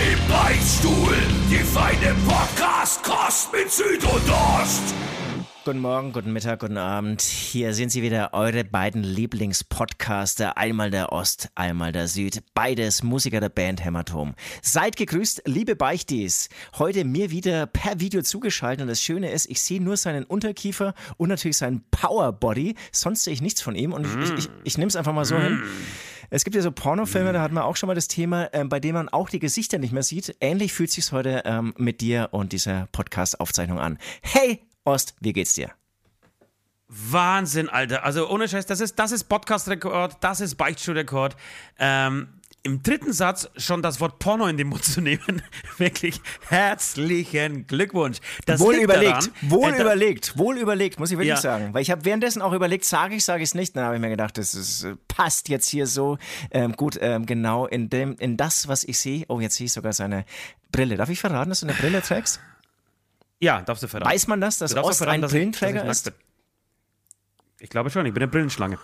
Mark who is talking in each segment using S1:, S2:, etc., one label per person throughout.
S1: Im Beichtstuhl, die feine Podcast-Kost mit Süd und Ost.
S2: Guten Morgen, guten Mittag, guten Abend. Hier sind sie wieder, eure beiden Lieblingspodcaster. Einmal der Ost, einmal der Süd. Beides Musiker der Band Hämatom. Seid gegrüßt, liebe Beichtis. Heute mir wieder per Video zugeschaltet. Und das Schöne ist, ich sehe nur seinen Unterkiefer und natürlich seinen Powerbody. Sonst sehe ich nichts von ihm. Und ich, ich, ich, ich nehme es einfach mal so hin. Es gibt ja so Pornofilme, da hat man auch schon mal das Thema, ähm, bei dem man auch die Gesichter nicht mehr sieht. Ähnlich fühlt sich heute ähm, mit dir und dieser Podcast-Aufzeichnung an. Hey, Ost, wie geht's dir?
S3: Wahnsinn, Alter. Also ohne Scheiß, das ist, das ist Podcast-Rekord, das ist Beichtstuhl-Rekord. Ähm, Im dritten Satz schon das Wort Porno in den Mund zu nehmen. Wirklich herzlichen Glückwunsch. Das
S2: wohl überlegt,
S3: daran,
S2: wohl
S3: äh,
S2: überlegt, wohl überlegt, muss ich wirklich
S3: Ja.
S2: sagen. Weil ich habe währenddessen auch überlegt, sage ich, sage ich es nicht. Dann habe ich mir gedacht, das ist, äh, passt jetzt hier so ähm, gut ähm, genau in, dem, in das, was ich sehe. Oh, jetzt sehe ich sogar seine Brille. Darf ich verraten, dass du eine Brille trägst?
S3: Ja, darfst du verraten.
S2: Weiß man das, dass
S3: Du
S2: Ost
S3: verraten,
S2: ein
S3: ich-
S2: Brillenträger
S3: dass ich
S2: ist?
S3: Ich glaube schon, ich bin eine Brillenschlange.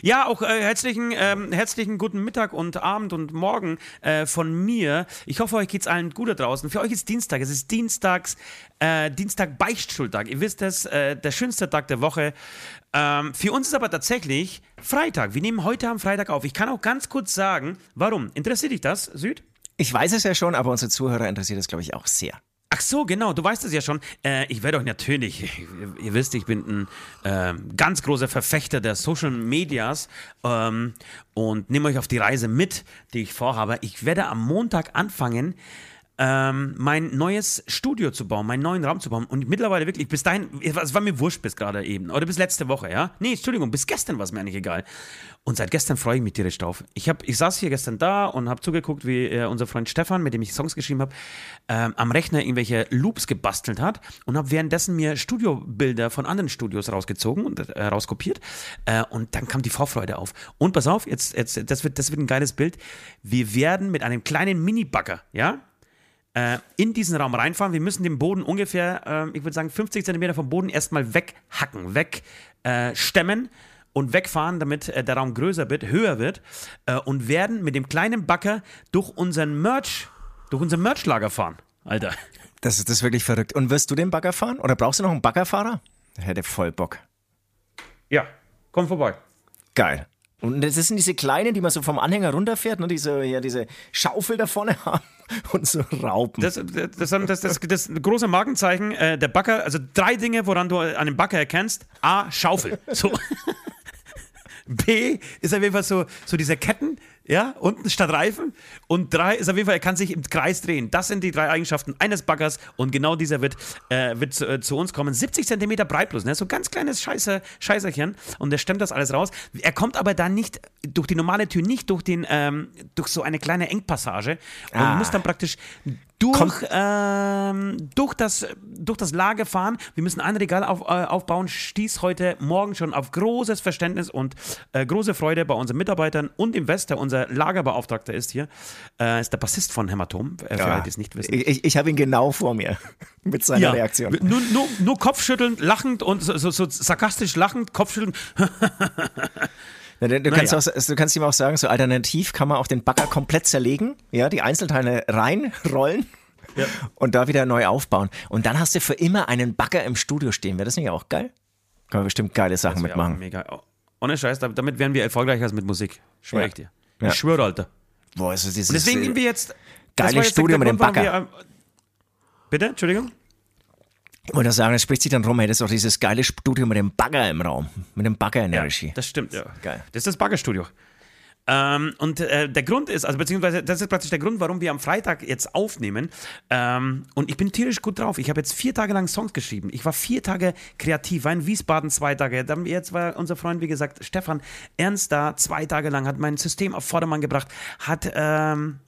S3: Ja, auch äh, herzlichen, ähm, herzlichen guten Mittag und Abend und Morgen äh, von mir. Ich hoffe, euch geht's allen gut da draußen. Für euch ist Dienstag. Es ist Dienstags, äh, Dienstag Beichtschultag. Ihr wisst es, äh, der schönste Tag der Woche. Ähm, für uns ist aber tatsächlich Freitag. Wir nehmen heute am Freitag auf. Ich kann auch ganz kurz sagen, warum. Interessiert dich das, Süd?
S2: Ich weiß es ja schon, aber unsere Zuhörer interessiert es, glaube ich, auch sehr.
S3: Ach so, genau, du weißt es ja schon. Äh, ich werde euch natürlich, ihr, ihr wisst, ich bin ein ähm, ganz großer Verfechter der Social Medias ähm, und nehme euch auf die Reise mit, die ich vorhabe. Ich werde am Montag anfangen, ähm, mein neues Studio zu bauen, meinen neuen Raum zu bauen. Und mittlerweile wirklich, bis dahin, es war mir wurscht bis gerade eben. Oder bis letzte Woche, ja? Nee, Entschuldigung, bis gestern war es mir eigentlich egal. Und seit gestern freue ich mich tierisch drauf. Ich, hab, ich saß hier gestern da und habe zugeguckt, wie äh, unser Freund Stefan, mit dem ich Songs geschrieben habe, ähm, am Rechner irgendwelche Loops gebastelt hat und habe währenddessen mir Studiobilder von anderen Studios rausgezogen und äh, rauskopiert. Äh, und dann kam die Vorfreude auf. Und pass auf, jetzt, jetzt, das, wird, das wird ein geiles Bild. Wir werden mit einem kleinen Mini-Bagger, ja, äh, in diesen Raum reinfahren. Wir müssen den Boden ungefähr, ähm, ich würde sagen, 50 Zentimeter vom Boden erstmal weghacken, wegstemmen äh, stemmen und wegfahren, damit äh, der Raum größer wird, höher wird äh, und werden mit dem kleinen Bagger durch unseren Merch, durch unser Merchlager fahren. Alter.
S2: Das, ist- das ist wirklich verrückt. Und wirst du den Bagger fahren? Oder brauchst du noch einen Baggerfahrer? Der hätte voll Bock.
S3: Ja, komm vorbei.
S2: Geil. Und das sind diese kleinen, die man so vom Anhänger runterfährt, ne? diese, ja, diese Schaufel da vorne haben und so Raupen.
S3: Das, das, das, das, das, große Markenzeichen, äh, der Bagger, also drei Dinge, woran du einen Bagger erkennst. A, Schaufel. So. B ist auf jeden Fall so, so diese Ketten, ja, unten statt Reifen. Und drei ist auf jeden Fall, er kann sich im Kreis drehen. Das sind die drei Eigenschaften eines Baggers und genau dieser wird, äh, wird zu, äh, zu uns kommen. 70 Zentimeter breit bloß, ne? so ganz kleines Scheiße, Scheißerchen und der stemmt das alles raus. Er kommt aber da nicht durch die normale Tür, nicht durch, den, ähm, durch so eine kleine Engpassage und
S2: Ah.
S3: muss dann praktisch durch, ähm, durch, das, durch das Lager fahren. Wir müssen ein Regal auf, äh, aufbauen. Stieß heute Morgen schon auf großes Verständnis und äh, große Freude bei unseren Mitarbeitern und im Wester, unser Lagerbeauftragter ist hier, äh, ist der Bassist von Hämatom, äh, für alle, die es nicht wissen.
S2: Ich, ich, habe ihn genau vor mir mit seiner
S3: Ja,
S2: Reaktion.
S3: Nur, nur, nur Kopfschütteln, lachend und so, so, so sarkastisch lachend, Kopfschütteln.
S2: Ja, du, du, kannst
S3: Naja.
S2: auch, du kannst ihm auch sagen, so alternativ kann man auch den Bagger komplett zerlegen, ja, die Einzelteile reinrollen
S3: Ja.
S2: und da wieder neu aufbauen. Und dann hast du für immer einen Bagger im Studio stehen. Wäre das nicht auch geil? Kann man bestimmt geile Sachen mitmachen.
S3: Mega. Ohne Scheiß, damit werden wir erfolgreicher als mit Musik. Schwör
S2: Ja.
S3: ich dir.
S2: Ja.
S3: Ich schwöre, Alter.
S2: Boah, also dieses,
S3: Und deswegen gehen wir jetzt. das
S2: Geile
S3: war jetzt
S2: Studio mit dem Bagger.
S3: wir, ähm, Bitte? Entschuldigung?
S2: Ich wollte sagen, es spricht sich dann rum, hey, das ist doch dieses geile Studio mit dem Bagger im Raum. Mit dem Bagger in der Regie.
S3: Das stimmt, ja.
S2: Geil.
S3: Das ist das Baggerstudio. Ähm, und äh, der Grund ist, also beziehungsweise das ist praktisch der Grund, warum wir am Freitag jetzt aufnehmen. Ähm, und ich bin tierisch gut drauf. Ich habe jetzt vier Tage lang Songs geschrieben. Ich war vier Tage kreativ, war in Wiesbaden zwei Tage. Dann jetzt war unser Freund, wie gesagt, Stefan Ernst da zwei Tage lang, hat mein System auf Vordermann gebracht, hat, ähm,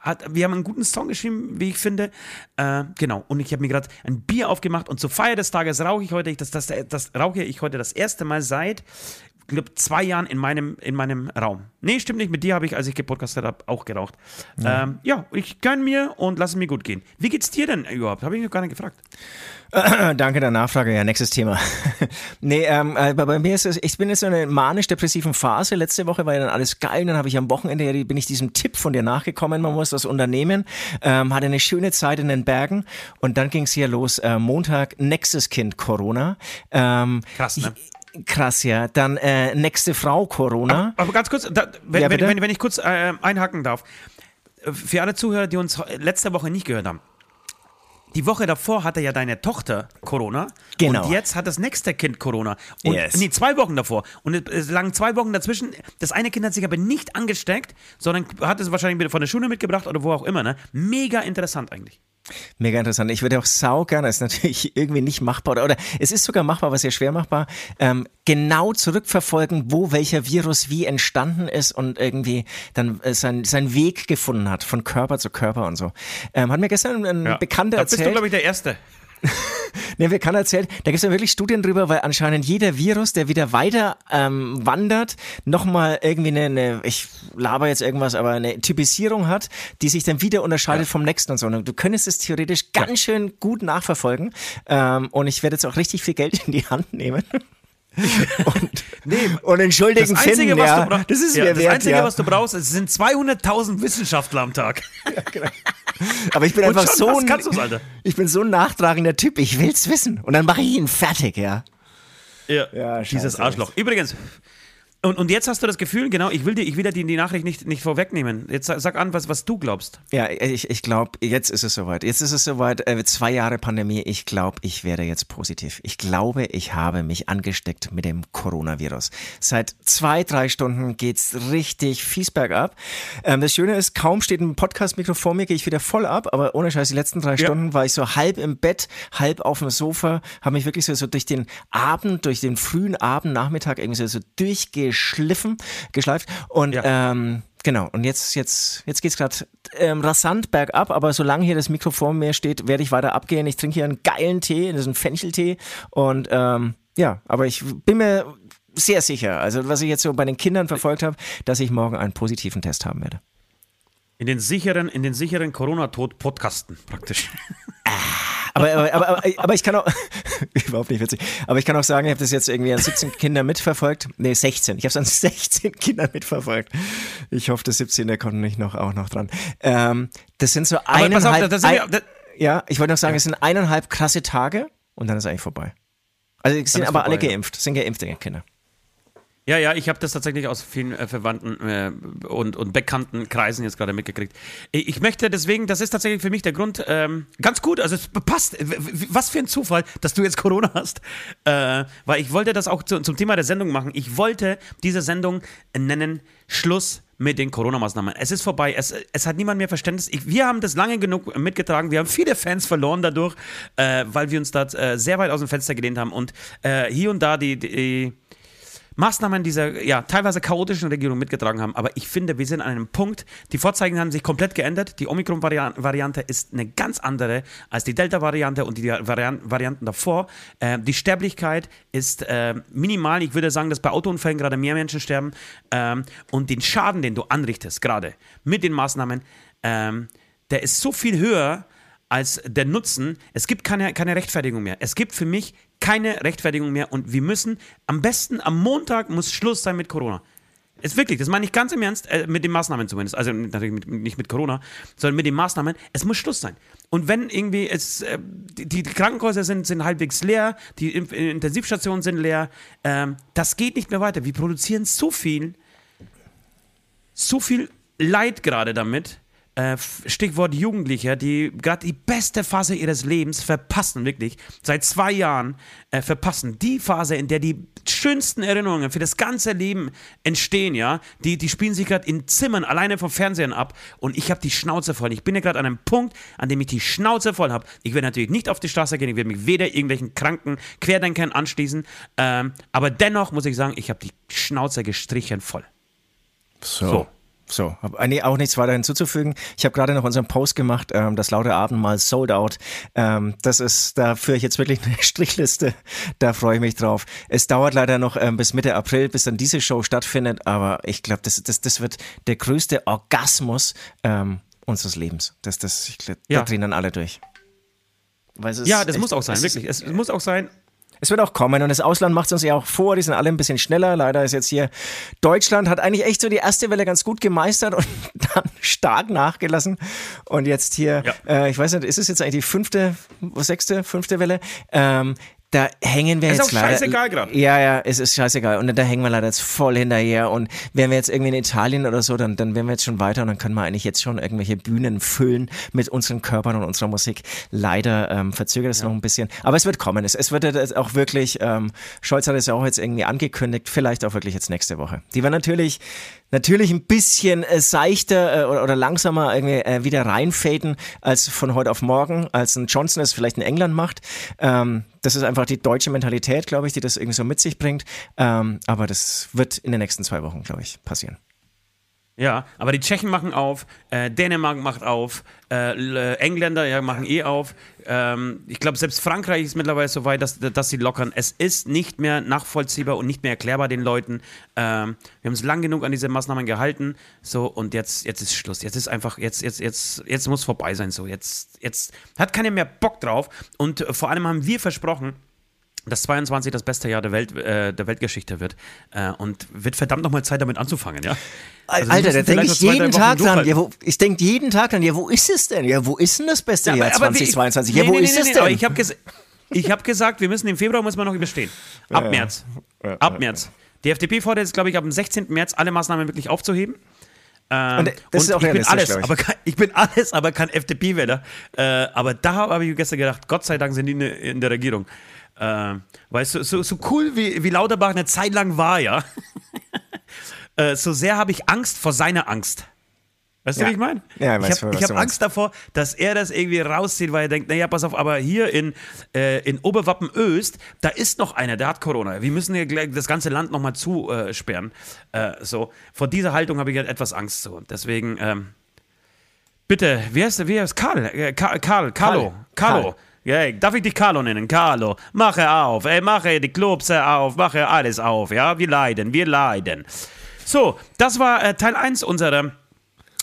S3: Hat, wir haben einen guten Song geschrieben, wie ich finde. Äh, genau. Und ich habe mir gerade ein Bier aufgemacht und zur Feier des Tages rauche ich heute, das, das, das rauche ich heute das erste Mal seit glaube, zwei Jahren in meinem, in meinem Raum. Nee, stimmt nicht. Mit dir habe ich, als ich gepodcastet habe, auch geraucht. Ja, ähm, ja ich gönne mir und lasse mir gut gehen. Wie geht's dir denn überhaupt? Habe ich noch gar nicht gefragt.
S2: Danke der Nachfrage. Ja, nächstes Thema. nee, ähm, äh, bei mir ist es, ich bin jetzt in einer manisch-depressiven Phase. Letzte Woche war ja dann alles geil. Dann habe ich am Wochenende, bin ich diesem Tipp von dir nachgekommen. Man muss was unternehmen. Ähm, hatte eine schöne Zeit in den Bergen. Und dann ging es hier los. Äh, Montag, nächstes Kind Corona. Ähm,
S3: Krass, ne?
S2: Ich, Krass, ja. Dann äh, nächste Frau Corona.
S3: Aber, aber ganz kurz, da, wenn, ja, wenn, wenn, wenn, ich kurz äh, einhaken darf. Für alle Zuhörer, die uns letzte Woche nicht gehört haben. Die Woche davor hatte ja deine Tochter Corona. Genau. Und jetzt hat das nächste Kind Corona. Und, yes. Nee, zwei Wochen davor. Und es lagen zwei Wochen dazwischen. Das eine Kind hat sich aber nicht angesteckt, sondern hat es wahrscheinlich wieder von der Schule mitgebracht oder wo auch immer. Ne? Mega interessant eigentlich.
S2: Mega interessant. Ich würde auch sau gerne, ist natürlich irgendwie nicht machbar oder, oder es ist sogar machbar, aber sehr schwer machbar, ähm, genau zurückverfolgen, wo welcher Virus wie entstanden ist und irgendwie dann äh, sein, seinen Weg gefunden hat, von Körper zu Körper und so. Ähm, hat mir gestern ein ja. Bekannter erzählt.
S3: Da bist du, glaube ich, der Erste.
S2: ne, wir kann erzählen, da gibt es ja wirklich Studien drüber, weil anscheinend jeder Virus, der wieder weiter ähm, wandert, nochmal irgendwie eine, eine, ich laber jetzt irgendwas, aber eine Typisierung hat, die sich dann wieder unterscheidet ja. vom nächsten und so. Und du könntest es theoretisch ganz ja. schön gut nachverfolgen. Ähm, und ich werde jetzt auch richtig viel Geld in die Hand nehmen. und, nee, und entschuldigen das Einzige, finden, ja,
S3: das ist ja, mir Das wert, Einzige, ja. was du brauchst, sind 200.000 Wissenschaftler am Tag. Ja, genau.
S2: Aber ich bin und einfach so ein, ich bin so ein nachtragender Typ, ich will's wissen. Und dann mache ich ihn fertig, ja.
S3: Ja, ja dieses Arschloch. Übrigens, und, und jetzt hast du das Gefühl, genau, ich will dir, ich will dir die, die Nachricht nicht, nicht vorwegnehmen. Jetzt sag an, was, was du glaubst.
S2: Ja, ich, ich glaube, jetzt ist es soweit. Jetzt ist es soweit, äh, zwei Jahre Pandemie. Ich glaube, ich werde jetzt positiv. Ich glaube, ich habe mich angesteckt mit dem Coronavirus. Seit zwei, drei Stunden geht's richtig fies bergab. Ähm, das Schöne ist, kaum steht ein Podcast-Mikro vor mir, gehe ich wieder voll ab. Aber ohne Scheiß, die letzten drei ja. Stunden war ich so halb im Bett, halb auf dem Sofa, habe mich wirklich so, so durch den Abend, durch den frühen Abend, Nachmittag irgendwie so, so durchge geschliffen, geschleift. Und ja. ähm, genau, und jetzt, jetzt, jetzt geht es gerade ähm, rasant bergab, aber solange hier das Mikro vor mir steht, werde ich weiter abgehen. Ich trinke hier einen geilen Tee, das ist ein Fencheltee. Und ähm, ja, aber ich bin mir sehr sicher, also was ich jetzt so bei den Kindern verfolgt habe, dass ich morgen einen positiven Test haben werde.
S3: In den sicheren, in den sicheren Corona-Tod-Podcasten praktisch.
S2: Aber, aber, aber, aber, ich kann auch, überhaupt nicht witzig, aber ich kann auch sagen, ich habe das jetzt irgendwie an 17 Kinder mitverfolgt. Nee, 16. Ich habe es an 16 Kinder mitverfolgt. Ich hoffe, das 17. der kommt nicht noch, auch noch dran. Ähm, das sind so eineinhalb, auf, ein, wir, ja, ich wollte noch sagen, ja. es sind eineinhalb krasse Tage und dann ist eigentlich vorbei. Also es sind aber vorbei, alle geimpft, ja. sind geimpfte Kinder.
S3: Ja, ja, ich habe das tatsächlich aus vielen äh, Verwandten äh, und, und bekannten Kreisen jetzt gerade mitgekriegt. Ich möchte deswegen, das ist tatsächlich für mich der Grund, ähm, ganz gut, also es passt. Was für ein Zufall, dass du jetzt Corona hast. Äh, weil ich wollte das auch zu, zum Thema der Sendung machen. Ich wollte diese Sendung nennen Schluss mit den Corona-Maßnahmen. Es ist vorbei. Es, es hat niemand mehr Verständnis. Ich, wir haben das lange genug mitgetragen. Wir haben viele Fans verloren dadurch, äh, weil wir uns da äh, sehr weit aus dem Fenster gelehnt haben und äh, hier und da die, die Maßnahmen dieser ja, teilweise chaotischen Regierung mitgetragen haben. Aber ich finde, wir sind an einem Punkt, die Vorzeichen haben sich komplett geändert. Die Omikron-Variante ist eine ganz andere als die Delta-Variante und die Varianten davor. Äh, die Sterblichkeit ist äh, minimal. Ich würde sagen, dass bei Autounfällen gerade mehr Menschen sterben. Ähm, und den Schaden, den du anrichtest, gerade mit den Maßnahmen, ähm, der ist so viel höher als der Nutzen. Es gibt keine, keine Rechtfertigung mehr. Es gibt für mich keine Rechtfertigung mehr und wir müssen am besten am Montag muss Schluss sein mit Corona. Ist wirklich, das meine ich ganz im Ernst, äh, mit den Maßnahmen zumindest. Also natürlich mit, nicht mit Corona, sondern mit den Maßnahmen. Es muss Schluss sein. Und wenn irgendwie es, äh, die, die, Krankenhäuser sind, sind halbwegs leer, die Intensivstationen sind leer, ähm, das geht nicht mehr weiter. Wir produzieren so viel, so viel Leid gerade damit äh, Stichwort Jugendliche, die gerade die beste Phase ihres Lebens verpassen, wirklich, seit zwei Jahren äh, verpassen. Die Phase, in der die schönsten Erinnerungen für das ganze Leben entstehen, ja, die, die spielen sich gerade in Zimmern alleine vom Fernsehen ab und ich habe die Schnauze voll. Ich bin ja gerade an einem Punkt, an dem ich die Schnauze voll habe. Ich werde natürlich nicht auf die Straße gehen, ich werde mich weder irgendwelchen kranken Querdenkern anschließen, ähm, aber dennoch muss ich sagen, ich habe die Schnauze gestrichen voll.
S2: so. so. So, habe eigentlich auch nichts weiter hinzuzufügen. Ich habe gerade noch unseren Post gemacht, ähm, das laute Abendmahl sold out. Ähm, das ist, da führe ich jetzt wirklich eine Strichliste. Da freue ich mich drauf. Es dauert leider noch ähm, bis Mitte April, bis dann diese Show stattfindet, aber ich glaube, das, das, das wird der größte Orgasmus ähm, unseres Lebens. Das, das, ich glaub,
S3: Ja.
S2: Da drehen dann alle durch.
S3: Ja, das
S2: echt-
S3: muss auch sein, wirklich. Es muss auch sein.
S2: Es wird auch kommen und das Ausland macht es uns ja auch vor, die sind alle ein bisschen schneller. Leider ist jetzt hier Deutschland hat eigentlich echt so die erste Welle ganz gut gemeistert und dann stark nachgelassen. Und jetzt hier,
S3: Ja.
S2: äh, ich weiß nicht, ist es jetzt eigentlich die fünfte, sechste, fünfte Welle? Ähm, da hängen wir
S3: Ist
S2: jetzt
S3: auch
S2: leider.
S3: scheißegal grad.
S2: Ja, ja, es ist scheißegal. Und da hängen wir leider jetzt voll hinterher. Und wären wir jetzt irgendwie in Italien oder so, dann, dann wären wir jetzt schon weiter und dann können wir eigentlich jetzt schon irgendwelche Bühnen füllen mit unseren Körpern und unserer Musik. Leider ähm, verzögert es noch ein bisschen. Aber es wird kommen. Es, es wird jetzt auch wirklich, ähm, Scholz hat es ja auch jetzt irgendwie angekündigt, vielleicht auch wirklich jetzt nächste Woche. Die war natürlich, natürlich ein bisschen äh, seichter äh, oder, oder langsamer irgendwie äh, wieder reinfaden als von heute auf morgen, als ein Johnson es vielleicht in England macht. Ähm, das ist einfach die deutsche Mentalität, glaube ich, die das irgendwie so mit sich bringt. Ähm, aber das wird in den nächsten zwei Wochen, glaube ich, passieren.
S3: Ja, aber die Tschechen machen auf, äh, Dänemark macht auf, äh, äh, Engländer ja, machen eh auf. Ähm, ich glaube, selbst Frankreich ist mittlerweile so weit, dass, dass sie lockern. Es ist nicht mehr nachvollziehbar und nicht mehr erklärbar den Leuten. Ähm, wir haben uns lang genug an diese Maßnahmen gehalten. So, und jetzt, jetzt ist Schluss. Jetzt ist einfach, jetzt, jetzt, jetzt, jetzt muss vorbei sein. So, jetzt, jetzt hat keiner mehr Bock drauf. Und äh, vor allem haben wir versprochen, dass 22 das beste Jahr der, Welt, äh, der Weltgeschichte wird. Äh, und wird verdammt nochmal Zeit, damit anzufangen, ja? Also
S2: Alter, da denke ich jeden Tag dran. Ja, wo, ich denke jeden Tag dran, ja, wo ist es denn? Ja, wo ist denn das beste
S3: Ja,
S2: Jahr
S3: aber- aber wie-
S2: 2022? Ja, wo
S3: nee,
S2: ist
S3: nee,
S2: es denn?
S3: Ich habe ges hab gesagt, wir müssen im Februar muss man noch überstehen. Ab März. ab März. Die FDP fordert jetzt, glaube ich, ab dem 16. März alle Maßnahmen wirklich aufzuheben. Ähm,
S2: Und das ist auch
S3: ich bin alles,
S2: ich.
S3: aber kein, ich bin alles, aber kein FDP-Wähler. Äh, aber da habe ich gestern gedacht, Gott sei Dank sind die in der Regierung. Äh, weißt du, so, so cool wie, wie Lauterbach eine Zeit lang war, ja, äh, so sehr habe ich Angst vor seiner Angst. Weißt du,
S2: Ja.
S3: wie ich meine?
S2: Ja, ich
S3: ich habe hab
S2: du.
S3: Angst davor, dass er das irgendwie rauszieht, weil er denkt, naja, pass auf, aber hier in, äh, in Oberwappen-Öst, da ist noch einer, der hat Corona. Wir müssen hier gleich das ganze Land nochmal zusperren. Äh, so, vor dieser Haltung habe ich halt etwas Angst. So. Deswegen, ähm, bitte, wie heißt, wie heißt Karl? Äh, Ka- Karl, Carlo,
S2: Karl.
S3: Carlo. Ja, darf ich dich Carlo nennen? Carlo, mache auf, ey, mache die Clubs auf, mache alles auf, ja, wir leiden, wir leiden. So, das war äh, Teil 1 unserer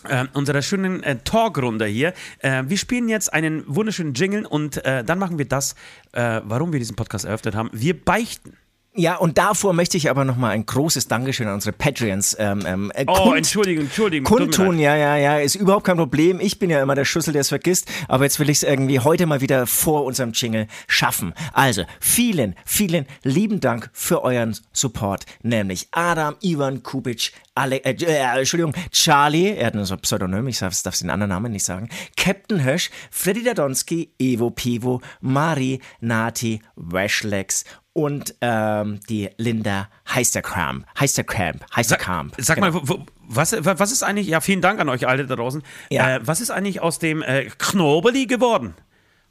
S3: äh, unserer schönen äh, Talkrunde hier. Äh, wir spielen jetzt einen wunderschönen Jingle und äh, dann machen wir das, äh, warum wir diesen Podcast eröffnet haben. Wir beichten.
S2: Ja, und davor möchte ich aber nochmal ein großes Dankeschön an unsere Patreons ähm, ähm, äh,
S3: Oh,
S2: kund-
S3: tut mir
S2: Kundtun, ja, ja, ja, ist überhaupt kein Problem. Ich bin ja immer der Schüssel, der es vergisst, aber jetzt will ich es irgendwie heute mal wieder vor unserem Jingle schaffen. Also, vielen, vielen lieben Dank für euren Support, nämlich Adam, Ivan, Kubic, Ale äh, äh, Entschuldigung, Charlie, er hat nur so ein Pseudonym, ich darf, darf den anderen Namen nicht sagen, Captain Hösch, Freddy Dadonski, Evo Pivo, Mari, Nati, Washlex und ähm, die Linda Heisterkamp, Heisterkamp, Heisterkamp.
S3: Sag mal, wo, was, was ist eigentlich, ja, vielen Dank an euch alle da draußen.
S2: Ja.
S3: Äh, was ist eigentlich aus dem äh, Knobeli geworden?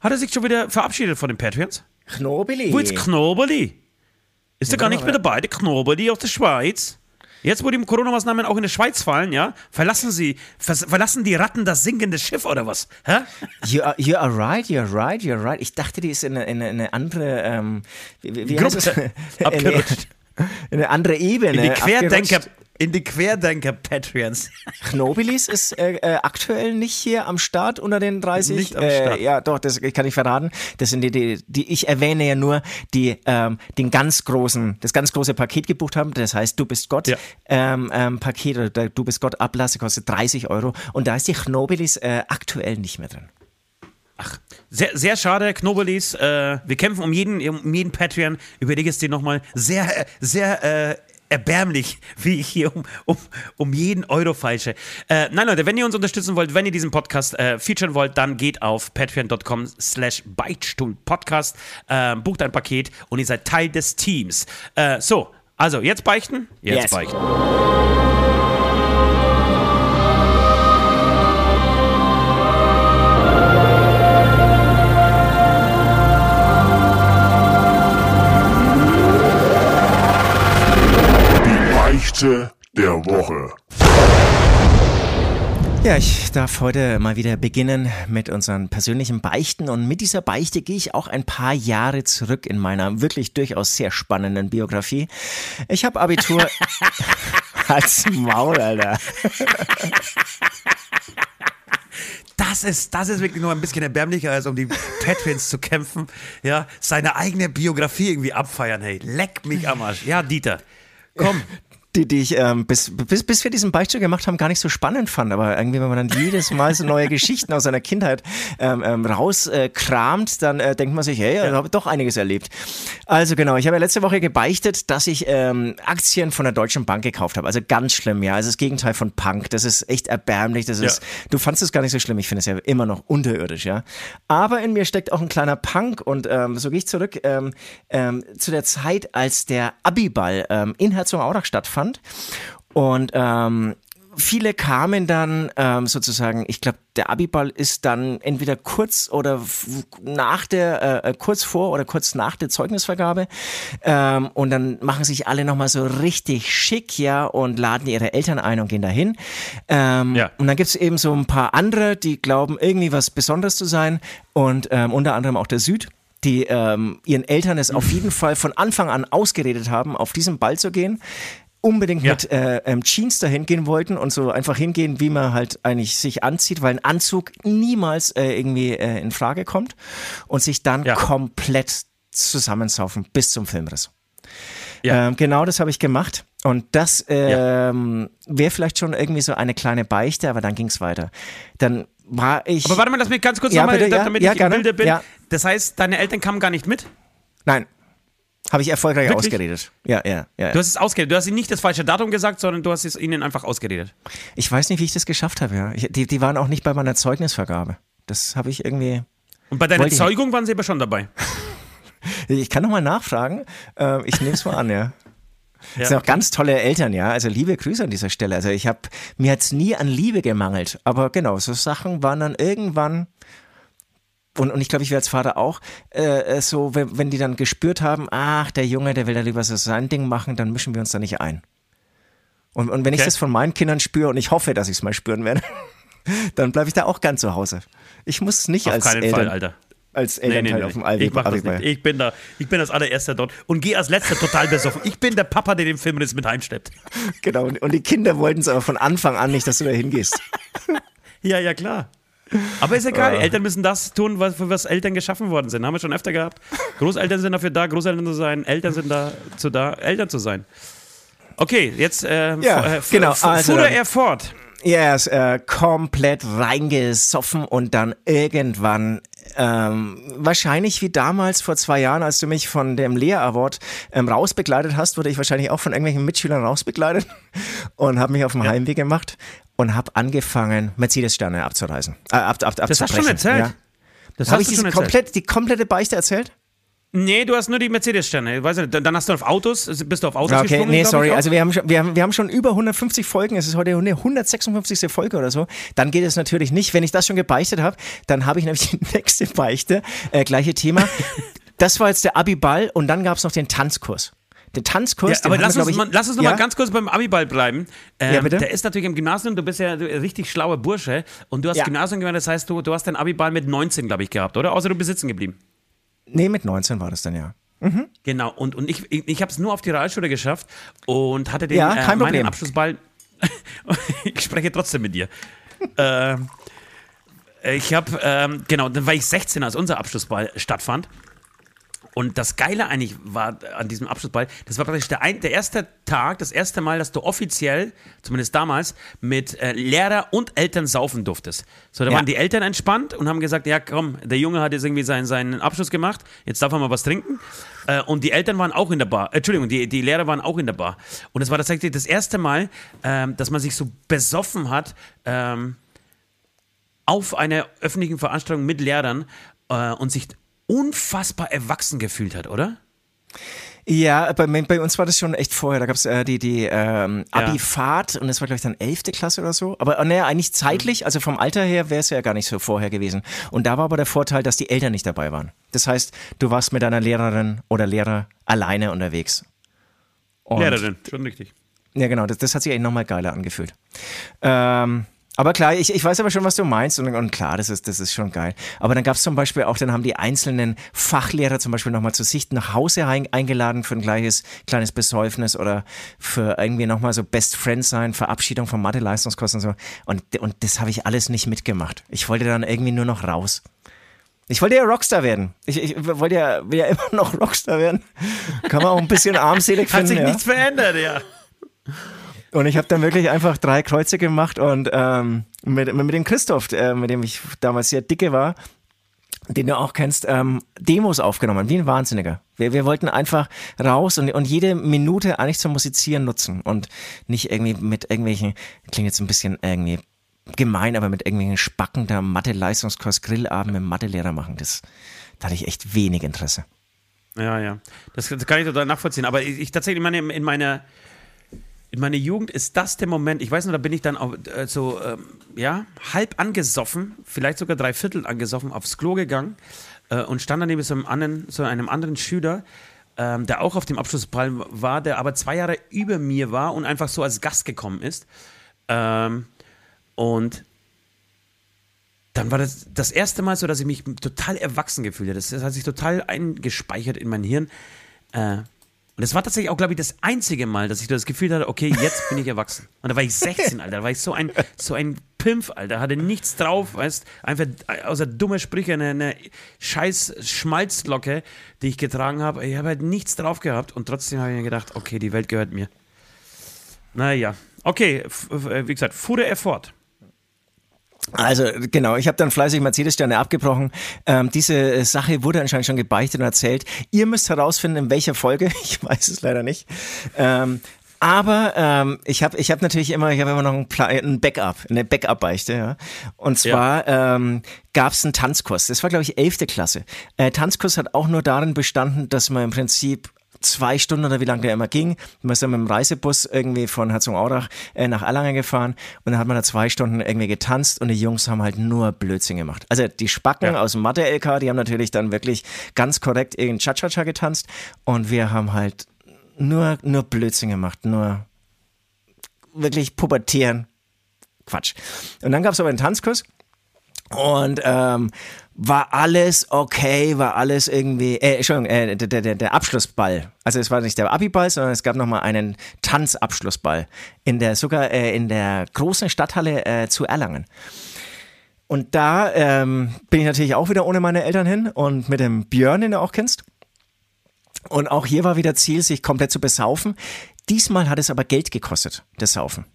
S3: Hat er sich schon wieder verabschiedet von den Patreons?
S2: Knobeli.
S3: Wo ist Knobeli? Ist er gar nicht mehr dabei, der Knobeli aus der Schweiz? Jetzt, wo die Corona-Maßnahmen auch in der Schweiz fallen, ja, verlassen sie, verlassen die Ratten das sinkende Schiff oder was? Hä?
S2: You are, you are right, you're right, you're right. Ich dachte, die ist in eine, in eine, in eine andere, ähm, wie, wie?
S3: Gruppe
S2: in, eine,
S3: abgerutscht.
S2: in eine andere Ebene.
S3: In die Querdenker,
S2: abgerutscht.
S3: In die Querdenker-Patreons.
S2: Knobilis ist äh, äh, aktuell nicht hier am Start unter den 30.
S3: Nicht am Start.
S2: Äh, ja, doch, das kann ich verraten. Das sind die, die, die ich erwähne ja nur, die ähm, den ganz großen, das ganz große Paket gebucht haben. Das heißt, du bist Gott
S3: Ja.
S2: ähm, ähm, Paket oder der du bist Gott Ablasse kostet 30 Euro und da ist die Knobilis äh, aktuell nicht mehr drin.
S3: Sehr, sehr schade, Knobelis. Äh, wir kämpfen um jeden, um jeden Patreon. Überlege es dir nochmal. Sehr, äh, sehr äh, erbärmlich, wie ich hier um, um, um jeden Euro falsche. Äh, nein, Leute, wenn ihr uns unterstützen wollt, wenn ihr diesen Podcast äh, featuren wollt, dann geht auf patreon.com slash Beichtstuhlpodcast, äh, bucht ein Paket und ihr seid Teil des Teams. Äh, so, also jetzt beichten? Jetzt
S2: Yes.
S3: beichten.
S1: Die Beichte der Woche.
S2: Ja, ich darf heute mal wieder beginnen mit unseren persönlichen Beichten und mit dieser Beichte gehe ich auch ein paar Jahre zurück in meiner wirklich durchaus sehr spannenden Biografie. Ich habe Abitur als Maul, Alter.
S3: Das ist, das ist wirklich nur ein bisschen erbärmlicher, als um die Patrons zu kämpfen. Ja, seine eigene Biografie irgendwie abfeiern. Hey, leck mich am Arsch. Ja, Dieter, komm,
S2: die, die ich ähm, bis, bis, bis wir diesen Beichtstuhl gemacht haben, gar nicht so spannend fand. Aber irgendwie, wenn man dann jedes Mal so neue Geschichten aus seiner Kindheit ähm, ähm, rauskramt, äh, dann äh, denkt man sich, hey, ja. ich habe doch einiges erlebt. Also genau, ich habe ja letzte Woche gebeichtet, dass ich ähm, Aktien von der Deutschen Bank gekauft habe. Also ganz schlimm, ja. Also das Gegenteil von Punk. Das ist echt erbärmlich. Das ist, ja. du fandest es gar nicht so schlimm. Ich finde es ja immer noch unterirdisch, ja. Aber in mir steckt auch ein kleiner Punk und ähm, so gehe ich zurück ähm, zu der Zeit, als der Abiball in Herzogenaurach stattfand fand. Und ähm, viele kamen dann ähm, sozusagen, ich glaube, der Abiball ist dann entweder kurz oder nach der, äh, kurz vor oder kurz nach der Zeugnisvergabe. Ähm, und dann machen sich alle nochmal so richtig schick, ja, und laden ihre Eltern ein und gehen dahin. Ähm, ja. Und dann gibt es eben so ein paar andere, die glauben, irgendwie was Besonderes zu sein. Und ähm, unter anderem auch der Süd die ähm, ihren Eltern es auf jeden Fall von Anfang an ausgeredet haben, auf diesen Ball zu gehen unbedingt ja. mit äh, ähm, Jeans dahin gehen wollten und so einfach hingehen, wie man halt eigentlich sich anzieht, weil ein Anzug niemals äh, irgendwie äh, in Frage kommt und sich dann ja. komplett zusammensaufen bis zum Filmriss. Ja. Ähm, genau das habe ich gemacht. Und das ähm, wäre vielleicht schon irgendwie so eine kleine Beichte, aber dann ging es weiter. Dann war ich.
S3: Aber warte mal, lass mich ganz kurz
S2: ja,
S3: nochmal,
S2: bitte,
S3: damit ich im Bilde bin. Das heißt, deine Eltern kamen gar nicht mit?
S2: Nein. Habe ich erfolgreich
S3: Wirklich?
S2: ausgeredet. Ja, ja, ja.
S3: Du hast es ausgeredet. Du hast ihnen nicht das falsche Datum gesagt, sondern du hast es ihnen einfach ausgeredet.
S2: Ich weiß nicht, wie ich das geschafft habe. Ja. Ich, die, die waren auch nicht bei meiner Zeugnisvergabe. Das habe ich irgendwie.
S3: Und bei deiner Zeugung waren sie aber schon dabei.
S2: ich kann nochmal nachfragen. Ähm, ich nehme es mal an, ja. Ja, das sind auch ganz tolle Eltern, ja. Also liebe Grüße an dieser Stelle. Also ich habe mir jetzt nie an Liebe gemangelt, aber genau, so Sachen waren dann irgendwann und, und ich glaube, ich wäre als Vater auch äh, äh, so, wenn, wenn die dann gespürt haben, ach, der Junge, der will da lieber so sein Ding machen, dann mischen wir uns da nicht ein. Und, und wenn okay. ich das von meinen Kindern spüre und ich hoffe, dass ich es mal spüren werde, dann bleibe ich da auch ganz zu Hause. Ich muss nicht
S3: auf
S2: als
S3: keinen
S2: Eltern,
S3: Fall, Alter.
S2: als Elternteil
S3: nee, nee, nee.
S2: auf dem Aldi.
S3: Ich mach das nicht. Ich bin da, ich bin das allererste dort und gehe als letzter total besoffen. Ich bin der Papa, der den Film jetzt mit heimsteppt.
S2: Genau. Und die Kinder wollten es aber von Anfang an nicht, dass du da hingehst.
S3: ja, ja, klar. Aber ist egal, uh. Eltern müssen das tun, was, für was Eltern geschaffen worden sind. Haben wir schon öfter gehabt. Großeltern sind dafür da, Großeltern zu sein, Eltern sind dazu da, Eltern zu sein. Okay, jetzt äh,
S2: ja, äh, genau.
S3: Also, fuhr er fort.
S2: Ja, ist äh, komplett reingesoffen und dann irgendwann ähm, wahrscheinlich wie damals vor zwei Jahren, als du mich von dem Lea Award ähm, rausbegleitet hast, wurde ich wahrscheinlich auch von irgendwelchen Mitschülern rausbegleitet und habe mich auf dem ja. Heimweg gemacht und habe angefangen, Mercedes-Sterne abzureißen. Äh, ab, ab,
S3: das hast du schon erzählt. Ja.
S2: Das habe ich diese komplett, die komplette Beichte erzählt?
S3: Nee, du hast nur die Mercedes-Sterne. Dann hast du auf Autos, bist du auf Autos
S2: okay,
S3: gesprungen?
S2: Nee, sorry. Also wir haben, schon, wir, haben, wir haben schon über 150 Folgen. Es ist heute eine 156. Folge oder so. Dann geht es natürlich nicht. Wenn ich das schon gebeichtet habe, dann habe ich nämlich die nächste Beichte. Äh, gleiche Thema. das war jetzt der Abi-Ball und dann gab es noch den Tanzkurs. Der Tanzkurs.
S3: Ja, aber lass, wir, uns, ich, mal, lass uns noch ja? mal ganz kurz beim Abiball bleiben. Ähm,
S2: ja, bitte?
S3: Der ist natürlich im Gymnasium, du bist ja ein richtig schlauer Bursche und du hast ja. Gymnasium gemacht, das heißt, du, du hast den Abiball mit 19, glaube ich, gehabt, oder? Außer du bist sitzen geblieben.
S2: Nee, mit 19 war das dann ja.
S3: Mhm. Genau, und, und ich, ich, ich habe es nur auf die Realschule geschafft und hatte den
S2: ja, äh, kein
S3: äh, meinen Abschlussball. ich spreche trotzdem mit dir. äh, ich habe, ähm, genau, dann war ich 16, als unser Abschlussball stattfand. Und das Geile eigentlich war an diesem Abschlussball, das war praktisch der, ein, der erste Tag, das erste Mal, dass du offiziell, zumindest damals, mit äh, Lehrer und Eltern saufen durftest. So, da ja. waren die Eltern entspannt und haben gesagt, ja komm, der Junge hat jetzt irgendwie seinen, seinen Abschluss gemacht, jetzt darf er mal was trinken. Äh, und die Eltern waren auch in der Bar, äh, Entschuldigung, die, die Lehrer waren auch in der Bar. Und es war tatsächlich das erste Mal, ähm, dass man sich so besoffen hat, ähm, auf einer öffentlichen Veranstaltung mit Lehrern äh, und sich unfassbar erwachsen gefühlt hat, oder?
S2: Ja, bei, bei, uns war das schon echt vorher. Da gab es äh, die, die ähm, Abi-Fahrt ja. und das war, glaube ich, dann 11. Klasse oder so. Aber naja, eigentlich zeitlich, also vom Alter her wäre es ja gar nicht so vorher gewesen. Und da war aber der Vorteil, dass die Eltern nicht dabei waren. Das heißt, du warst mit deiner Lehrerin oder Lehrer alleine unterwegs.
S3: Und Lehrerin, schon richtig.
S2: Ja, genau, das, das hat sich eigentlich nochmal geiler angefühlt. Ähm, Aber klar, ich, ich weiß aber schon, was du meinst und, und klar, das ist, das ist schon geil. Aber dann gab es zum Beispiel auch, dann haben die einzelnen Fachlehrer zum Beispiel nochmal zu sich nach Hause ein, eingeladen für ein gleiches kleines Besäufnis oder für irgendwie nochmal so Best Friends sein, Verabschiedung von Mathe-Leistungskosten und so. Und, und das habe ich alles nicht mitgemacht. Ich wollte dann irgendwie nur noch raus. Ich wollte ja Rockstar werden. Ich, ich wollte ja, will ja immer noch Rockstar werden. Kann man auch ein bisschen armselig finden.
S3: Hat sich
S2: ja.
S3: nichts verändert, ja.
S2: Und ich habe dann wirklich einfach drei Kreuze gemacht und ähm, mit, mit dem Christoph, äh, mit dem ich damals sehr dicke war, den du auch kennst, ähm, Demos aufgenommen, wie ein Wahnsinniger. Wir, wir wollten einfach raus und, und jede Minute eigentlich zum Musizieren nutzen und nicht irgendwie mit irgendwelchen, klingt jetzt ein bisschen irgendwie gemein, aber mit irgendwelchen Spacken der Mathe-Leistungskurs Grillabend mit Mathelehrer machen. Das, da hatte ich echt wenig Interesse.
S3: Ja, ja. Das, das kann ich total nachvollziehen. Aber ich, ich tatsächlich meine, in meiner in meiner Jugend ist das der Moment, ich weiß noch, da bin ich dann auch, äh, so, ähm, ja, halb angesoffen, vielleicht sogar drei Viertel angesoffen, aufs Klo gegangen äh, und stand dann neben so einem anderen, so einem anderen Schüler, ähm, der auch auf dem Abschlussball war, der aber zwei Jahre über mir war und einfach so als Gast gekommen ist. Ähm, und dann war das das erste Mal so, dass ich mich total erwachsen gefühlt habe. Das, das hat sich total eingespeichert in mein Hirn. Äh, und das war tatsächlich auch, glaube ich, das einzige Mal, dass ich das Gefühl hatte, okay, jetzt bin ich erwachsen. Und da war ich 16, Alter. Da war ich so ein, so ein Pimpf, Alter. Hatte nichts drauf, weißt Einfach außer dumme Sprüche, eine, eine scheiß Schmalzlocke, die ich getragen habe. Ich habe halt nichts drauf gehabt und trotzdem habe ich mir gedacht, okay, die Welt gehört mir. Naja. Okay, wie gesagt, fuhr er fort.
S2: Also genau, ich habe dann fleißig Mercedes-Sterne abgebrochen. Ähm, diese Sache wurde anscheinend schon gebeichtet und erzählt. Ihr müsst herausfinden, in welcher Folge. Ich weiß es leider nicht. Ähm, aber ähm, ich habe ich hab natürlich immer, ich habe immer noch ein, ein Backup, eine Backup-Beichte. Ja? Und zwar ja. ähm, gab es einen Tanzkurs. Das war, glaube ich, elfte Klasse. Äh, Tanzkurs hat auch nur darin bestanden, dass man im Prinzip zwei Stunden oder wie lange der immer ging. Man ist dann mit dem Reisebus irgendwie von Herzogenaurach äh, nach Erlangen gefahren und dann hat man da zwei Stunden irgendwie getanzt und die Jungs haben halt nur Blödsinn gemacht. Also die Spacken ja. aus dem Mathe-LK, die haben natürlich dann wirklich ganz korrekt irgendein Cha-Cha-Cha getanzt und wir haben halt nur, nur Blödsinn gemacht, nur wirklich pubertieren. Quatsch. Und dann gab es aber einen Tanzkurs und ähm, war alles okay, war alles irgendwie, äh, Entschuldigung, äh, der, der, der Abschlussball. Also es war nicht der Abiball, sondern es gab nochmal einen Tanzabschlussball in der, sogar äh, in der großen Stadthalle äh, zu Erlangen. Und da ähm, bin ich natürlich auch wieder ohne meine Eltern hin und mit dem Björn, den du auch kennst. Und auch hier war wieder Ziel, sich komplett zu besaufen. Diesmal hat es aber Geld gekostet, das Saufen.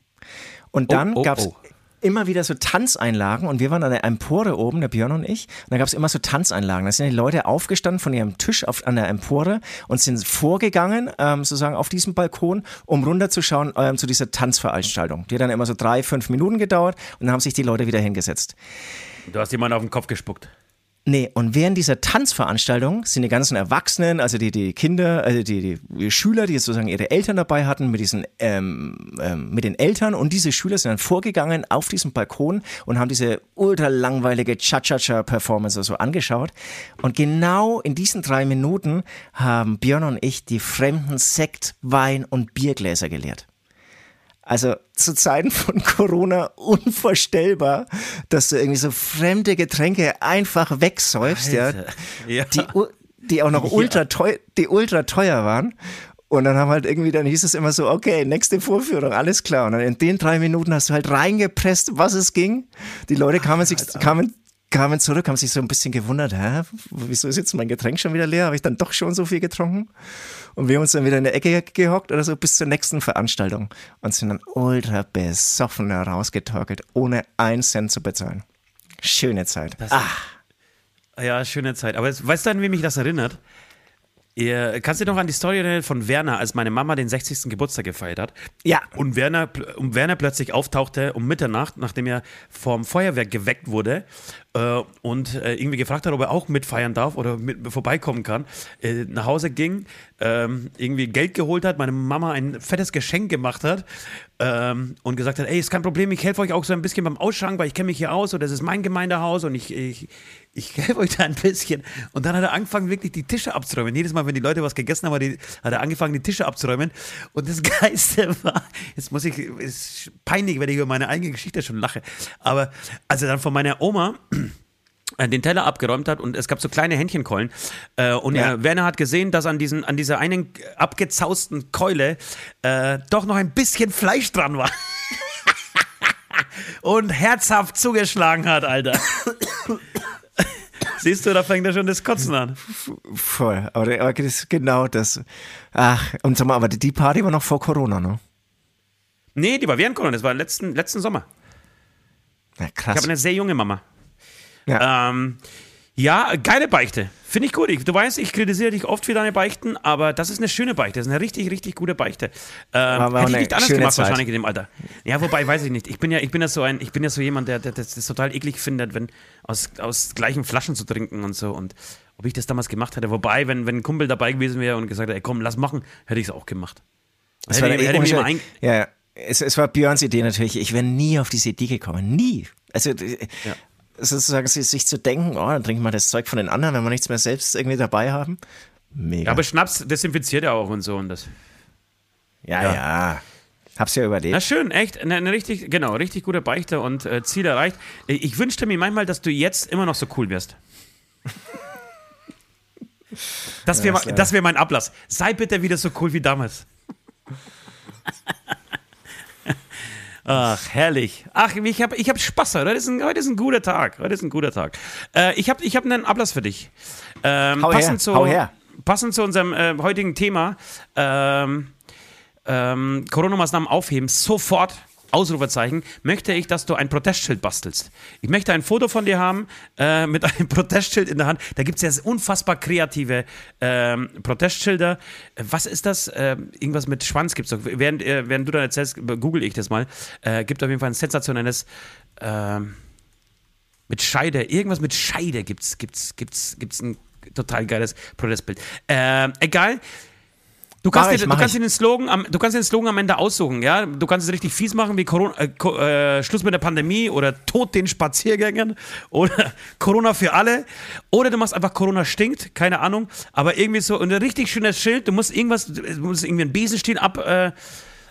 S2: Und dann oh, oh, gab's oh immer wieder so Tanzeinlagen und wir waren an der Empore oben, der Björn und ich, und da gab es immer so Tanzeinlagen. Da sind die Leute aufgestanden von ihrem Tisch auf, an der Empore und sind vorgegangen, ähm, sozusagen auf diesem Balkon, um runterzuschauen ähm, zu dieser Tanzveranstaltung. Die hat dann immer so drei, fünf Minuten gedauert und dann haben sich die Leute wieder hingesetzt.
S3: Du hast jemanden auf den Kopf gespuckt.
S2: Nee, und während dieser Tanzveranstaltung sind die ganzen Erwachsenen, also die, die Kinder, also die, die Schüler, die sozusagen ihre Eltern dabei hatten, mit diesen, ähm, ähm, mit den Eltern und diese Schüler sind dann vorgegangen auf diesem Balkon und haben diese ultra langweilige Cha-Cha-Cha-Performance so angeschaut. Und genau in diesen drei Minuten haben Björn und ich die fremden Sekt, Wein und Biergläser geleert. Also zu Zeiten von Corona unvorstellbar, dass du irgendwie so fremde Getränke einfach wegsäufst, ja, ja. Die, die auch noch ultra teuer, die ultra teuer waren. Und dann haben halt irgendwie, dann hieß es immer so, okay, nächste Vorführung, alles klar. Und dann in den drei Minuten hast du halt reingepresst, was es ging. Die Leute kamen, sich, kamen, kamen zurück, haben sich so ein bisschen gewundert, hä, wieso ist jetzt mein Getränk schon wieder leer? Habe ich dann doch schon so viel getrunken? Und wir haben uns dann wieder in der Ecke gehockt oder so bis zur nächsten Veranstaltung und sind dann ultra besoffen herausgetorkelt, ohne einen Cent zu bezahlen. Schöne Zeit.
S3: Das, ah. Ja, schöne Zeit. Aber weißt du, an wen mich das erinnert? Ihr, kannst du dich noch an die Story erinnern von Werner, als meine Mama den 60. Geburtstag gefeiert hat?
S2: Ja.
S3: Und Werner, und Werner plötzlich auftauchte um Mitternacht, nachdem er vom Feuerwerk geweckt wurde äh, und äh, irgendwie gefragt hat, ob er auch mitfeiern darf oder mit, vorbeikommen kann, äh, nach Hause ging, ähm, irgendwie Geld geholt hat, meine Mama ein fettes Geschenk gemacht hat ähm, und gesagt hat, ey, ist kein Problem, ich helfe euch auch so ein bisschen beim Ausschrank, weil ich kenne mich hier aus oder das ist mein Gemeindehaus und ich, ich, ich helfe euch da ein bisschen. Und dann hat er angefangen, wirklich die Tische abzuräumen. Jedes Mal, wenn die Leute was gegessen haben, hat er angefangen, die Tische abzuräumen. Und das Geiste war, jetzt muss ich, ist peinlich, wenn ich über meine eigene Geschichte schon lache, aber als er dann von meiner Oma den Teller abgeräumt hat und es gab so kleine Händchenkeulen. Äh, und ja. äh, Werner hat gesehen, dass an, diesen, an dieser einen abgezausten Keule äh, doch noch ein bisschen Fleisch dran war. und herzhaft zugeschlagen hat, Alter. Siehst du, da fängt er schon das Kotzen an.
S2: Voll, aber, aber das ist genau das. Ach, und sag mal, aber die Party war noch vor Corona, ne?
S3: Nee, die war während Corona, das war letzten, letzten Sommer.
S2: Ja, krass.
S3: Ich habe eine sehr junge Mama. Ja. Ähm, ja, geile Beichte. Finde ich gut. Ich, du weißt, ich kritisiere dich oft für deine Beichten, aber das ist eine schöne Beichte. Das ist eine richtig, richtig gute Beichte. Ähm, hätte ich nicht anders gemacht, Zeit. wahrscheinlich in dem Alter. Ja, wobei, weiß ich nicht. Ich bin ja, ich bin ja so ein, ich bin ja so jemand, der, der, der das total eklig findet, wenn aus, aus gleichen Flaschen zu trinken und so. Und ob ich das damals gemacht hätte. Wobei, wenn, wenn ein Kumpel dabei gewesen wäre und gesagt hätte, ey, komm, lass machen, hätte ich es auch gemacht.
S2: Das hätte, war ich, hätte mich ein ja, es, es war Björns Idee natürlich. Ich wäre nie auf diese Idee gekommen. Nie. Also, ja sozusagen sich zu denken, oh, dann trinken wir das Zeug von den anderen, wenn wir nichts mehr selbst irgendwie dabei haben. Mega.
S3: Ja, aber Schnaps desinfiziert ja auch und so und das.
S2: Ja, ja. ja. Hab's ja überlebt.
S3: Na schön, echt, eine, eine richtig, genau, richtig gute Beichte und äh, Ziel erreicht. Ich wünschte mir manchmal, dass du jetzt immer noch so cool wärst. Das wäre ja, wär mein Ablass. Sei bitte wieder so cool wie damals. Ach, herrlich. Ach, ich habe ich hab Spaß heute. Heute ist, ein, heute ist ein guter Tag. Heute ist ein guter Tag. Äh, ich habe ich hab einen Ablass für dich. Ähm,
S2: hau
S3: passend,
S2: her,
S3: zu,
S2: hau her.
S3: passend zu unserem äh, heutigen Thema. Ähm, ähm, Corona-Maßnahmen aufheben, sofort Ausrufezeichen, möchte ich, dass du ein Protestschild bastelst. Ich möchte ein Foto von dir haben äh, mit einem Protestschild in der Hand. Da gibt es ja unfassbar kreative ähm, Protestschilder. Was ist das? Äh, irgendwas mit Schwanz gibt es doch. Während, äh, während du dann erzählst, google ich das mal. Äh, gibt auf jeden Fall ein sensationelles ähm, mit Scheide. Irgendwas mit Scheide gibt es gibt's, gibt's, gibt's ein total geiles Protestbild. Äh, egal. Du kannst, dir, du, kannst den Slogan am, du kannst den Slogan am Ende aussuchen, ja? Du kannst es richtig fies machen wie Corona, äh, äh, Schluss mit der Pandemie oder Tod den Spaziergängern oder Corona für alle. Oder du machst einfach Corona stinkt, keine Ahnung. Aber irgendwie so ein richtig schönes Schild. Du musst irgendwas, du musst irgendwie einen Besenstiel ab, äh,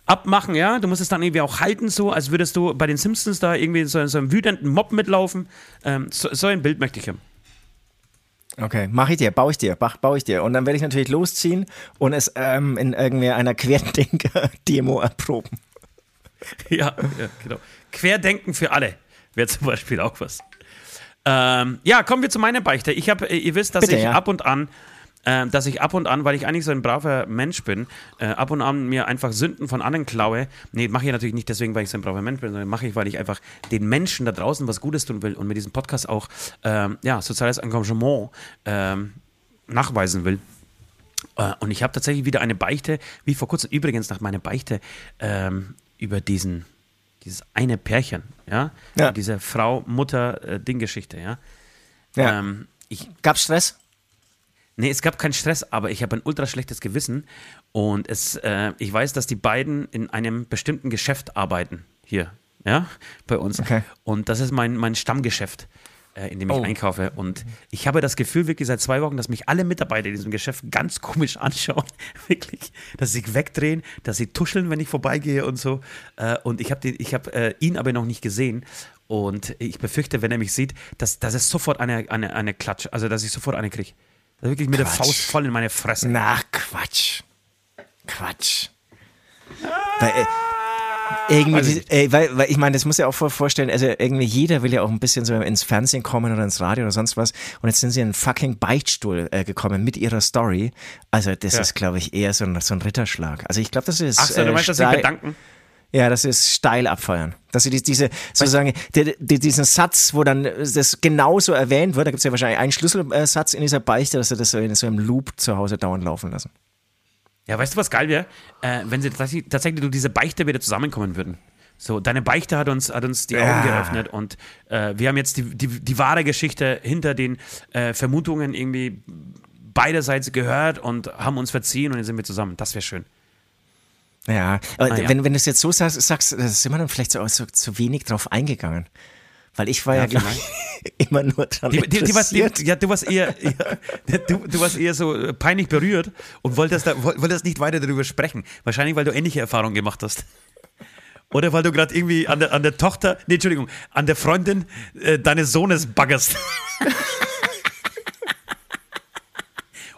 S3: abmachen, ja? Du musst es dann irgendwie auch halten, so, als würdest du bei den Simpsons da irgendwie so, so einem wütenden Mob mitlaufen. Ähm, so, so ein Bild möchte ich haben.
S2: Okay, mache ich dir, baue ich dir, baue ich dir. Und dann werde ich natürlich losziehen und es ähm, in irgendwie einer Querdenker-Demo erproben.
S3: Ja, ja, genau. Querdenken für alle wäre zum Beispiel auch was. Ähm, ja, kommen wir zu meiner Beichte. Ich habe, ihr wisst, dass Bitte, ich ja. ab und an äh, dass ich ab und an, weil ich eigentlich so ein braver Mensch bin, äh, ab und an mir einfach Sünden von anderen klaue. Nee, mache ich natürlich nicht deswegen, weil ich so ein braver Mensch bin, sondern mache ich, weil ich einfach den Menschen da draußen was Gutes tun will und mit diesem Podcast auch ähm, ja, soziales Engagement ähm, nachweisen will. Äh, und ich habe tatsächlich wieder eine Beichte, wie vor kurzem, übrigens nach meiner Beichte, ähm, über diesen, dieses eine Pärchen, ja, ja. diese Frau-Mutter-Ding-Geschichte, ja.
S2: ja. Ähm, ich, Gab's Stress?
S3: Nee, es gab keinen Stress, aber ich habe ein ultra schlechtes Gewissen und es, äh, ich weiß, dass die beiden in einem bestimmten Geschäft arbeiten hier, ja, bei uns.
S2: Okay.
S3: Und das ist mein, mein Stammgeschäft, äh, in dem ich oh. einkaufe. Und ich habe das Gefühl wirklich seit zwei Wochen, dass mich alle Mitarbeiter in diesem Geschäft ganz komisch anschauen, wirklich, dass sie sich wegdrehen, dass sie tuscheln, wenn ich vorbeigehe und so. Äh, und ich habe hab, äh, ihn aber noch nicht gesehen. Und ich befürchte, wenn er mich sieht, dass, dass es sofort eine, eine, eine Klatsch, also dass ich sofort eine kriege. Wirklich mit Quatsch. der Faust voll in meine Fresse.
S2: Na, Quatsch. Quatsch. Weil, äh, irgendwie, also, ey, weil, weil ich meine, das muss ja auch vorstellen, also irgendwie jeder will ja auch ein bisschen so ins Fernsehen kommen oder ins Radio oder sonst was. Und jetzt sind sie in einen fucking Beichtstuhl äh, gekommen mit ihrer Story. Also das ja. ist, glaube ich, eher so ein, so ein Ritterschlag. Also ich glaube, das ist.
S3: Ach so, du meinst, äh, dass sie bedanken?
S2: Ja, das ist steil abfeuern. Dass sie diese, sozusagen, die, die, diesen Satz, wo dann das genauso erwähnt wird, da gibt es ja wahrscheinlich einen Schlüsselsatz in dieser Beichte, dass sie das so in so einem Loop zu Hause dauernd laufen lassen.
S3: Ja, weißt du, was geil wäre? Äh, wenn sie tatsächlich, tatsächlich durch diese Beichte wieder zusammenkommen würden. So, deine Beichte hat uns, hat uns die ja. Augen geöffnet und äh, wir haben jetzt die, die, die wahre Geschichte hinter den äh, Vermutungen irgendwie beiderseits gehört und haben uns verziehen und jetzt sind wir zusammen. Das wäre schön.
S2: Ja, aber
S3: Ah, ja.
S2: Wenn, wenn du es jetzt so sagst, sagst da sind wir dann vielleicht so, so zu wenig drauf eingegangen. Weil ich war ja,
S3: Ja,
S2: ich, immer nur dran
S3: Die, die, die, warst, ja, du warst eher, ja, du, du warst eher so äh, peinlich berührt und wolltest, da, woll- wolltest nicht weiter darüber sprechen. Wahrscheinlich, weil du ähnliche Erfahrungen gemacht hast. Oder weil du gerade irgendwie an der, an der Tochter, nee, Entschuldigung, an der Freundin äh, deines Sohnes baggerst.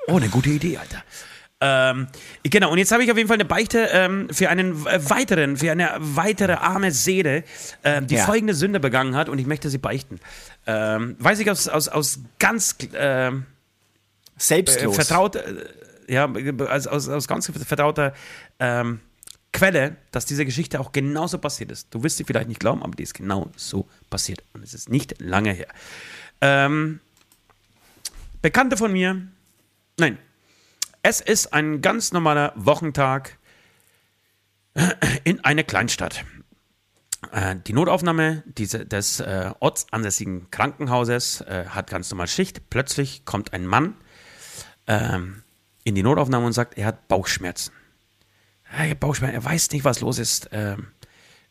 S3: oh, eine gute Idee, Alter. Ähm, genau, und jetzt habe ich auf jeden Fall eine Beichte ähm, für einen äh, weiteren, für eine weitere arme Seele, ähm, die
S2: Ja.
S3: folgende Sünde begangen hat und ich möchte sie beichten. Ähm, weiß ich aus, aus, aus ganz äh,
S2: Selbstlos.
S3: vertraut, äh, ja, aus, aus, aus ganz vertrauter ähm, Quelle, dass diese Geschichte auch genauso passiert ist. Du wirst sie vielleicht nicht glauben, aber die ist genau so passiert. Und es ist nicht lange her. Ähm, Bekannte von mir, nein, es ist ein ganz normaler Wochentag in einer Kleinstadt. Äh, Die Notaufnahme des äh, ortsansässigen Krankenhauses äh, hat ganz normal Schicht. Plötzlich kommt ein Mann ähm, in die Notaufnahme und sagt, er hat Bauchschmerzen. Er hat Bauchschmerzen, er weiß nicht, was los ist.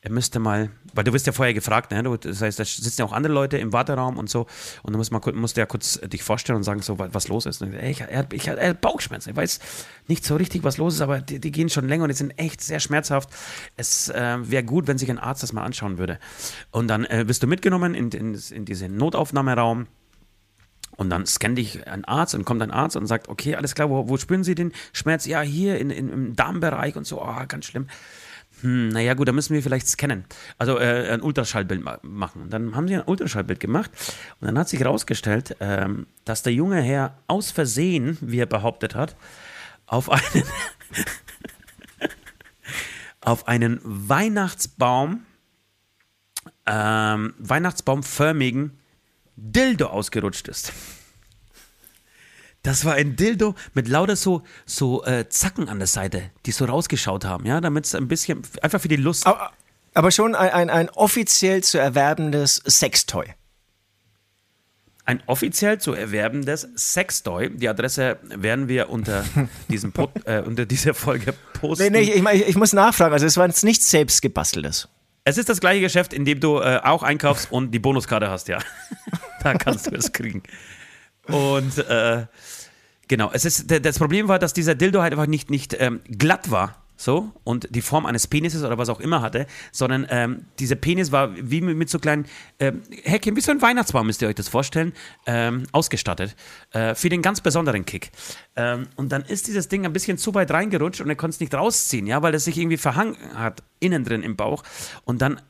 S3: Er müsste mal, weil du wirst ja vorher gefragt, ne? das heißt, da sitzen ja auch andere Leute im Warteraum und so und du musst, mal, musst ja kurz dich vorstellen und sagen, so, wa- was los ist. Und ich, er, ich, er hat Bauchschmerzen, ich weiß nicht so richtig, was los ist, aber die, die gehen schon länger und die sind echt sehr schmerzhaft. Es äh, wäre gut, wenn sich ein Arzt das mal anschauen würde. Und dann äh, wirst du mitgenommen in, in, in diesen Notaufnahmeraum. Und dann scannt dich ein Arzt und kommt ein Arzt und sagt, okay, alles klar, wo, wo spüren Sie den Schmerz? Ja, hier in, in, im Darmbereich und so, oh, ganz schlimm. Hm, naja, gut, dann müssen wir vielleicht scannen. Also äh, ein Ultraschallbild ma machen. Dann haben sie ein Ultraschallbild gemacht und dann hat sich herausgestellt, ähm, dass der junge Herr aus Versehen, wie er behauptet hat, auf einen, auf einen Weihnachtsbaum, ähm, Weihnachtsbaumförmigen Dildo ausgerutscht ist. Das war ein Dildo mit lauter so, so äh, Zacken an der Seite, die so rausgeschaut haben, ja, damit es ein bisschen, einfach für die Lust.
S2: aber, aber schon ein, ein, ein offiziell zu erwerbendes Sextoy.
S3: Ein offiziell zu erwerbendes Sextoy. Die Adresse werden wir unter, diesem Pod, äh, unter dieser Folge posten.
S2: Nee, nee, ich, ich, ich muss nachfragen, also es war jetzt nichts selbstgebasteltes.
S3: Es ist das gleiche Geschäft, in dem du äh, auch einkaufst und die Bonuskarte hast, ja. da kannst du es kriegen. Und äh, genau, es ist, das Problem war, dass dieser Dildo halt einfach nicht, nicht ähm, glatt war. So, und die Form eines Penises oder was auch immer hatte, sondern ähm, dieser Penis war wie mit, mit so kleinen ähm, Häkchen, wie so ein Weihnachtsbaum, müsst ihr euch das vorstellen, ähm, ausgestattet. Äh, für den ganz besonderen Kick. Ähm, und dann ist dieses Ding ein bisschen zu weit reingerutscht und er konnte es nicht rausziehen, ja, weil es sich irgendwie verhangen hat, innen drin im Bauch. Und dann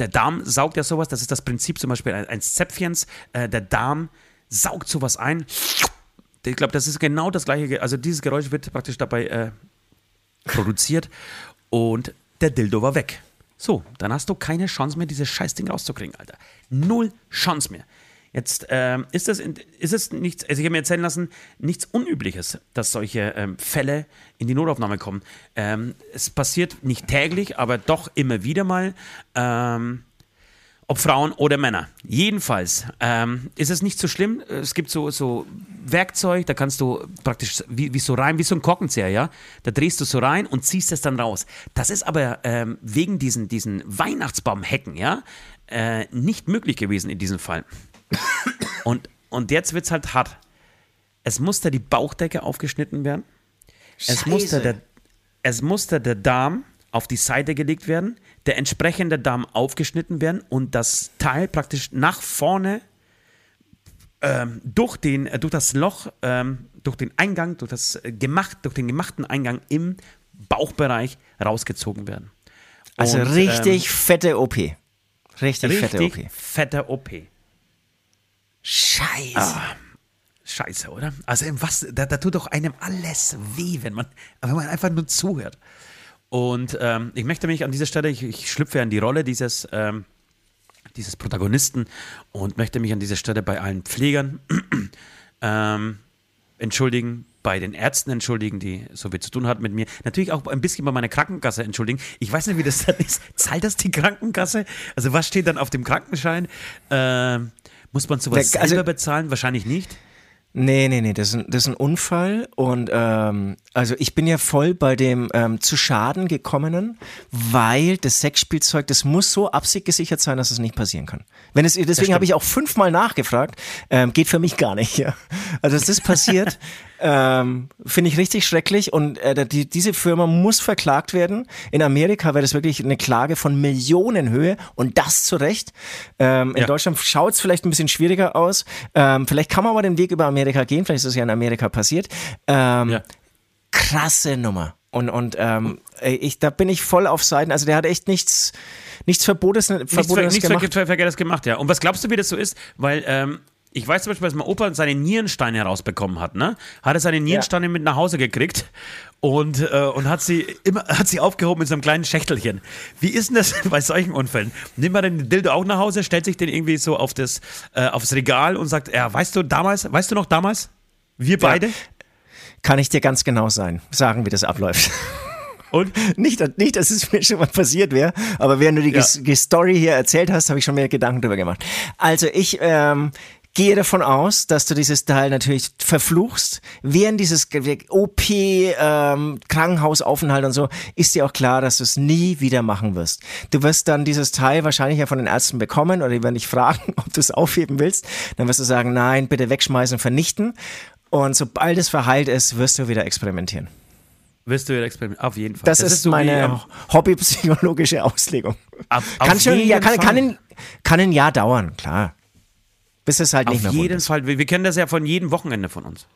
S3: der Darm saugt ja sowas, das ist das Prinzip zum Beispiel ein- eines Zäpfchens. Äh, der Darm saugt sowas ein. Ich glaube, das ist genau das gleiche, also dieses Geräusch wird praktisch dabei äh, produziert und der Dildo war weg. So, dann hast du keine Chance mehr, dieses Scheißding rauszukriegen, Alter. Null Chance mehr. Jetzt ähm, ist, das ist es nichts, also ich habe mir erzählen lassen, nichts Unübliches, dass solche ähm, Fälle in die Notaufnahme kommen. Ähm, es passiert nicht täglich, aber doch immer wieder mal. Ob Frauen oder Männer. Jedenfalls ähm, ist es nicht so schlimm. Es gibt so, so Werkzeug, da kannst du praktisch wie, wie so rein, wie so ein Korkenzieher, ja. Da drehst du so rein und ziehst es dann raus. Das ist aber ähm, wegen diesen, diesen Weihnachtsbaumhecken, ja, äh, nicht möglich gewesen in diesem Fall. Und, und jetzt wird es halt hart. Es musste die Bauchdecke aufgeschnitten werden. Es musste, der, es musste der Darm auf die Seite gelegt werden, der entsprechende Darm aufgeschnitten werden und das Teil praktisch nach vorne ähm, durch, den, äh, durch das Loch, ähm, durch den Eingang, durch, das, äh, gemacht, durch den gemachten Eingang im Bauchbereich rausgezogen werden.
S2: Also
S3: Und,
S2: richtig fette OP. Richtig,
S3: ähm,
S2: fette
S3: richtig
S2: OP.
S3: fette OP.
S2: Scheiße.
S3: Ah. Scheiße, oder? Also was, da, da tut doch einem alles weh, wenn man, wenn man einfach nur zuhört. Und ähm, ich möchte mich an dieser Stelle, ich, ich schlüpfe in die Rolle dieses, ähm, dieses Protagonisten und möchte mich an dieser Stelle bei allen Pflegern ähm, entschuldigen, bei den Ärzten entschuldigen, die so viel zu tun hatten mit mir. Natürlich auch ein bisschen bei meiner Krankenkasse entschuldigen. Ich weiß nicht, wie das dann ist. Zahlt das die Krankenkasse? Also was steht dann auf dem Krankenschein? Ähm, muss man sowas
S2: Der- also-
S3: selber bezahlen? Wahrscheinlich nicht.
S2: Nee, nee, nee, das ist ein, das ist ein Unfall und ähm, also ich bin ja voll bei dem ähm, zu Schaden gekommenen, weil das Sexspielzeug, das muss so absichtgesichert sein, dass es nicht passieren kann. Wenn es, deswegen habe ich auch fünfmal nachgefragt, ähm, geht für mich gar nicht. Ja. Also dass das passiert, ähm, finde ich richtig schrecklich und äh, die, diese Firma muss verklagt werden. In Amerika wäre das wirklich eine Klage von Millionenhöhe und das zu Recht. Ähm, in
S3: Ja.
S2: Deutschland schaut es vielleicht ein bisschen schwieriger aus. Ähm, vielleicht kann man aber den Weg über Amerika gehen, vielleicht ist es ja in Amerika passiert. Ähm,
S3: Ja.
S2: Krasse Nummer. Und, und ähm, ich, da bin ich voll auf Seiten. Also der hat echt nichts, nichts Verbotenes,
S3: Nichts, nichts
S2: gemacht.
S3: Ver Verkehrtes gemacht, ja. Und was glaubst du, wie das so ist? Weil, ähm, ich weiß zum Beispiel, als mein Opa seine Nierensteine herausbekommen hat, ne? Hat er seine Nierensteine mit nach Hause gekriegt und, äh, und hat sie immer, hat sie aufgehoben in so einem kleinen Schächtelchen. Wie ist denn das bei solchen Unfällen? Nimmt man den Dildo auch nach Hause, stellt sich den irgendwie so auf das, äh, aufs Regal und sagt, ja, weißt du damals, weißt du noch damals? Wir beide?
S2: Kann ich dir ganz genau sein, sagen, wie das abläuft.
S3: Und?
S2: Nicht, nicht, dass es mir schon mal passiert wäre, aber während du die,
S3: Ja.
S2: Story hier erzählt hast, habe ich schon mehr Gedanken drüber gemacht. Also ich ähm, gehe davon aus, dass du dieses Teil natürlich verfluchst. Während dieses OP, ähm, Krankenhausaufenthalt und so, ist dir auch klar, dass du es nie wieder machen wirst. Du wirst dann dieses Teil wahrscheinlich ja von den Ärzten bekommen oder die werden dich fragen, ob du es aufheben willst. Dann wirst du sagen, nein, bitte wegschmeißen, vernichten. Und sobald es verheilt ist, wirst du wieder experimentieren.
S3: Wirst du wieder experimentieren? Auf jeden Fall.
S2: Das, ist,
S3: so
S2: meine hobbypsychologische Auslegung.
S3: auf,
S2: Kann
S3: auf
S2: schon, ja, kann, kann, ein, kann ein Jahr dauern, klar. Bis es halt nicht mehr
S3: Auf jeden. Fall. Wir, wir kennen das ja von jedem Wochenende von uns.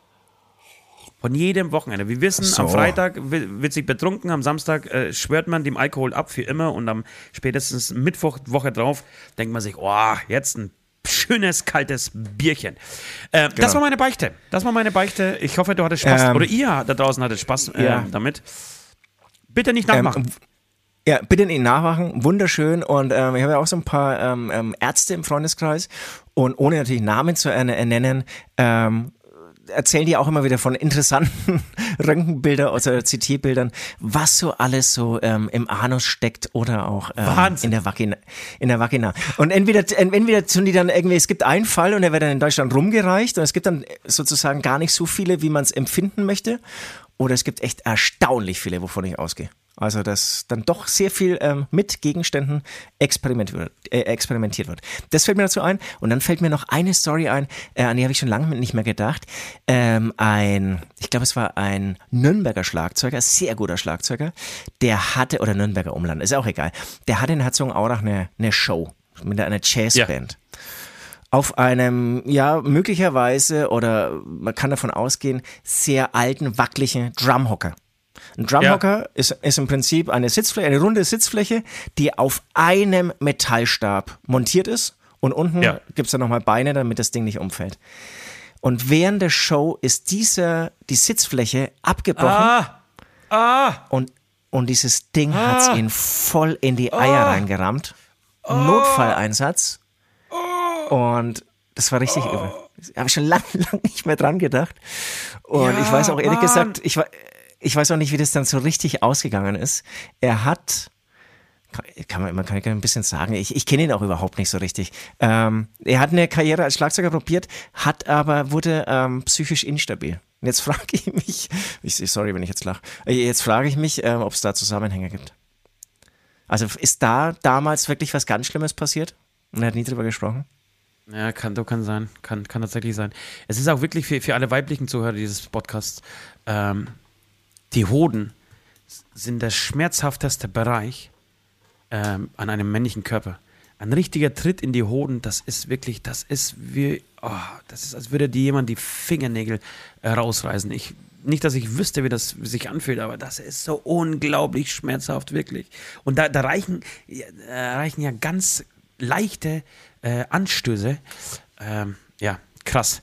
S3: Von jedem Wochenende. Wir wissen,
S2: so.
S3: am Freitag wi- wird sich betrunken, am Samstag äh, schwört man dem Alkohol ab für immer und am spätestens Mittwoch, Woche drauf, denkt man sich, oh, jetzt ein schönes, kaltes Bierchen. Äh, Das war meine Beichte. Das war meine Beichte. Ich hoffe, du hattest Spaß.
S2: Genau. Ähm,
S3: Oder ihr da draußen hattet Spaß äh,
S2: ja.
S3: damit. Bitte nicht nachmachen.
S2: Ähm, Ja, bitte nicht nachmachen, wunderschön. Und ähm, ich habe ja auch so ein paar ähm, ähm, Ärzte im Freundeskreis und ohne natürlich Namen zu erne- äh, nennen, ähm, erzählen die auch immer wieder von interessanten Röntgenbildern oder CT-Bildern, was so alles so ähm, im Anus steckt oder auch ähm, in der Vagina. In der Vagina. Und entweder, ent- entweder tun die dann irgendwie, es gibt einen Fall und der wird dann in Deutschland rumgereicht und es gibt dann sozusagen gar nicht so viele, wie man es empfinden möchte. Oder es gibt echt erstaunlich viele, wovon ich ausgehe. Also, dass dann doch sehr viel ähm, mit Gegenständen experiment wird, äh, experimentiert wird. Das fällt mir dazu ein. Und dann fällt mir noch eine Story ein, äh, an die habe ich schon lange nicht mehr gedacht. Ähm, ein, ich glaube, es war ein Nürnberger Schlagzeuger, sehr guter Schlagzeuger, der hatte, oder Nürnberger Umland, ist auch egal, der hatte in Herzogenaurach eine, eine Show mit einer Jazzband auf einem, ja, möglicherweise oder man kann davon ausgehen, sehr alten, wackeligen Drumhocker. Ein Drumhocker ist, ist im Prinzip eine Sitzfläche, eine runde Sitzfläche, die auf einem Metallstab montiert ist und unten
S3: Ja.
S2: gibt's dann nochmal Beine, damit das Ding nicht umfällt. Und während der Show ist diese, die Sitzfläche abgebrochen
S3: ah! Ah!
S2: und, und dieses Ding hat's ihn voll in die Eier reingerammt. Notfalleinsatz. Und das war richtig übel. Da habe ich schon lange, lange nicht mehr dran gedacht. Und
S3: Ja,
S2: ich weiß auch ehrlich
S3: Mann.
S2: gesagt, ich, wa- ich weiß auch nicht, wie das dann so richtig ausgegangen ist. Er hat, kann- man, man kann ein bisschen sagen, ich, ich kenne ihn auch überhaupt nicht so richtig. Ähm, er hat eine Karriere als Schlagzeuger probiert, hat aber, wurde ähm, psychisch instabil. Und jetzt frage ich mich, ich, sorry, wenn ich jetzt lache, jetzt frage ich mich, ähm, ob es da Zusammenhänge gibt. Also ist da damals wirklich was ganz Schlimmes passiert? Und er hat nie drüber gesprochen?
S3: Ja, kann, doch kann sein. Kann, kann tatsächlich sein. Es ist auch wirklich für, für alle weiblichen Zuhörer dieses Podcasts, ähm, die Hoden sind der schmerzhafteste Bereich ähm, an einem männlichen Körper. Ein richtiger Tritt in die Hoden, das ist wirklich, das ist wie, oh, das ist, als würde dir jemand die Fingernägel äh, rausreißen. Ich, nicht, dass ich wüsste, wie das sich anfühlt, aber das ist so unglaublich schmerzhaft, wirklich. Und da, da reichen, äh, reichen ja ganz leichte äh, Anstöße. Ähm, ja, krass.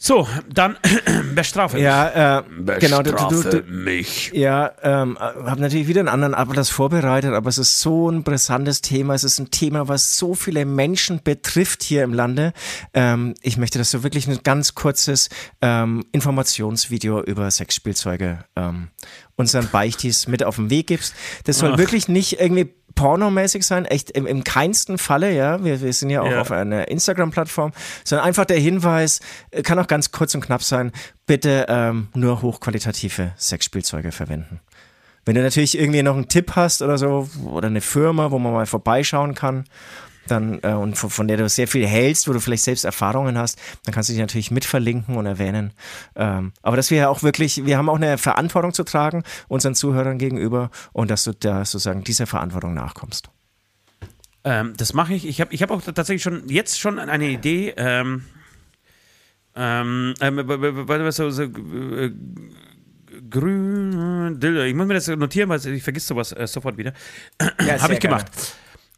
S3: So, dann bestrafe mich.
S2: Ja, äh, genau. Du, du,
S1: Bestrafe
S2: du,
S1: mich.
S2: ja, ähm, habe natürlich wieder einen anderen Ablass vorbereitet, aber es ist so ein brisantes Thema. Es ist ein Thema, was so viele Menschen betrifft hier im Lande. Ähm, ich möchte, dass du wirklich ein ganz kurzes ähm, Informationsvideo über Sexspielzeuge ähm, unseren Beichtis mit auf den Weg gibst. Das soll wirklich nicht irgendwie pornomäßig sein, echt im, im keinsten Falle, ja. Wir, wir sind ja auch
S3: Ja.
S2: auf einer Instagram-Plattform, sondern einfach der Hinweis, äh, kann auch ganz kurz und knapp sein, bitte ähm, nur hochqualitative Sexspielzeuge verwenden. Wenn du natürlich irgendwie noch einen Tipp hast oder so, oder eine Firma, wo man mal vorbeischauen kann, dann, äh, und von, von der du sehr viel hältst, wo du vielleicht selbst Erfahrungen hast, dann kannst du die natürlich mit verlinken und erwähnen. Ähm, aber dass wir ja auch wirklich, wir haben auch eine Verantwortung zu tragen, unseren Zuhörern gegenüber, und dass du da sozusagen dieser Verantwortung nachkommst.
S3: Ähm, das mache ich. Ich habe ich hab auch tatsächlich schon jetzt schon eine Idee. Ähm, ähm, ähm, so, so, äh, grün, Dildo. Ich muss mir das notieren, weil ich vergiss sowas äh, sofort wieder.
S2: Ja,
S3: Habe ich gemacht.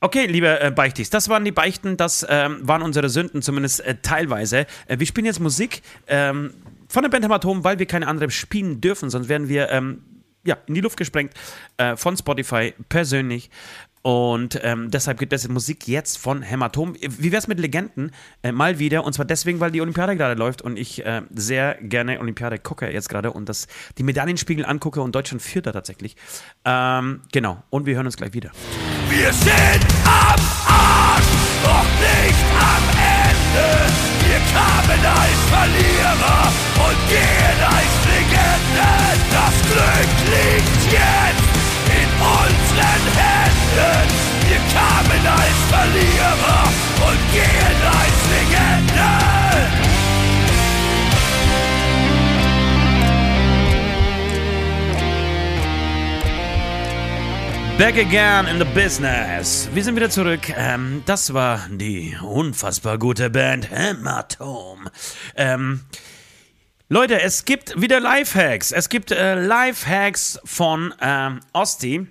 S3: Okay, liebe äh, Beichtis, das waren die Beichten, das ähm, waren unsere Sünden, zumindest äh, teilweise. Äh, wir spielen jetzt Musik ähm, von der Band Hämatom, weil wir keine andere spielen dürfen, sonst werden wir ähm, ja, in die Luft gesprengt äh, von Spotify persönlich. Und ähm, deshalb gibt es Musik jetzt von Hämatom. Wie wär's mit Legenden? Äh, mal wieder. Und zwar deswegen, weil die Olympiade gerade läuft und ich äh, sehr gerne Olympiade gucke jetzt gerade und das, die Medaillenspiegel angucke und Deutschland führt da tatsächlich. Ähm, genau. Und wir hören uns gleich wieder.
S1: Wir sind am Arsch, doch nicht am Ende. Wir kamen als Verlierer und gehen als Legenden. Das Glück liegt jetzt in unseren Händen. Wir kamen als Verlierer und gehen als Legenden.
S3: Back again in the business. Wir sind wieder zurück. Ähm, das war die unfassbar gute Band Hämatom. Ähm, Leute, es gibt wieder Lifehacks. Es gibt äh, Lifehacks von ähm, Osti.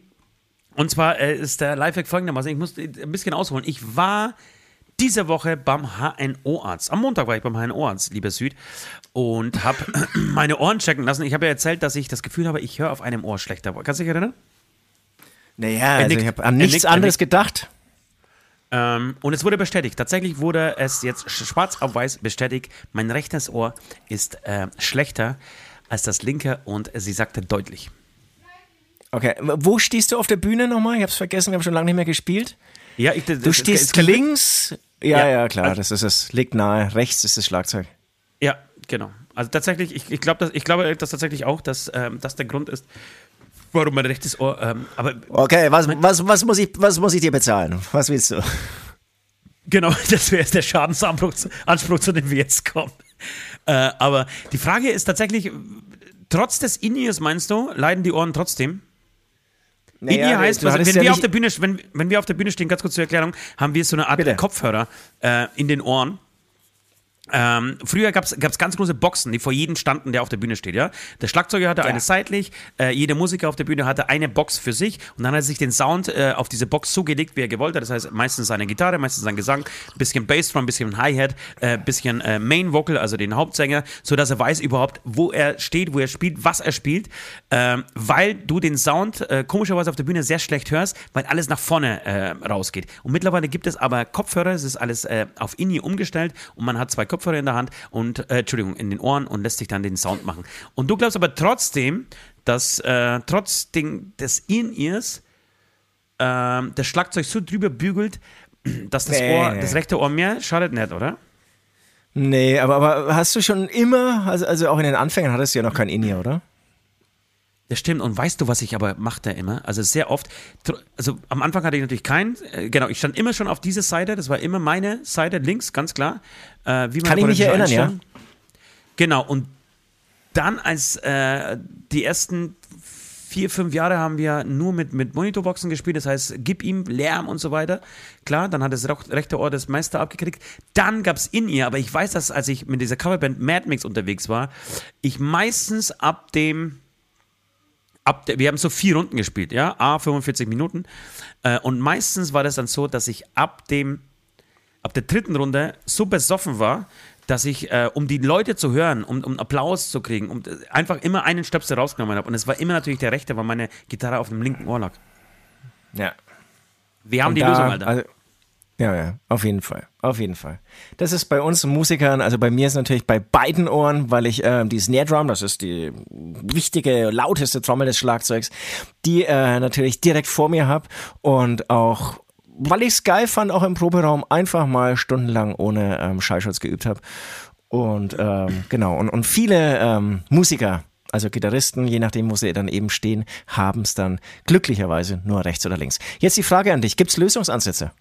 S3: Und zwar äh, ist der Lifehack folgendermaßen. Ich muss ein bisschen ausholen. Ich war diese Woche beim HNO-Arzt. Am Montag war ich beim HNO-Arzt, lieber Süd, und habe meine Ohren checken lassen. Ich habe ja erzählt, dass ich das Gefühl habe, ich höre auf einem Ohr schlechter. Kannst du dich erinnern?
S2: Naja, also ich habe an nichts
S3: nickt, er
S2: anderes gedacht.
S3: Ähm, und es wurde bestätigt. Tatsächlich wurde es jetzt sch- schwarz auf weiß bestätigt. Mein rechtes Ohr ist äh, schlechter als das linke und sie sagte deutlich.
S2: Okay, wo stehst du auf der Bühne nochmal? Ich hab's vergessen, wir haben schon lange nicht mehr gespielt.
S3: Ja, ich, das,
S2: Du stehst links. Ja,
S3: Ja.
S2: ja, klar,
S3: Also-
S2: das ist es. Liegt nahe. Rechts ist das Schlagzeug.
S3: Ja, genau. Also tatsächlich, ich, ich, glaub, dass, ich glaube dass tatsächlich auch, dass ähm, das der Grund ist, warum mein rechtes Ohr. Ähm, aber
S2: Okay, was, was, was, muss ich, was muss ich dir bezahlen? Was willst du?
S3: Genau, das wäre jetzt der Schadensanspruch, Anspruch, zu dem wir jetzt kommen. Äh, aber die Frage ist tatsächlich, trotz des In-Ears, meinst du, leiden die Ohren trotzdem? In-Ear heißt,
S2: du
S3: also,
S2: hattest
S3: wenn,
S2: ja
S3: wir auf der Bühne, wenn, wenn wir auf der Bühne stehen, ganz kurz zur Erklärung, haben wir so eine Art
S2: Bitte.
S3: Kopfhörer äh, in den Ohren. Ähm, früher gab es ganz große Boxen, die vor jedem standen, der auf der Bühne steht. Ja? Der Schlagzeuger hatte
S2: Ja.
S3: eine seitlich, äh, jeder Musiker auf der Bühne hatte eine Box für sich und dann hat er sich den Sound äh, auf diese Box so gelegt, wie er gewollt hat. Das heißt, meistens seine Gitarre, meistens sein Gesang, bisschen Bassdrum, bisschen Hi-Hat, äh, bisschen äh, Main Vocal, also den Hauptsänger, so dass er weiß überhaupt, wo er steht, wo er spielt, was er spielt, ähm, weil du den Sound äh, komischerweise auf der Bühne sehr schlecht hörst, weil alles nach vorne äh, rausgeht. Und mittlerweile gibt es aber Kopfhörer, es ist alles äh, auf INI umgestellt und man hat zwei Kopfhörer in der Hand und, äh, Entschuldigung, in den Ohren und lässt sich dann den Sound machen. Und du glaubst aber trotzdem, dass äh, trotz des In-Ears ähm, das Schlagzeug so drüber bügelt, dass das,
S2: Nee,
S3: Ohr, das rechte Ohr mehr schadet nicht, oder?
S2: Nee, aber, aber hast du schon immer, also, also auch in den Anfängen hattest du ja noch kein In-Ear, oder?
S3: Das stimmt. Und weißt du, was ich aber machte immer? Also sehr oft, also am Anfang hatte ich natürlich keinen, äh, genau, ich stand immer schon auf diese Seite, das war immer meine Seite, links, ganz klar. Äh, wie man
S2: Kann ich mich erinnern, ja.
S3: Genau, und dann als äh, die ersten vier, fünf Jahre haben wir nur mit, mit Monitorboxen gespielt, das heißt, gib ihm Lärm und so weiter. Klar, dann hat das rech- rechte Ohr das meiste abgekriegt. Dann gab es in ihr, aber ich weiß, dass als ich mit dieser Coverband Mad Mix unterwegs war, ich meistens ab dem ab der, wir haben so vier Runden gespielt, ja, A 45 Minuten. Äh, und meistens war das dann so, dass ich ab dem, ab der dritten Runde so besoffen war, dass ich, äh, um die Leute zu hören, um, um Applaus zu kriegen, um, einfach immer einen Stöpsel rausgenommen habe. Und es war immer natürlich der rechte, weil meine Gitarre auf dem linken Ohr lag.
S2: Ja.
S3: Wir haben
S2: Und
S3: die
S2: da,
S3: Lösung, Alter.
S2: Also, Ja, ja, auf jeden Fall, auf jeden Fall. Das ist bei uns Musikern, also bei mir ist natürlich bei beiden Ohren, weil ich äh, die Snare Drum, das ist die wichtige, lauteste Trommel des Schlagzeugs, die äh, natürlich direkt vor mir habe und auch, weil ich es geil fand, auch im Proberaum einfach mal stundenlang ohne ähm, Schallschutz geübt habe. Und ähm, genau, und, und viele ähm, Musiker, also Gitarristen, je nachdem, wo sie dann eben stehen, haben es dann glücklicherweise nur rechts oder links. Jetzt die Frage an dich, gibt es Lösungsansätze?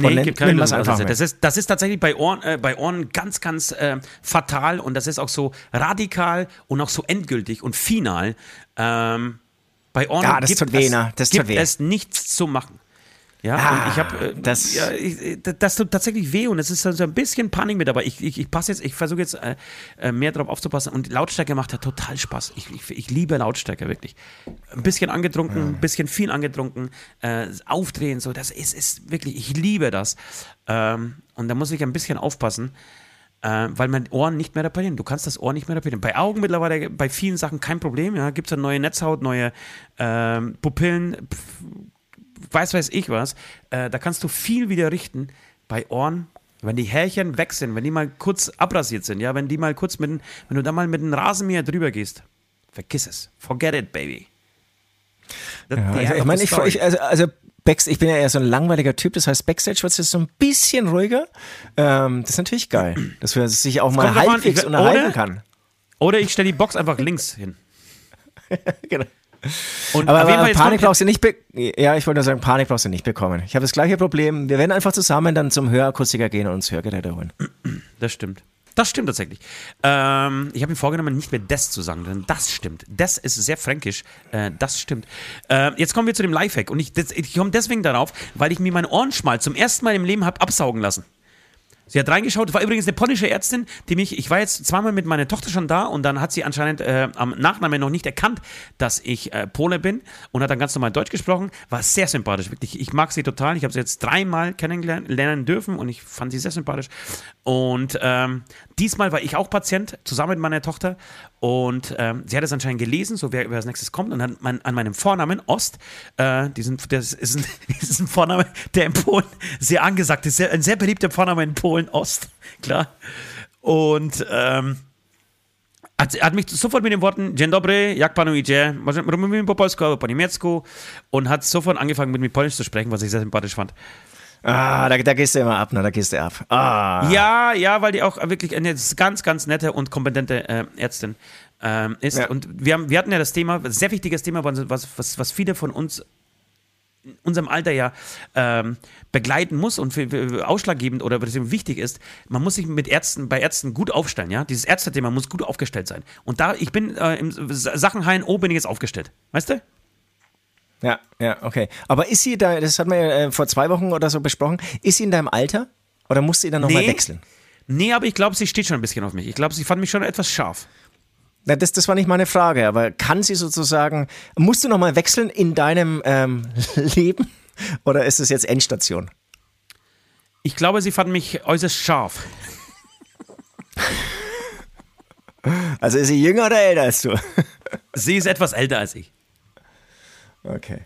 S3: Nee,
S2: nenn-
S3: gibt keine Lösung. Also, das, ist, das ist tatsächlich bei Ohren, äh, bei Ohren ganz, ganz äh, fatal und das ist auch so radikal und auch so endgültig und final. Ähm, bei Ohren
S2: Ja, das
S3: gibt,
S2: tut weh,
S3: es,
S2: ne? Das
S3: gibt
S2: tut weh.
S3: es nichts zu machen. Ja,
S2: Ah,
S3: ich habe äh,
S2: das-
S3: ja, ich, äh, das tut tatsächlich weh und es ist so ein bisschen Panik mit, aber ich, ich, ich passe jetzt, ich versuche jetzt äh, äh, mehr drauf aufzupassen und Lautstärke macht ja total Spaß. Ich, ich, ich liebe Lautstärke wirklich. Ein bisschen angetrunken, ein bisschen viel angetrunken, äh, aufdrehen, so, das ist, ist wirklich, ich liebe das. Ähm, und da muss ich ein bisschen aufpassen. Äh, weil mein Ohren nicht mehr reparieren. Du kannst das Ohr nicht mehr reparieren. Bei Augen mittlerweile, bei vielen Sachen kein Problem. Ja, gibt es eine neue Netzhaut, neue ähm, Pupillen, pf, weiß weiß ich was, äh, da kannst du viel wieder richten. Bei Ohren, wenn die Härchen weg sind, wenn die mal kurz abrasiert sind, ja, wenn die mal kurz mit, dem- wenn du da mal mit einem Rasenmäher drüber gehst, vergiss es. Forget it, baby. Das,
S2: Ja, also ich meine, ich, ich, also, also ich bin ja eher so ein langweiliger Typ, das heißt, Backstage wird es jetzt so ein bisschen ruhiger. Ähm, das ist natürlich geil, dass man sich auch mal
S3: kommt drauf an,
S2: halbwegs
S3: ich-
S2: unterhalten
S3: oder-
S2: kann.
S3: Oder ich stelle die Box einfach links hin.
S2: Genau.
S3: Und
S2: Aber, aber Panik brauchst du nicht Ja, ich wollte nur sagen, Panik brauchst du nicht bekommen. Ich habe das gleiche Problem. Wir werden einfach zusammen dann zum Hörakustiker gehen und uns Hörgeräte holen.
S3: Das stimmt. Das stimmt tatsächlich. Ähm, ich habe mir vorgenommen, nicht mehr das zu sagen, denn das stimmt. Das ist sehr fränkisch. Äh, das stimmt. Äh, jetzt kommen wir zu dem Lifehack. Und ich, das, ich komme deswegen darauf, weil ich mir meinen Ohrenschmalz zum ersten Mal im Leben habe absaugen lassen. Sie hat reingeschaut, war übrigens eine polnische Ärztin, die mich, ich war jetzt zweimal mit meiner Tochter schon da und dann hat sie anscheinend äh, am Nachnamen noch nicht erkannt, dass ich äh, Pole bin und hat dann ganz normal Deutsch gesprochen. War sehr sympathisch, wirklich. Ich mag sie total. Ich habe sie jetzt dreimal kennenlernen dürfen und ich fand sie sehr sympathisch. Und ähm, diesmal war ich auch Patient, zusammen mit meiner Tochter. Und ähm, sie hat es anscheinend gelesen, so wer, wer als nächstes kommt, und hat mein, an meinem Vornamen Ost, äh, diesen, das ist ein, das ist ein Vorname, der in Polen sehr angesagt ist, sehr, ein sehr beliebter Vorname in Polen, Ost, klar. Und ähm, hat, hat mich sofort mit den Worten Dzień dobry, jak panu idzie? Po polsku po niemiecku und hat sofort angefangen mit mir Polnisch zu sprechen, was ich sehr sympathisch fand.
S2: Ah, da, da gehst du immer ab, ne? Da gehst du ab. Ah.
S3: Ja, ja, weil die auch wirklich eine ganz, ganz nette und kompetente äh, Ärztin ähm, ist.
S2: Ja.
S3: Und wir, haben, wir hatten ja das Thema, sehr wichtiges Thema, was, was, was viele von uns in unserem Alter ja ähm, begleiten muss und für, für ausschlaggebend oder wichtig ist, man muss sich mit Ärzten, bei Ärzten gut aufstellen, ja. Dieses Ärztethema muss gut aufgestellt sein. Und da, ich bin äh, in Sachen HNO bin ich jetzt aufgestellt. Weißt du?
S2: Ja, ja, okay. Aber ist sie da, das hat man ja äh, vor zwei Wochen oder so besprochen, ist sie in deinem Alter? Oder musst du sie dann nochmal
S3: Nee.
S2: wechseln?
S3: Nee, aber ich glaube, sie steht schon ein bisschen auf mich. Ich glaube, sie fand mich schon etwas scharf.
S2: Na, das, das war nicht meine Frage, aber kann sie sozusagen, musst du nochmal wechseln in deinem ähm, Leben? Oder ist es jetzt Endstation?
S3: Ich glaube, sie fand mich äußerst scharf.
S2: Also ist sie jünger oder älter als du?
S3: Sie ist etwas älter als ich.
S2: Okay.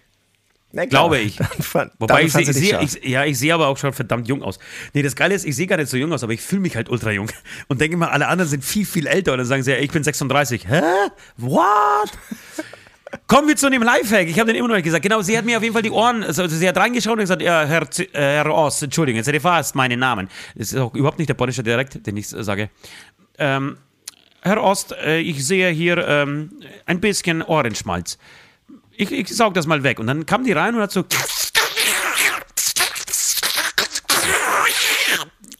S2: Na
S3: Glaube ich.
S2: Dann
S3: Wobei ich ich sehe, ich, ja, ich sehe aber auch schon verdammt jung aus. Nee, das Geile ist, ich sehe gar nicht so jung aus, aber ich fühle mich halt ultra jung. Und denke immer, alle anderen sind viel, viel älter. Und dann sagen sie, ja, ich bin 36. Hä? What? Kommen wir zu dem Lifehack. Ich habe den immer noch nicht gesagt. Genau, sie hat mir auf jeden Fall die Ohren, also sie hat reingeschaut und gesagt, ja, Herr, Z- äh, Herr Ost, Entschuldigung, jetzt erfasst meinen Namen. Das ist auch überhaupt nicht der polnische Dialekt, den ich sage. Ähm, Herr Ost, äh, ich sehe hier ähm, ein bisschen Ohrenschmalz. Ich, ich saug das mal weg. Und dann kam die rein und hat so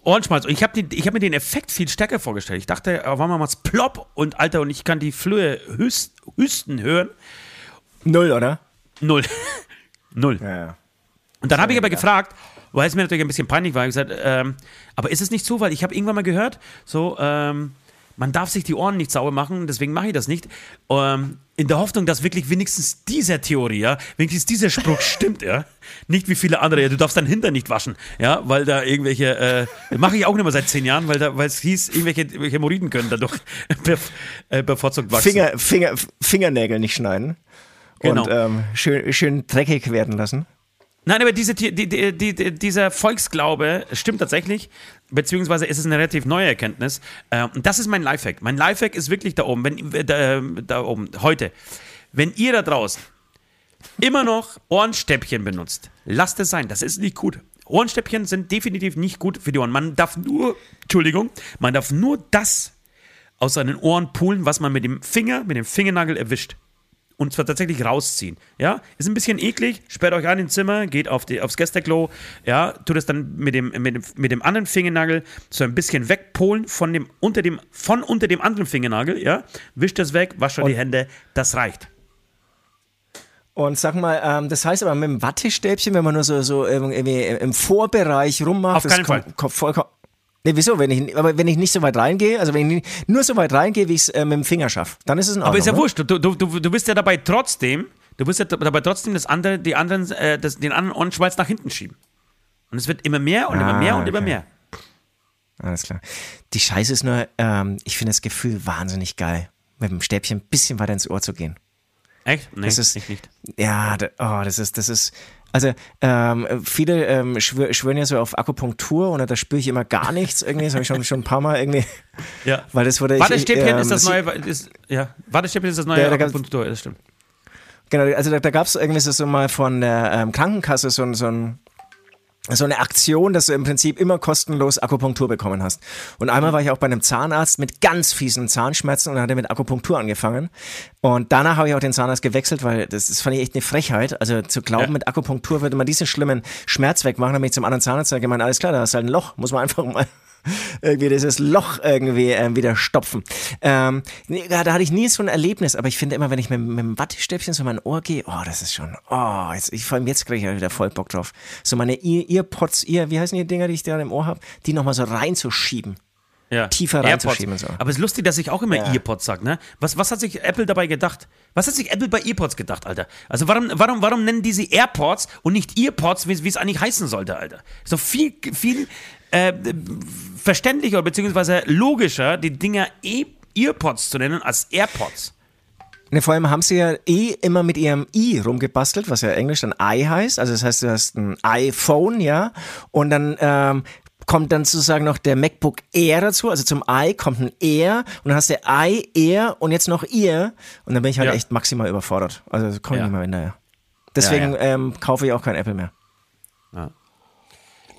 S3: Ohrenschmalz. Und ich habe hab mir den Effekt viel stärker vorgestellt. Ich dachte, auf einmal macht's plopp und Alter, und ich kann die Flöhe hüst, hüsten hören.
S2: Null, oder?
S3: Null. Null.
S2: Ja, ja.
S3: Und dann habe ich aber gefragt, weil es mir natürlich ein bisschen peinlich war, ich gesagt, ähm, aber ist es nicht so, weil ich habe irgendwann mal gehört, so, ähm, man darf sich die Ohren nicht sauber machen, deswegen mache ich das nicht. Ähm, in der Hoffnung, dass wirklich wenigstens diese Theorie, ja, wenigstens dieser Spruch stimmt, ja. Nicht wie viele andere, ja, du darfst deinen Hintern nicht waschen, ja, weil da irgendwelche, äh, mache ich auch nicht mehr seit zehn Jahren, weil da, weil es hieß, irgendwelche Hämorrhoiden können dadurch äh, bevorzugt wachsen.
S2: Finger, Finger, Fingernägel nicht schneiden.
S3: Genau.
S2: Und ähm, schön, schön dreckig werden lassen.
S3: Nein, aber diese, die, die, die, dieser Volksglaube stimmt tatsächlich, beziehungsweise ist es eine relativ neue Erkenntnis. Äh, und das ist mein Lifehack. Mein Lifehack ist wirklich da oben, wenn, äh, da, da oben, heute. Wenn ihr da draußen immer noch Ohrenstäbchen benutzt, lasst es sein. Das ist nicht gut. Ohrenstäbchen sind definitiv nicht gut für die Ohren. Man darf nur, Entschuldigung, man darf nur das aus seinen Ohren pulen, was man mit dem Finger, mit dem Fingernagel erwischt und zwar tatsächlich rausziehen. Ja, ist ein bisschen eklig. Sperrt euch an ins Zimmer, geht auf die, aufs Gästeklo, ja, tut es dann mit dem, mit, dem, mit dem anderen Fingernagel so ein bisschen wegpolen von dem, unter dem, von unter dem anderen Fingernagel, ja, wischt das weg, wascht schon die Hände, das reicht.
S2: Und sag mal, ähm, das heißt aber mit dem Wattestäbchen, wenn man nur so, so irgendwie im Vorbereich rummacht,
S3: Auf keinen
S2: Fall. Vollkommen, Nee, wieso? Wenn ich, aber wenn ich nicht so weit reingehe, also wenn ich nur so weit reingehe, wie ich es äh, mit dem Finger schaffe, dann ist es ein
S3: Aber ist ja wurscht. Du, du, du, du bist ja dabei trotzdem, du bist ja dabei trotzdem das andere, die anderen, äh, das, den anderen Ohrenschmalz nach hinten schieben. Und es wird immer mehr und ah, immer mehr und okay. immer mehr.
S2: Alles klar. Die Scheiße ist nur, ähm, ich finde das Gefühl wahnsinnig geil, mit dem Stäbchen ein bisschen weiter ins Ohr zu gehen.
S3: Echt?
S2: Nee, das ist, ich nicht. Ja, da, oh, das ist, das ist, also ähm, viele ähm, schwör, schwören ja so auf Akupunktur und da spüre ich immer gar nichts irgendwie. Das habe ich schon, schon ein paar Mal irgendwie.
S3: Ja.
S2: Weil das wurde
S3: Wattestäbchen ähm, ist das neue. Ist, ja, Wattestäbchen ist das neue ja, Akupunktur, das stimmt.
S2: Genau, also da, da gab es irgendwie so mal von der ähm, Krankenkasse so, so ein so eine Aktion, dass du im Prinzip immer kostenlos Akupunktur bekommen hast. Und einmal war ich auch bei einem Zahnarzt mit ganz fiesen Zahnschmerzen und dann hat er mit Akupunktur angefangen. Und danach habe ich auch den Zahnarzt gewechselt, weil das, das fand ich echt eine Frechheit. Also zu glauben, ja. mit Akupunktur würde man diesen schlimmen Schmerz wegmachen, damit ich zum anderen Zahnarzt sage, man, alles klar, da ist halt ein Loch, muss man einfach mal irgendwie dieses Loch irgendwie äh, wieder stopfen. Ähm, da, da hatte ich nie so ein Erlebnis, aber ich finde immer, wenn ich mit, mit dem Wattestäbchen so mein Ohr gehe, oh, das ist schon, oh, jetzt, ich, vor allem jetzt kriege ich wieder voll Bock drauf. So meine Earpods, Ear, wie heißen die Dinger, die ich da im Ohr habe, die nochmal so reinzuschieben. Ja. Tiefer reinzuschieben. So.
S3: Aber es ist lustig, dass ich auch immer ja. Earpods sage, ne? Was, was hat sich Apple dabei gedacht? Was hat sich Apple bei Earpods gedacht, Alter? Also warum, warum, warum nennen die sie AirPods und nicht Earpods, wie es eigentlich heißen sollte, Alter? So viel, viel äh, verständlicher beziehungsweise logischer, die Dinger e Earpods zu nennen als AirPods.
S2: Ne, vor allem haben sie ja eh immer mit ihrem i rumgebastelt, was ja englisch dann i heißt. Also das heißt, du hast ein iPhone, ja, und dann ähm, kommt dann sozusagen noch der MacBook Air dazu. Also zum i kommt ein Air und dann hast du i, Air und jetzt noch Ear. Und dann bin ich halt ja. echt maximal überfordert. Also komme ich ja. nicht mehr hinterher. Deswegen ja, ähm, kaufe ich auch kein Apple mehr.
S3: Ja.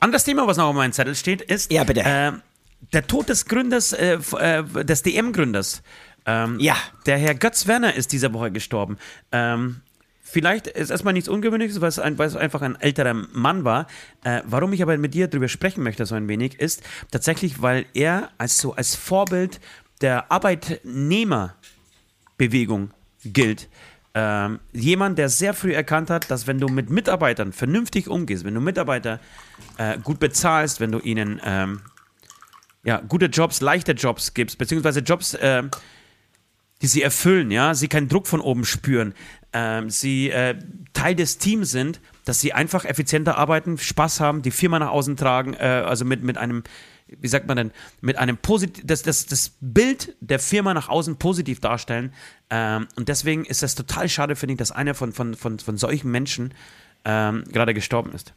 S3: Anderes Thema, was noch auf meinem Zettel steht, ist
S2: ja, bitte. Äh,
S3: der Tod des Gründers, äh, äh des DM-Gründers. Ähm, ja. Der Herr Götz Werner ist diese Woche gestorben. Ähm, vielleicht ist erstmal nichts Ungewöhnliches, weil es, ein, weil es einfach ein älterer Mann war. Äh, warum ich aber mit dir darüber sprechen möchte, so ein wenig, ist tatsächlich, weil er als, so, als Vorbild der Arbeitnehmerbewegung gilt. Ähm, jemand, der sehr früh erkannt hat, dass wenn du mit Mitarbeitern vernünftig umgehst, wenn du Mitarbeiter äh, gut bezahlst, wenn du ihnen ähm, ja, gute Jobs, leichte Jobs gibst, beziehungsweise Jobs, äh, die sie erfüllen, ja, sie keinen Druck von oben spüren, äh, sie Teil des Teams sind, dass sie einfach effizienter arbeiten, Spaß haben, die Firma nach außen tragen, äh, also mit, mit einem wie sagt man denn, mit einem positiv, das, das, das Bild der Firma nach außen positiv darstellen. Ähm, und deswegen ist das total schade, finde ich, dass einer von, von, von, von solchen Menschen ähm, gerade gestorben ist.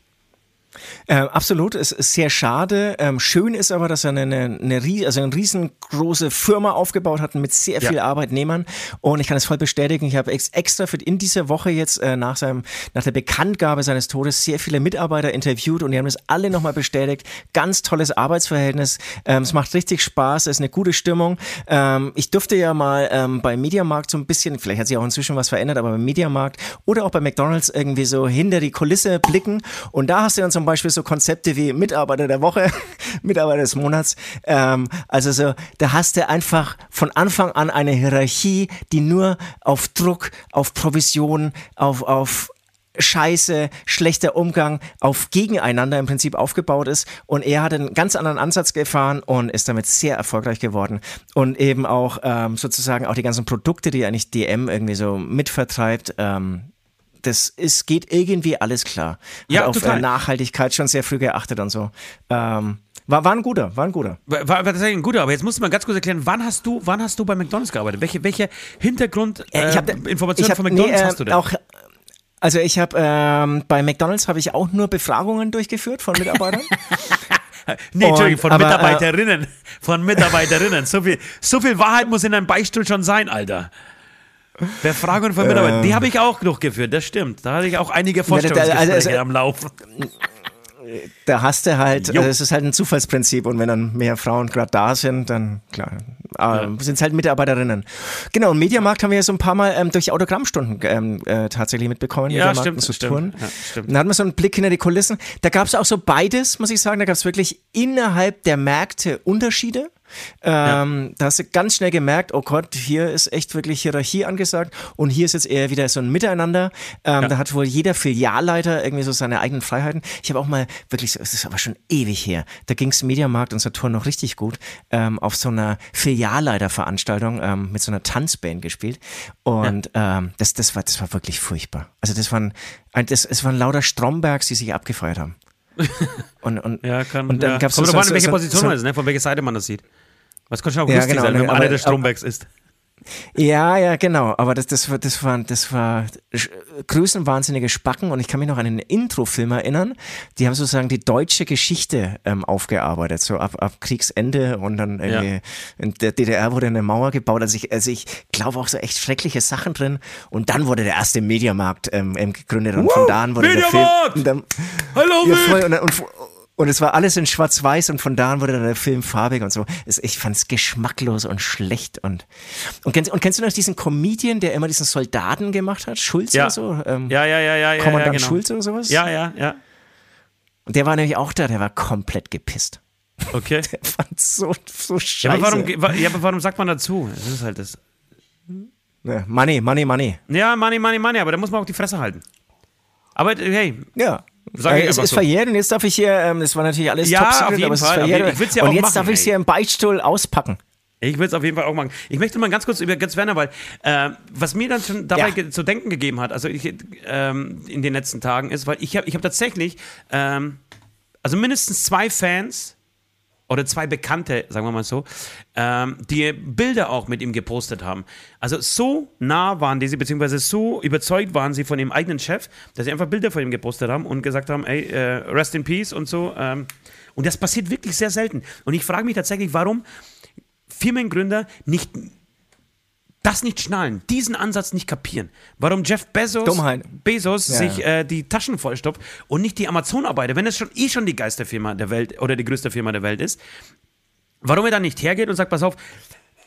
S2: Äh, absolut, es ist sehr schade. Ähm, schön ist aber, dass er eine, eine, also eine riesengroße Firma aufgebaut hat mit sehr vielen ja. Arbeitnehmern. Und ich kann es voll bestätigen. Ich habe ex extra für in dieser Woche jetzt äh, nach seinem, nach der Bekanntgabe seines Todes sehr viele Mitarbeiter interviewt und die haben das alle nochmal bestätigt. Ganz tolles Arbeitsverhältnis. Ähm, es macht richtig Spaß. Es ist eine gute Stimmung. Ähm, ich durfte ja mal ähm, beim Mediamarkt so ein bisschen, vielleicht hat sich auch inzwischen was verändert, aber beim Mediamarkt oder auch bei McDonalds irgendwie so hinter die Kulisse blicken. Und da hast du dann Beispiel so Konzepte wie Mitarbeiter der Woche, Mitarbeiter des Monats. Ähm, also so, da hast du einfach von Anfang an eine Hierarchie, die nur auf Druck, auf Provision, auf, auf Scheiße, schlechter Umgang auf gegeneinander im Prinzip aufgebaut ist. Und er hat einen ganz anderen Ansatz gefahren und ist damit sehr erfolgreich geworden. Und eben auch ähm, sozusagen auch die ganzen Produkte, die eigentlich DM irgendwie so mitvertreibt, ähm, das ist, geht irgendwie alles klar. Ja, Hat auf total. Nachhaltigkeit schon sehr früh geachtet und so. Ähm, war, war ein guter, war ein guter.
S3: War, war tatsächlich ein guter, aber jetzt musst du mal ganz kurz erklären, wann hast du, wann hast du bei McDonalds gearbeitet? Welche, welche Hintergrundinformationen äh, äh,
S2: von McDonalds nee, äh, hast du denn? Auch, Also ich habe ähm, bei McDonald's habe ich auch nur Befragungen durchgeführt von Mitarbeitern.
S3: nee, Entschuldigung, von
S2: aber, äh,
S3: Mitarbeiterinnen. von Mitarbeiterinnen. So viel, so viel Wahrheit muss in einem Beichtstuhl schon sein, Alter. Befragungen von Mitarbeitern, die habe ich auch durchgeführt, das stimmt. Da hatte ich auch einige Vorstellungsgespräche
S2: also- also-
S3: am Laufen.
S2: da hast du halt,
S3: Jo.
S2: also es ist halt ein Zufallsprinzip und wenn dann mehr Frauen gerade da sind, dann klar, äh, sind es halt Mitarbeiterinnen. Genau, und Mediamarkt haben wir ja so ein paar Mal ähm, durch Autogrammstunden ähm, äh, tatsächlich mitbekommen.
S3: Ja, stimmt,
S2: und
S3: stimmt. Ja, stimmt.
S2: Und da hatten wir so einen Blick hinter die Kulissen. Da gab es auch so beides, muss ich sagen. Da gab es wirklich innerhalb der Märkte Unterschiede. Ähm, Da hast du ganz schnell gemerkt, oh Gott, hier ist echt wirklich Hierarchie angesagt und hier ist jetzt eher wieder so ein Miteinander. Ähm, Da hat wohl jeder Filialleiter irgendwie so seine eigenen Freiheiten. Ich habe auch mal wirklich, so- es ist aber schon ewig her, da ging es Mediamarkt und Saturn noch richtig gut, ähm, auf so einer Filialleiterveranstaltung ähm, mit so einer Tanzband gespielt und ähm, das, das, war, das war wirklich furchtbar. Also das waren, das, es waren lauter Strombergs, die sich abgefeiert haben. Und, und,
S3: Ja, kann.
S2: und dann
S3: ja.
S2: gab's
S3: Kommt
S2: so, so,
S3: an, in welche Position
S2: so,
S3: man ist, ne? von welcher Seite man das sieht. Was kann schon auch
S2: Ja,
S3: lustig
S2: genau,
S3: sein, wenn
S2: ne,
S3: man einer der Strombecks ist.
S2: Ja, ja, genau. Aber das, das, war, das, war, das war größenwahnsinnige Spacken und ich kann mich noch an einen Introfilm erinnern. Die haben sozusagen die deutsche Geschichte ähm, aufgearbeitet, so ab, ab Kriegsende und dann irgendwie in der DDR wurde eine Mauer gebaut. Also ich, also ich glaube auch so echt schreckliche Sachen drin. Und dann wurde der erste Mediamarkt ähm, gegründet und von da an wurde der Film.
S3: Mediamarkt!
S2: Und dann,
S3: Hallo,
S2: ja, voll, und, und, und es war alles in Schwarz-Weiß und von da an wurde dann der Film farbig und so. Ich fand es geschmacklos und schlecht. Und, und, kennst, und kennst du noch diesen Comedian, der immer diesen Soldaten gemacht hat? Schulz
S3: Ja.
S2: oder so? Ähm,
S3: Ja, ja, ja, ja.
S2: Kommandant
S3: ja, genau.
S2: Schulz oder sowas?
S3: Ja, ja, ja.
S2: Und der war nämlich auch da, der war komplett gepisst.
S3: Okay.
S2: Der fand so, so scheiße.
S3: Ja aber, warum, ja, aber warum sagt man dazu? Das ist halt das.
S2: Money, Money, Money.
S3: Ja, Money, Money, Money, aber da muss man auch die Fresse halten. Aber hey,
S2: Ja.
S3: Sag
S2: äh, es ist
S3: so.
S2: verjährt und jetzt darf ich hier, ähm, das war natürlich alles
S3: Ja,
S2: top
S3: auf
S2: secret,
S3: jeden
S2: aber es ist
S3: Fall, auf
S2: verjährt.
S3: jeden- ich will's ja
S2: und
S3: auch
S2: jetzt
S3: machen,
S2: darf ich es hier im Beichtstuhl auspacken.
S3: Ich will es auf jeden Fall auch machen. Ich möchte mal ganz kurz über Götz Werner, weil äh, was mir dann schon dabei
S2: Ja.
S3: zu denken gegeben hat, also ich, ähm, in den letzten Tagen ist, weil ich habe ich hab tatsächlich, ähm, also mindestens zwei Fans oder zwei Bekannte, sagen wir mal so, ähm, die Bilder auch mit ihm gepostet haben. Also so nah waren diese, beziehungsweise so überzeugt waren sie von ihrem eigenen Chef, dass sie einfach Bilder von ihm gepostet haben und gesagt haben, ey, äh, rest in peace und so. Ähm, und das passiert wirklich sehr selten. Und ich frage mich tatsächlich, warum Firmengründer nicht das nicht schnallen, diesen Ansatz nicht kapieren. Warum Jeff Bezos,
S2: Dummheit.
S3: Bezos
S2: Ja.
S3: sich äh, die Taschen vollstopft und nicht die Amazon-Arbeiter, wenn es schon eh schon die geilste Firma der Welt oder die größte Firma der Welt ist, warum er dann nicht hergeht und sagt, pass auf,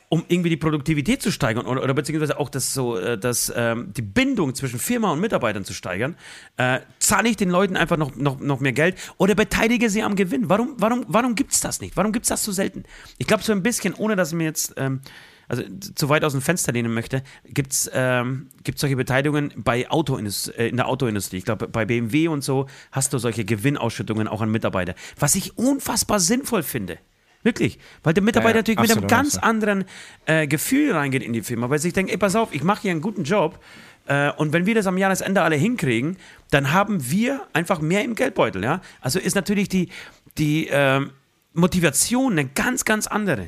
S3: um irgendwie die Produktivität zu steigern oder, oder beziehungsweise auch das so, äh, das, ähm, die Bindung zwischen Firma und Mitarbeitern zu steigern, äh, zahle ich den Leuten einfach noch, noch, noch mehr Geld oder beteilige sie am Gewinn. Warum, warum, warum gibt es das nicht? Warum gibt es das so selten? Ich glaube, so ein bisschen, ohne dass ich mir jetzt ähm, also zu weit aus dem Fenster lehnen möchte, gibt es ähm, gibt's solche Beteiligungen bei Autoindust äh, in der Autoindustrie. Ich glaube, bei BMW und so hast du solche Gewinnausschüttungen auch an Mitarbeiter. Was ich unfassbar sinnvoll finde. Wirklich. Weil der Mitarbeiter
S2: Ja, ja,
S3: natürlich mit einem ganz
S2: absolut.
S3: anderen äh, Gefühl reingeht in die Firma, weil sich denkt, ey, pass auf, ich mache hier einen guten Job äh, und wenn wir das am Jahresende alle hinkriegen, dann haben wir einfach mehr im Geldbeutel, ja. Also ist natürlich die, die ähm, Motivation eine ganz, ganz andere.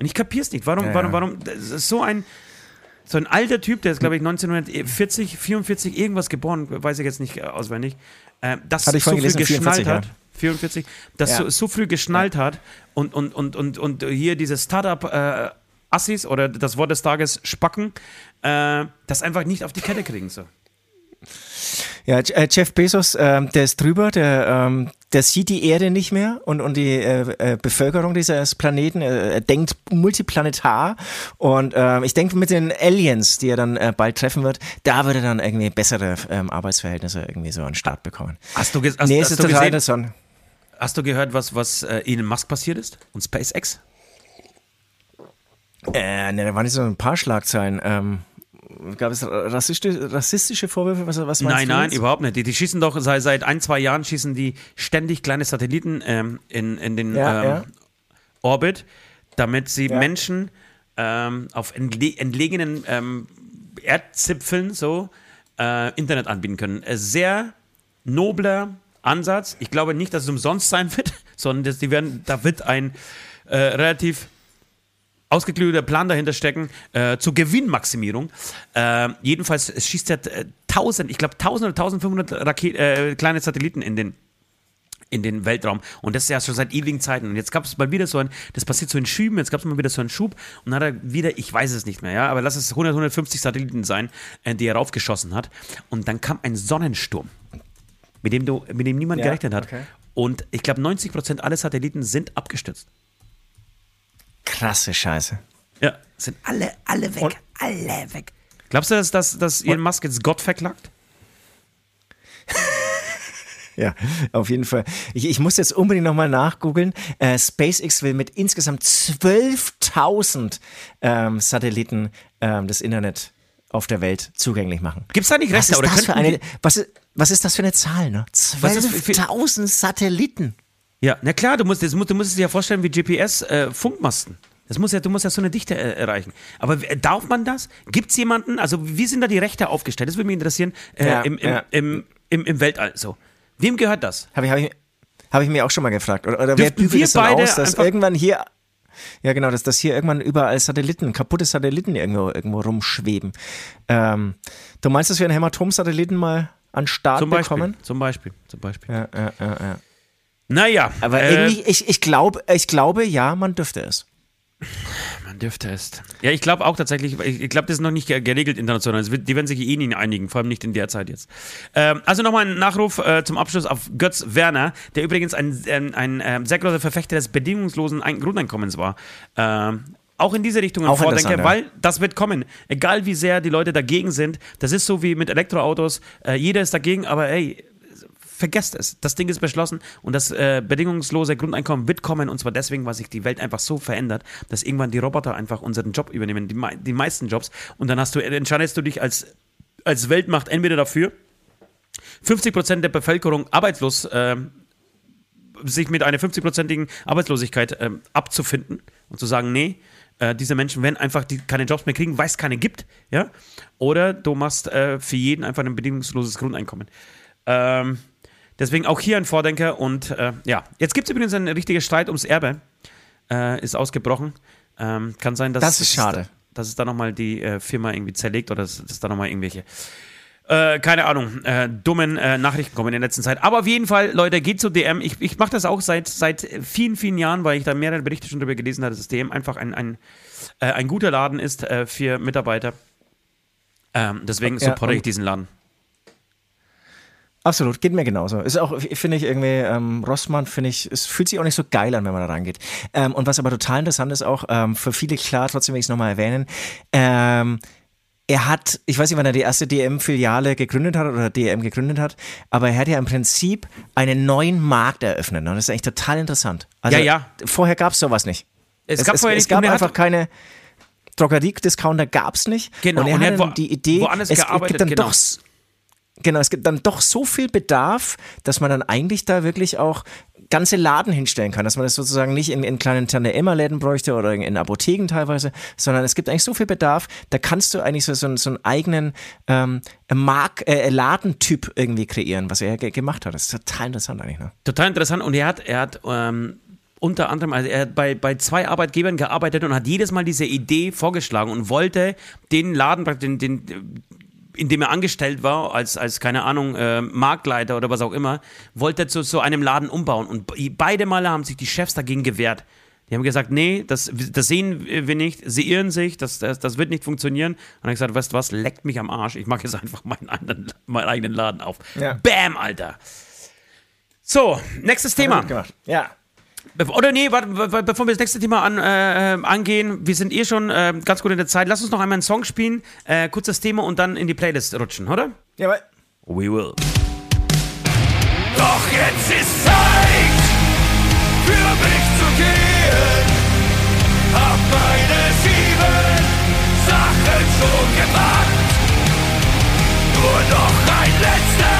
S3: Und ich kapiere es nicht. Warum,
S2: Ja,
S3: warum,
S2: ja.
S3: warum, das ist so ein, so ein alter Typ, der ist, glaube ich, 1940, 44 irgendwas geboren, weiß ich jetzt nicht äh, auswendig, äh, das so früh
S2: gelesen,
S3: geschnallt
S2: 44,
S3: hat. 44, das
S2: Ja.
S3: so, so früh geschnallt hat und, und, und, und, und hier diese Startup äh, Assis oder das Wort des Tages Spacken, äh, das einfach nicht auf die Kette kriegen. So.
S2: Ja, äh, Jeff Bezos, ähm, der ist drüber, der, ähm, der sieht die Erde nicht mehr und, und die äh, äh, Bevölkerung dieses Planeten. Äh, er denkt multiplanetar und ähm, ich denke mit den Aliens, die er dann äh, bald treffen wird, da wird er dann irgendwie bessere ähm, Arbeitsverhältnisse irgendwie so an den Start bekommen.
S3: Hast du, ge hast,
S2: nee,
S3: hast
S2: ist
S3: du
S2: total
S3: gesehen, hast du gehört, was, was äh, Elon Musk passiert ist und SpaceX?
S2: Äh, ne, da waren nicht so ein paar Schlagzeilen. Ähm, gab es rassistische, rassistische Vorwürfe? Was, was
S3: Nein, nein, überhaupt nicht. Die, die schießen doch seit, seit ein, zwei Jahren schießen die ständig kleine Satelliten ähm, in, in den
S2: Ja,
S3: ähm,
S2: ja.
S3: Orbit, damit sie
S2: Ja.
S3: Menschen ähm, auf entle entlegenen ähm, Erdzipfeln so äh, Internet anbieten können. Äh, sehr nobler Ansatz. Ich glaube nicht, dass es umsonst sein wird, sondern dass die werden, da wird ein äh, relativ ausgeklügelter Plan dahinter stecken äh, zur Gewinnmaximierung. Äh, jedenfalls schießt er äh, 1000, ich glaube 1000 oder 1500 Raket, äh, kleine Satelliten in den in den Weltraum. Und das ist ja schon seit ewigen Zeiten. Und jetzt gab es mal wieder so ein, das passiert so in Schüben, jetzt gab es mal wieder so einen Schub und dann hat er wieder, ich weiß es nicht mehr, ja, aber lass es 100, 150 Satelliten sein, äh, die er raufgeschossen hat. Und dann kam ein Sonnensturm, mit dem, du, mit dem niemand
S2: Ja,
S3: gerechnet hat.
S2: okay.
S3: Und ich glaube, 90 Prozent aller Satelliten sind abgestürzt.
S2: Krasse Scheiße.
S3: Ja, sind alle, alle weg.
S2: Und-
S3: alle weg. Glaubst du, dass, dass, dass Elon Musk jetzt Gott verklagt?
S2: Ja, auf jeden Fall. Ich, ich muss jetzt unbedingt nochmal nachgoogeln. Äh, SpaceX will mit insgesamt 12.000 ähm, Satelliten ähm, das Internet auf der Welt zugänglich machen.
S3: Gibt es da nicht
S2: Was
S3: Rechte?
S2: ist,
S3: Oder
S2: das für eine, was, ist, was ist das für eine Zahl, ne?
S3: Was ist für-
S2: 12.000 Satelliten.
S3: Ja, na klar, du musst, das du musst es dir ja vorstellen wie GPS-Funkmasten. das muss ja, du musst ja so eine Dichte äh, erreichen. Aber darf man das? Gibt es jemanden, also wie sind da die Rechte aufgestellt? Das würde mich interessieren, äh,
S2: Ja,
S3: im, im,
S2: ja.
S3: im, im, im Weltall. So. Wem gehört das?
S2: Habe ich, hab ich, hab ich mir auch schon mal gefragt. Oder, oder wer bügelt es dann
S3: beide
S2: aus, dass irgendwann hier, ja genau, dass, dass hier irgendwann überall Satelliten, kaputte Satelliten irgendwo, irgendwo rumschweben. Ähm, du meinst, dass wir einen Hämatom-Satelliten mal an Start
S3: Zum Beispiel.
S2: bekommen?
S3: Zum Beispiel. Zum Beispiel.
S2: Ja, ja, ja, ja.
S3: Naja.
S2: Aber
S3: äh,
S2: irgendwie, ich, ich, glaub, ich glaube, ja, man dürfte es.
S3: Man dürfte es. Ja, ich glaube auch tatsächlich, ich, glaube, das ist noch nicht ge- geregelt international. Die werden sich eh nie einigen, vor allem nicht in der Zeit jetzt. Ähm, also nochmal ein Nachruf äh, zum Abschluss auf Götz Werner, der übrigens ein, ein, ein ähm, sehr großer Verfechter des bedingungslosen Ein Grundeinkommens war. Ähm, auch in diese Richtung ein Vordenker, weil das wird kommen. Egal wie sehr die Leute dagegen sind. Das ist so wie mit Elektroautos. Äh, jeder ist dagegen, aber ey, vergesst es. Das Ding ist beschlossen und das äh, bedingungslose Grundeinkommen wird kommen und zwar deswegen, weil sich die Welt einfach so verändert, dass irgendwann die Roboter einfach unseren Job übernehmen, die, die meisten Jobs und dann hast du, entscheidest du dich als, als Weltmacht entweder dafür, 50% der Bevölkerung arbeitslos ähm, sich mit einer 50-prozentigen Arbeitslosigkeit ähm, abzufinden und zu sagen, nee, äh, diese Menschen werden einfach die, keine Jobs mehr kriegen, weil es keine gibt, ja, oder du machst äh, für jeden einfach ein bedingungsloses Grundeinkommen. Ähm, deswegen auch hier ein Vordenker und äh, ja, jetzt gibt es übrigens einen richtigen Streit ums Erbe, äh, ist ausgebrochen. Ähm, kann sein, dass
S2: Das ist schade.
S3: dass es da nochmal die äh, Firma irgendwie zerlegt oder dass, dass da nochmal irgendwelche äh, keine Ahnung, äh, dummen äh, Nachrichten kommen in der letzten Zeit. Aber auf jeden Fall, Leute, geht zu DM. Ich, ich mache das auch seit, seit vielen, vielen Jahren, weil ich da mehrere Berichte schon darüber gelesen habe, dass das DM einfach ein, ein, äh, ein guter Laden ist äh, für Mitarbeiter. Ähm, deswegen
S2: Ja,
S3: supporte ich diesen Laden.
S2: Absolut, geht mir genauso. Ist auch, finde ich irgendwie, ähm, Rossmann, finde ich, es fühlt sich auch nicht so geil an, wenn man da rangeht. Ähm, und was aber total interessant ist auch, ähm, für viele klar, trotzdem will ich es nochmal erwähnen, ähm, er hat, ich weiß nicht, wann er die erste DM-Filiale gegründet hat oder DM gegründet hat, aber er hat ja im Prinzip einen neuen Markt eröffnet. Und das ist eigentlich total interessant. Also,
S3: Ja, ja.
S2: Vorher gab es sowas nicht.
S3: Es gab
S2: es,
S3: vorher
S2: es
S3: nicht-
S2: gab
S3: hat-
S2: einfach keine Drogerie-Discounter gab es nicht.
S3: Genau,
S2: Und er
S3: und
S2: hat
S3: er
S2: dann
S3: wo-
S2: die Idee, es
S3: gearbeitet,
S2: gibt dann
S3: genau.
S2: doch Genau, es gibt dann doch so viel Bedarf, dass man dann eigentlich da wirklich auch ganze Laden hinstellen kann, dass man das sozusagen nicht in, in kleinen Tante-Emma-Läden bräuchte oder in, in Apotheken teilweise, sondern es gibt eigentlich so viel Bedarf, da kannst du eigentlich so, so, einen- so einen eigenen ähm, Mark, äh, Ladentyp irgendwie kreieren, was er ge gemacht hat. Das ist total interessant eigentlich. Ne?
S3: Total interessant. Und er hat, er hat ähm, unter anderem, also er hat bei, bei zwei Arbeitgebern gearbeitet und hat jedes Mal diese Idee vorgeschlagen und wollte den Laden, den, den, in dem er angestellt war, als, als keine Ahnung, äh, Marktleiter oder was auch immer, wollte zu so einem Laden umbauen. Und be- beide Male haben sich die Chefs dagegen gewehrt. Die haben gesagt, nee, das, das sehen wir nicht, sie irren sich, das, das, das wird nicht funktionieren. Und dann habe ich gesagt, weißt du was, leckt mich am Arsch, ich mache jetzt einfach meinen, anderen, meinen eigenen Laden auf.
S2: Ja.
S3: Bam, Alter. So, nächstes Thema.
S2: Ja.
S3: Oder nee, warte, be- be- bevor wir das nächste Thema an, äh, äh, angehen, wir sind eh schon äh, ganz gut in der Zeit. Lass uns noch einmal einen Song spielen, äh, kurzes Thema und dann in die Playlist rutschen, oder?
S2: Jawohl.
S3: We will.
S1: Doch jetzt ist Zeit für mich zu gehen. Hab meine sieben Sachen schon gemacht. Nur noch ein letztes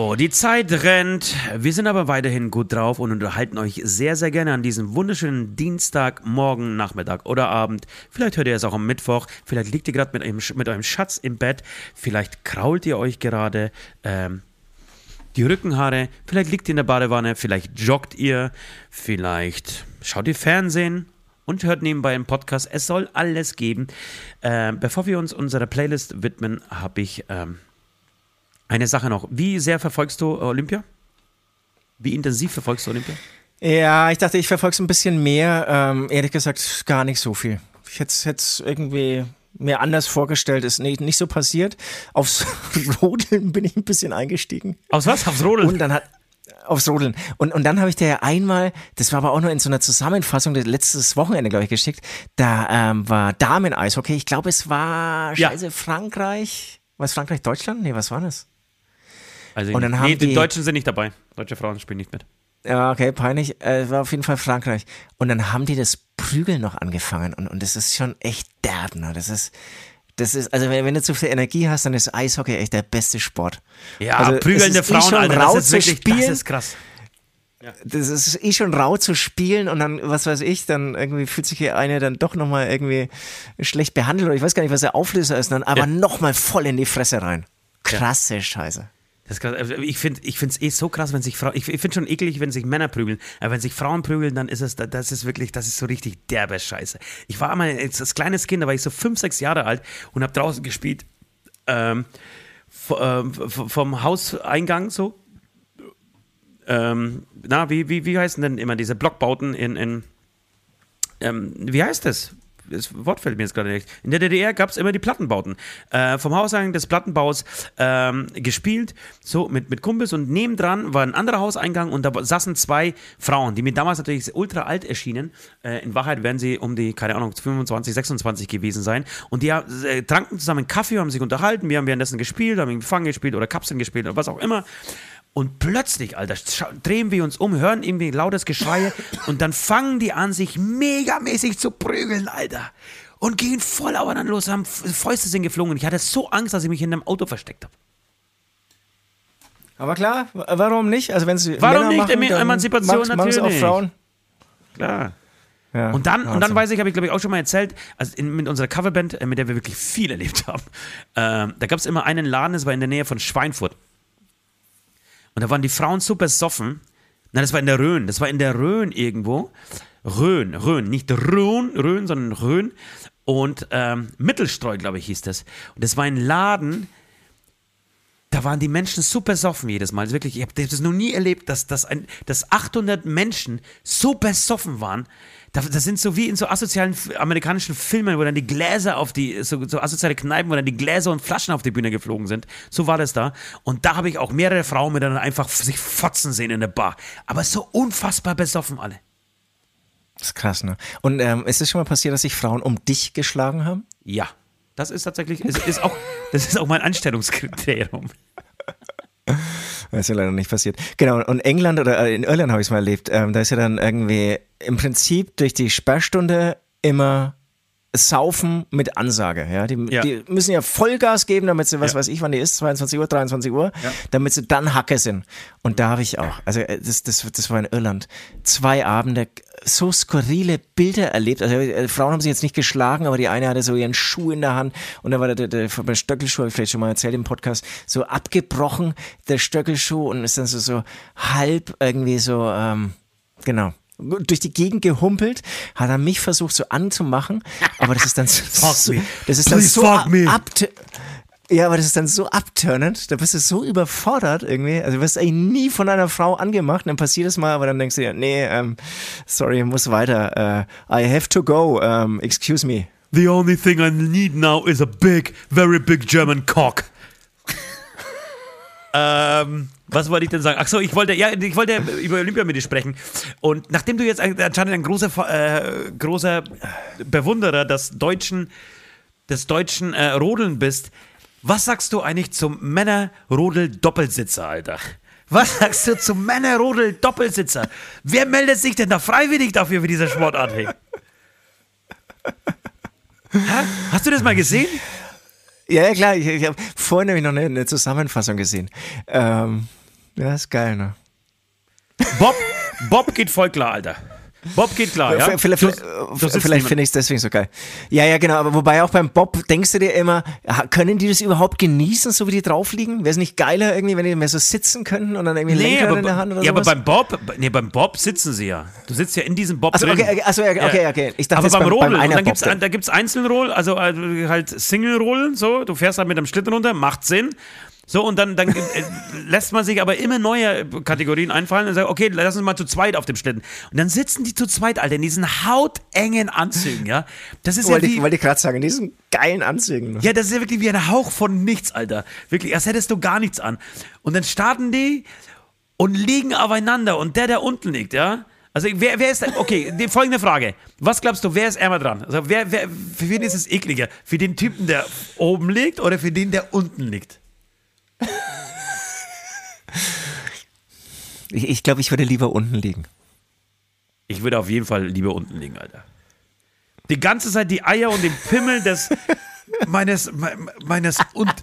S1: die
S3: Zeit rennt. Wir sind aber weiterhin gut drauf und unterhalten euch sehr, sehr gerne an diesem wunderschönen Dienstag, Morgen, Nachmittag oder Abend. Vielleicht hört ihr es auch am Mittwoch. Vielleicht liegt ihr gerade mit, eurem- mit eurem Schatz im Bett. Vielleicht krault ihr euch gerade ähm, die Rückenhaare. Vielleicht liegt ihr in der Badewanne. Vielleicht joggt ihr. Vielleicht schaut ihr Fernsehen. Und hört nebenbei einen Podcast. Es soll alles geben. Ähm, bevor wir uns unserer Playlist widmen, habe ich ähm, eine Sache noch. Wie sehr verfolgst du Olympia? Wie intensiv verfolgst du Olympia?
S2: Ja, ich dachte, ich verfolge es ein bisschen mehr. Ähm, ehrlich gesagt, gar nicht so viel. Ich hätte es irgendwie mir anders vorgestellt, ist nicht, nicht so passiert. Aufs Rodeln bin ich ein bisschen eingestiegen.
S3: Aus was? Aufs Rodeln?
S2: Und dann hat aufs Rodeln. Und, und dann habe ich dir ja einmal, das war aber auch nur in so einer Zusammenfassung, das letztes Wochenende, glaube ich, geschickt. Da ähm, war Damen-Eishockey. Ich glaube, es war
S3: Ja.
S2: Scheiße, Frankreich. Was Frankreich, Deutschland? Nee, was war das?
S3: Also
S2: und dann
S3: nee,
S2: haben
S3: die
S2: die-
S3: Deutschen sind nicht dabei. Deutsche Frauen spielen nicht mit.
S2: Ja, okay, peinlich. Äh, war auf jeden Fall Frankreich. Und dann haben die das Prügeln noch angefangen. Und, und das ist schon echt derb, ne? Das ist, das ist, also wenn, wenn du zu viel Energie hast, dann ist Eishockey echt der beste Sport.
S3: Ja,
S2: Also,
S3: prügelnde
S2: eh
S3: Frauen,
S2: schon
S3: Alter,
S2: rau
S3: das ist
S2: zu
S3: wirklich, das
S2: spielen.
S3: ist krass.
S2: Das ist eh schon rau zu spielen und dann, was weiß ich, dann irgendwie fühlt sich hier eine dann doch nochmal irgendwie schlecht behandelt oder ich weiß gar nicht, was der Auflöser ist, dann aber
S3: Ja.
S2: nochmal voll in die Fresse rein. Krasse Scheiße.
S3: Also Ich finde es eh so krass, wenn sich Frauen. Ich, ich finde schon eklig, wenn sich Männer prügeln. Aber wenn sich Frauen prügeln, dann ist es, das ist wirklich, das ist so richtig derbe Scheiße. Ich war einmal als, kleines Kind, da war ich so fünf, sechs Jahre alt und habe draußen gespielt. Ähm, ähm, vom Hauseingang so. Ähm, na, wie, wie, wie heißen denn immer diese Blockbauten in. in ähm, wie heißt das? Das Wort fällt mir jetzt gerade nicht. In der DDR gab es immer die Plattenbauten. Äh, vom Hauseingang des Plattenbaus ähm, gespielt, so mit, mit Kumpels und nebendran war ein anderer Hauseingang und da saßen zwei Frauen, die mir damals natürlich ultra alt erschienen. Äh, in Wahrheit werden sie um die, keine Ahnung, 25, 26 gewesen sein. Und die äh, tranken zusammen Kaffee, haben sich unterhalten, wir haben währenddessen gespielt, haben Fangen gespielt oder Kapseln gespielt oder was auch immer. Und plötzlich, Alter, drehen wir uns um, hören irgendwie lautes Geschrei und dann fangen die an, sich megamäßig zu prügeln, Alter. Und gehen voll aufeinander los, haben Fäuste sind geflogen. Und ich hatte so Angst, dass ich mich in einem Auto versteckt habe.
S2: Aber klar, warum nicht? Also wenn sie
S3: Warum
S2: Männer
S3: nicht?
S2: machen,
S3: Emanzipation
S2: mag's- mag's auch
S3: natürlich.
S2: Frauen.
S3: Klar.
S2: Ja,
S3: Und dann, und dann weiß ich, habe ich glaube ich auch schon mal erzählt, also in, mit unserer Coverband, äh, mit der wir wirklich viel erlebt haben, ähm, da gab es immer einen Laden, das war in der Nähe von Schweinfurt. Und da waren die Frauen super soffen. Nein, das war in der Rhön, das war in der Rhön irgendwo. Rhön, Rhön, nicht Rhön, Rhön, sondern Rhön. Und ähm, Mittelstreu, glaube ich, hieß das. Und das war ein Laden, da waren die Menschen super besoffen jedes Mal. Also Wirklich, ich habe das noch nie erlebt, dass, dass, ein, dass 800 Menschen so besoffen waren. Das, sind so wie in so asozialen amerikanischen Filmen, wo dann die Gläser auf die, so, so asoziale Kneipen, wo dann die Gläser und Flaschen auf die Bühne geflogen sind. So war das da. Und da habe ich auch mehrere Frauen miteinander einfach sich fotzen sehen in der Bar. Aber so unfassbar besoffen alle.
S2: Das ist krass, ne? Und ähm, ist es schon mal passiert, dass sich Frauen um dich geschlagen haben?
S3: Ja. Das ist tatsächlich, ist, ist auch, das ist auch mein Anstellungskriterium.
S2: Das ist ja leider nicht passiert. Genau, und England oder äh, in Irland habe ich es mal erlebt. Ähm, da ist ja dann irgendwie im Prinzip durch die Sperrstunde immer Saufen mit Ansage. Ja? Die,
S3: Ja.
S2: die müssen ja Vollgas geben, damit sie, was
S3: Ja.
S2: weiß ich, wann die ist, 22 Uhr, 23 Uhr, damit sie dann Hacke sind. Und da habe ich auch, also äh, das, das, das war in Irland, zwei Abende so skurrile Bilder erlebt. Also äh, Frauen haben sich jetzt nicht geschlagen, aber die eine hatte so ihren Schuh in der Hand und da war der, der, der Stöckelschuh, ich vielleicht schon mal erzählt im Podcast, so abgebrochen, der Stöckelschuh und ist dann so, so halb irgendwie so, ähm, genau durch die Gegend gehumpelt, hat er mich versucht so anzumachen, aber das ist dann so, das ist dann
S3: Please
S2: so
S3: me.
S2: ab, ja, aber das ist dann so abturnend, da bist du so überfordert irgendwie, also du wirst eigentlich nie von einer Frau angemacht, dann passiert es mal, aber dann denkst du dir, nee, ähm, sorry, muss weiter, uh, I have to go, um, excuse me.
S3: The only thing I need now is a big, very big German cock. Ähm, was wollte ich denn sagen? Ach so, ich wollte, ja, ich wollte über Olympia mit dir sprechen. Und nachdem du jetzt anscheinend ein großer, äh, großer Bewunderer des deutschen, des deutschen äh, Rodeln bist, was sagst du eigentlich zum Männer-Rodel-Doppelsitzer, Alter? Was sagst du zum Männer-Rodel-Doppelsitzer? Wer meldet sich denn da freiwillig dafür für diese Sportart? Hey? Hä? Hast du das mal gesehen?
S2: Ja, ja klar, ich, ich habe vorhin nämlich noch eine, eine Zusammenfassung gesehen. Ähm, ja, ist geil, ne?
S3: Bob, Bob geht voll klar, Alter. Bob geht klar, ja?
S2: Vielleicht,
S3: Du-
S2: vielleicht,
S3: du
S2: finde ich es deswegen so geil. Ja, ja, genau. Aber wobei auch beim Bob denkst du dir immer, können die das überhaupt genießen, so wie die drauf liegen? Wäre es nicht geiler irgendwie, wenn die mehr so sitzen könnten und dann irgendwie
S3: Nee,
S2: Lenkrad
S3: aber,
S2: in der Hand oder
S3: ja, aber beim Bob, nee, beim Bob sitzen sie ja. Du sitzt ja in diesem Bob
S2: Achso,
S3: drin.
S2: okay, okay, achso, okay, okay. Ich dachte
S3: aber beim
S2: beim,
S3: Rodeln,
S2: beim
S3: dann gibt's, da gibt's Einzelroll, also äh, halt Single-Rollen, so, du fährst halt mit einem Schlitten runter, macht Sinn. So, und dann, dann äh, lässt man sich aber immer neue Kategorien einfallen und sagt, okay, lass uns mal zu zweit auf dem Schlitten. Und dann sitzen die zu zweit, Alter, in diesen hautengen Anzügen, ja. Das ist ja
S2: wollte
S3: wie,
S2: ich, wollte ich gerade sagen, in diesen geilen Anzügen. ne?
S3: ja, das ist ja wirklich wie ein Hauch von nichts, Alter. Wirklich, als hättest du gar nichts an. Und dann starten die und liegen aufeinander. Und der, der unten liegt, ja. Also, wer, wer ist, okay, die folgende Frage. Was glaubst du, wer ist ärmer dran? Also, wer, wer, für wen ist es ekliger? Für den Typen, der oben liegt oder für den, der unten liegt?
S2: Ich, ich glaube, ich würde lieber unten liegen.
S3: Ich würde auf jeden Fall lieber unten liegen, Alter. Die ganze Zeit die Eier und den Pimmel des meines me- meines und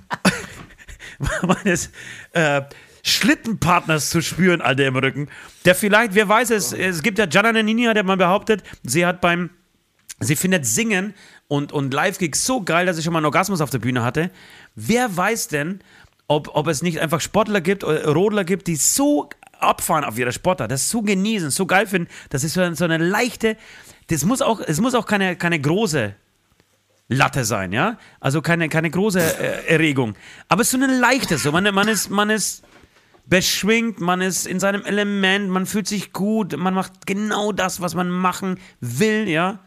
S3: meines äh, Schlittenpartners zu spüren, Alter, im Rücken. Der vielleicht, wer weiß es, es gibt ja Gianna Nannini, hat ja mal behauptet, sie hat beim Sie findet Singen und, und Live-Gigs so geil, dass sie schon mal einen Orgasmus auf der Bühne hatte. Wer weiß denn, ob, ob es nicht einfach Sportler gibt, oder Rodler gibt, die so abfahren auf ihre Sportler, das so genießen, so geil finden, das ist so eine, so eine leichte, das muss auch, es muss auch keine, keine große Latte sein, ja? Also keine, keine große äh, Erregung. Aber es ist so eine leichte, so man, man ist, man ist beschwingt, man ist in seinem Element, man fühlt sich gut, man macht genau das, was man machen will, ja?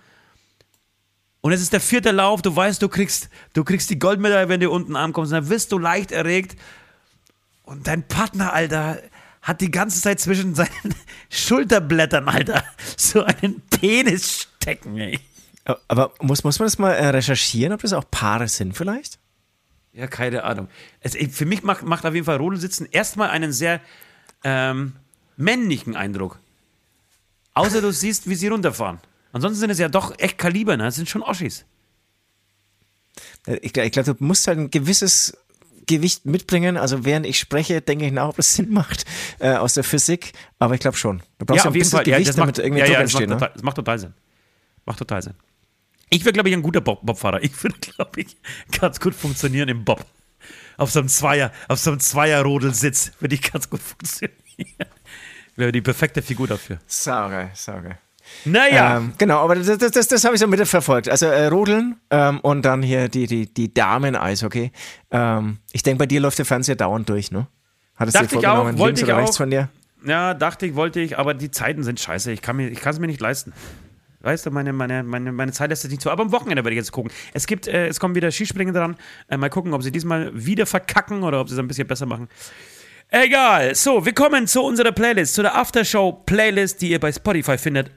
S3: Und es ist der vierte Lauf, du weißt, du kriegst, du kriegst die Goldmedaille, wenn du unten ankommst. Und dann wirst du leicht erregt. Und dein Partner, Alter, hat die ganze Zeit zwischen seinen Schulterblättern, Alter, so einen Penis stecken, ey.
S2: Aber muss, muss man das mal äh, recherchieren, ob das auch Paare sind vielleicht?
S3: Ja, keine Ahnung. Es, für mich macht, macht auf jeden Fall Rodelsitzen erstmal einen sehr ähm, männlichen Eindruck. Außer du siehst, wie sie runterfahren. Ansonsten sind es ja doch echt Kaliber, ne? Das sind schon Oschis.
S2: Äh, Ich, ich glaube, du musst halt ein gewisses Gewicht mitbringen. Also während ich spreche, denke ich nach, ob das Sinn macht äh, aus der Physik. Aber ich glaube schon. Du brauchst ja, ein bisschen Gewicht,
S3: das
S2: damit
S3: macht,
S2: irgendwie
S3: ja,
S2: Druck
S3: ja, das, macht
S2: entsteht. Ne?
S3: total, das macht total Sinn. Macht total Sinn. Ich wäre, glaube ich, ein guter Bob Bobfahrer. Ich würde, glaube ich, ganz gut funktionieren im Bob. Auf so einem Zweier, auf so einem Zweier-Rodelsitz würde ich ganz gut funktionieren. Ich wäre die perfekte Figur dafür.
S2: Saugeil, saugeil.
S3: Naja.
S2: Ähm, genau, aber das, das, das, das habe ich so mitverfolgt. Also äh, Rodeln ähm, und dann hier die, die, die Damen-Eishockey. Ähm, ich denke, bei dir läuft der Fernseher dauernd durch, ne? Hattest
S3: Dachte
S2: du
S3: ich
S2: dir vorgenommen,
S3: auch, wollte
S2: links
S3: ich
S2: oder rechts
S3: auch.
S2: von dir?
S3: Ja, dachte ich, wollte ich, aber die Zeiten sind scheiße. Ich kann mir, ich kann es mir nicht leisten. Weißt du, meine, meine, meine, meine Zeit lässt es nicht zu. Aber am Wochenende werde ich jetzt gucken. Es gibt, äh, es kommen wieder Skispringen dran. Äh, mal gucken, ob sie diesmal wieder verkacken oder ob sie es ein bisschen besser machen. Egal. So, wir kommen zu unserer Playlist, zu der Aftershow-Playlist, die ihr bei Spotify findet.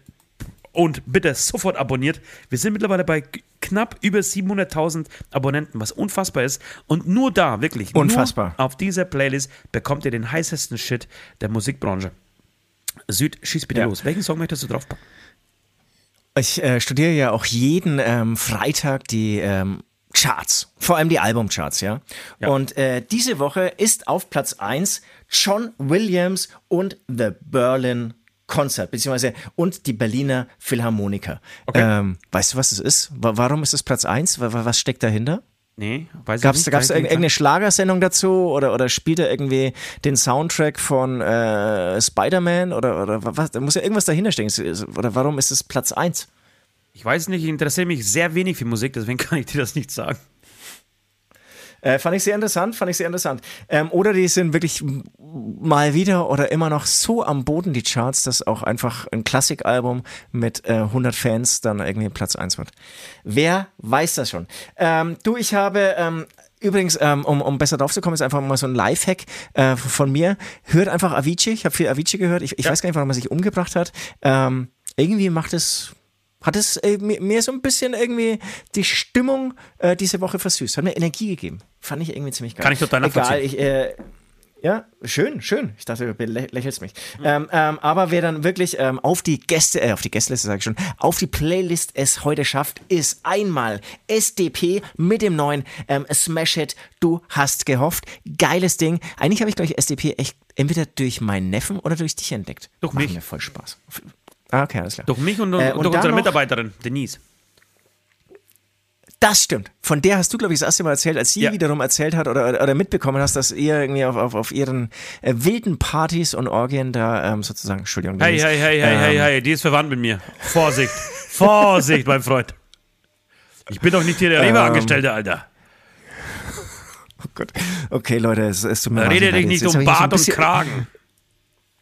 S3: Und bitte sofort abonniert. Wir sind mittlerweile bei knapp über 700.000 Abonnenten, was unfassbar ist. Und nur da, wirklich,
S2: Unfassbar.
S3: auf dieser Playlist bekommt ihr den heißesten Shit der Musikbranche. Süd, schieß bitte
S2: Ja.
S3: los. Welchen Song möchtest du draufpacken?
S2: Ich äh, studiere ja auch jeden ähm, Freitag die ähm, Charts, vor allem die Albumcharts, ja.
S3: Ja.
S2: Und äh, diese Woche ist auf Platz 1 John Williams und The Berlin Concert, beziehungsweise und die Berliner Philharmoniker.
S3: Okay.
S2: Ähm, weißt du, was es ist? Wa- Warum ist es Platz 1? Wa- wa- Was steckt dahinter?
S3: Nee, weiß
S2: Gab
S3: ich
S2: es
S3: nicht. dir nicht
S2: irgendeine Schlagersendung dazu oder, oder spielt er irgendwie den Soundtrack von äh, Spider-Man oder, oder was? Da muss ja irgendwas dahinter stecken. Oder warum ist es Platz 1?
S3: sagen. Ich weiß nicht, ich interessiere mich sehr wenig für Musik, deswegen kann ich dir das nicht sagen.
S2: Äh, fand ich sehr interessant, fand ich sehr interessant. Ähm, oder die sind wirklich mal wieder oder immer noch so am Boden, die Charts, dass auch einfach ein Klassikalbum mit äh, 100 Fans dann irgendwie Platz 1 wird. Wer weiß das schon? Ähm, du, ich habe ähm, übrigens, ähm, um, um besser drauf zu kommen, ist einfach mal so ein Lifehack äh, von mir. Hört einfach Avicii. Ich habe viel Avicii gehört. Ich, ich weiß gar nicht, warum er sich umgebracht hat. Ähm, irgendwie macht es hat es äh, mir, mir so ein bisschen irgendwie die Stimmung äh, diese Woche versüßt. Hat mir Energie gegeben. Fand ich irgendwie ziemlich geil.
S3: Kann ich total
S2: Egal,
S3: nachvollziehen.
S2: ich, äh, Ja, schön, schön. Ich dachte, du lä lächelst mich. Mhm. Ähm, ähm, aber wer dann wirklich ähm, auf die Gäste, äh, auf die Gästeliste sage ich schon, auf die Playlist es heute schafft, ist einmal SDP mit dem neuen ähm, Smash Hit. Du hast gehofft. Geiles Ding. Eigentlich habe ich, glaube ich, SDP echt entweder durch meinen Neffen oder durch dich entdeckt.
S3: Durch mich.
S2: Macht mir voll Spaß. Ah, okay, alles klar.
S3: Durch mich und, äh, und durch unsere Mitarbeiterin, Denise.
S2: Das stimmt. Von der hast du, glaube ich, das erste Mal erzählt, als sie ja. wiederum erzählt hat oder, oder mitbekommen hast, dass ihr irgendwie auf, auf, auf ihren äh, wilden Partys und Orgien da ähm, sozusagen, Entschuldigung.
S3: Hey, hey, hey, ähm, hey, hey, hey, die ist verwandt mit mir. Vorsicht, Vorsicht, mein Freund. Ich bin doch nicht hier der Rewe-Angestellte, ähm, Alter.
S2: Oh Gott. Okay, Leute, es, es tut mir
S3: leid. Rede dich nicht um Bart und Kragen.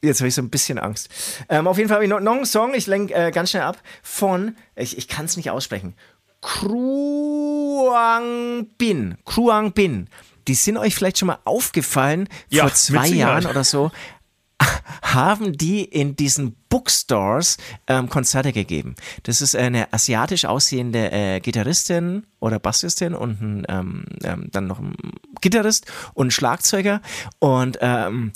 S2: Jetzt habe ich so ein bisschen Angst. Ähm, auf jeden Fall habe ich noch, noch einen Song, ich lenke äh, ganz schnell ab, von, ich, ich kann es nicht aussprechen, Kruang Bin. Kruang Bin. Die sind euch vielleicht schon mal aufgefallen, ja, vor zwei Jahren oder so haben die in diesen Bookstores ähm, Konzerte gegeben. Das ist eine asiatisch aussehende äh, Gitarristin oder Bassistin und ein, ähm, ähm, dann noch ein Gitarrist und ein Schlagzeuger. Und ähm,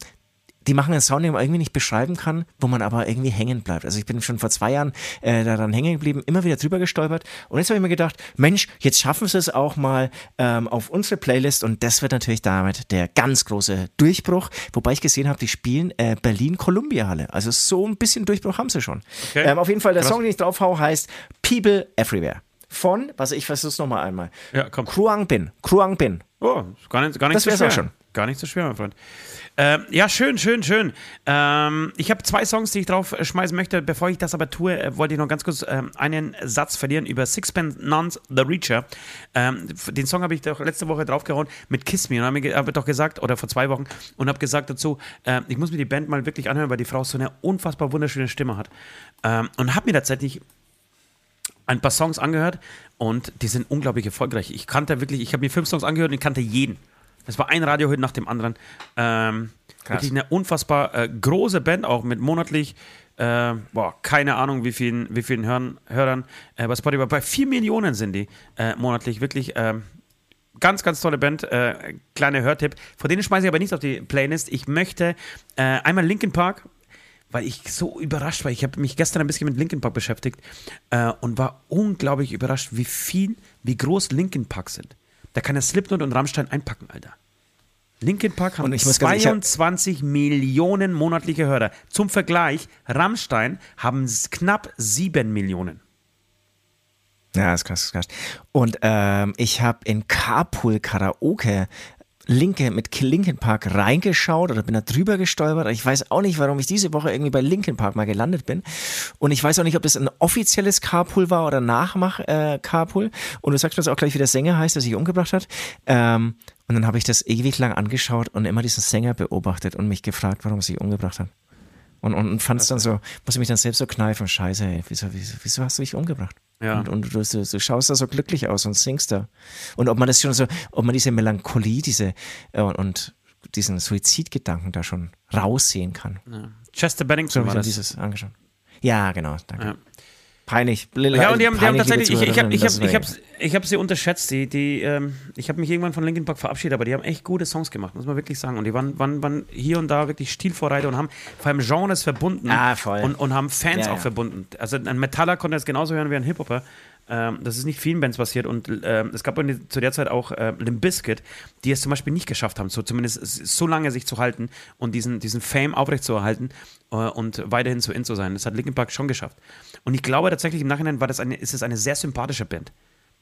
S2: die machen einen Sound, den man irgendwie nicht beschreiben kann, wo man aber irgendwie hängen bleibt. Also ich bin schon vor zwei Jahren äh, daran hängen geblieben, immer wieder drüber gestolpert. Und jetzt habe ich mir gedacht, Mensch, jetzt schaffen sie es auch mal ähm, auf unsere Playlist und das wird natürlich damit der ganz große Durchbruch. Wobei ich gesehen habe, die spielen äh, Berlin-Columbia-Halle. Also so ein bisschen Durchbruch haben sie schon. Okay. Ähm, auf jeden Fall, der Krass. Song, den ich drauf hau, heißt People Everywhere. Von, was ich versuch's nochmal einmal.
S3: Ja, komm.
S2: Kruang Bin. Kruang Bin.
S3: Oh, gar nicht, gar nicht das so schwer. Auch schon. Gar nicht so schwer, mein Freund. Äh, ja, schön, schön, schön. Ähm, ich habe zwei Songs, die ich drauf schmeißen möchte. Bevor ich das aber tue, äh, wollte ich noch ganz kurz äh, einen Satz verlieren über Sixpence Nuns The Reacher. Ähm, den Song habe ich doch letzte Woche draufgehauen mit Kiss Me und habe hab doch gesagt, oder vor zwei Wochen, und habe gesagt dazu, äh, ich muss mir die Band mal wirklich anhören, weil die Frau so eine unfassbar wunderschöne Stimme hat. Ähm, und habe mir tatsächlich ein paar Songs angehört und die sind unglaublich erfolgreich. Ich kannte wirklich, ich habe mir fünf Songs angehört und ich kannte jeden. Es war ein Radiohit nach dem anderen. Ähm, wirklich eine unfassbar äh, große Band, auch mit monatlich, äh, boah, keine Ahnung, wie vielen, wie vielen Hörern, Hörern äh, bei Spotify. Bei vier Millionen sind die äh, monatlich. Wirklich ähm, ganz, ganz tolle Band. Äh, kleiner Hörtipp. Von denen schmeiße ich aber nicht auf die Playlist. Ich möchte äh, einmal Linkin Park, weil ich so überrascht war. Ich habe mich gestern ein bisschen mit Linkin Park beschäftigt und war unglaublich überrascht, wie viel, wie groß Linkin Park sind. Da kann er Slipknot und Rammstein einpacken, Alter. Linkin Park haben 22 Millionen monatliche Hörer. Zum Vergleich, Rammstein haben knapp 7 Millionen.
S2: Ja, das ist krass, das ist krass. Und ähm, ich habe in Carpool Karaoke Linke mit Linkin Park reingeschaut oder bin da drüber gestolpert. Ich weiß auch nicht, warum ich diese Woche irgendwie bei Linkin Park mal gelandet bin. Und ich weiß auch nicht, ob das ein offizielles Carpool war oder Nachmach-Carpool. Äh, und du sagst mir auch gleich, wie der Sänger heißt, der sich umgebracht hat. Ähm, und dann habe ich das ewig lang angeschaut und immer diesen Sänger beobachtet und mich gefragt, warum er sich umgebracht hat. Und, und, und fand es dann so, muss ich mich dann selbst so kneifen, scheiße, ey, wieso, wieso, wieso hast du dich umgebracht? Ja. Und, und du, du, du, schaust da so glücklich aus und singst da. Und ob man das schon so, ob man diese Melancholie, diese äh, und diesen Suizidgedanken da schon raussehen kann.
S3: Ja. Chester Bennington
S2: so, war das. dieses angeschaut. Ja, genau, danke. Ja. Peinlich.
S3: Ja, und die haben, die haben tatsächlich, ich, ich habe ich ich hab, ich hab sie unterschätzt. Die, die, ähm, ich habe mich irgendwann von Linkin Park verabschiedet, aber die haben echt gute Songs gemacht, muss man wirklich sagen. Und die waren, waren, waren hier und da wirklich Stilvorreiter und haben vor allem Genres verbunden
S2: ah, voll.
S3: Und, und haben Fans ja, auch ja. verbunden. Also ein Metaller konnte es genauso hören wie ein Hip-Hopper. Ähm, das ist nicht vielen Bands passiert und ähm, es gab zu der Zeit auch äh, Limp Bizkit, die es zum Beispiel nicht geschafft haben, so zumindest so lange sich zu halten und diesen, diesen Fame aufrechtzuerhalten äh, und weiterhin zu in zu sein. Das hat Linkin Park schon geschafft. Und ich glaube tatsächlich im Nachhinein war das eine, ist es eine sehr sympathische Band.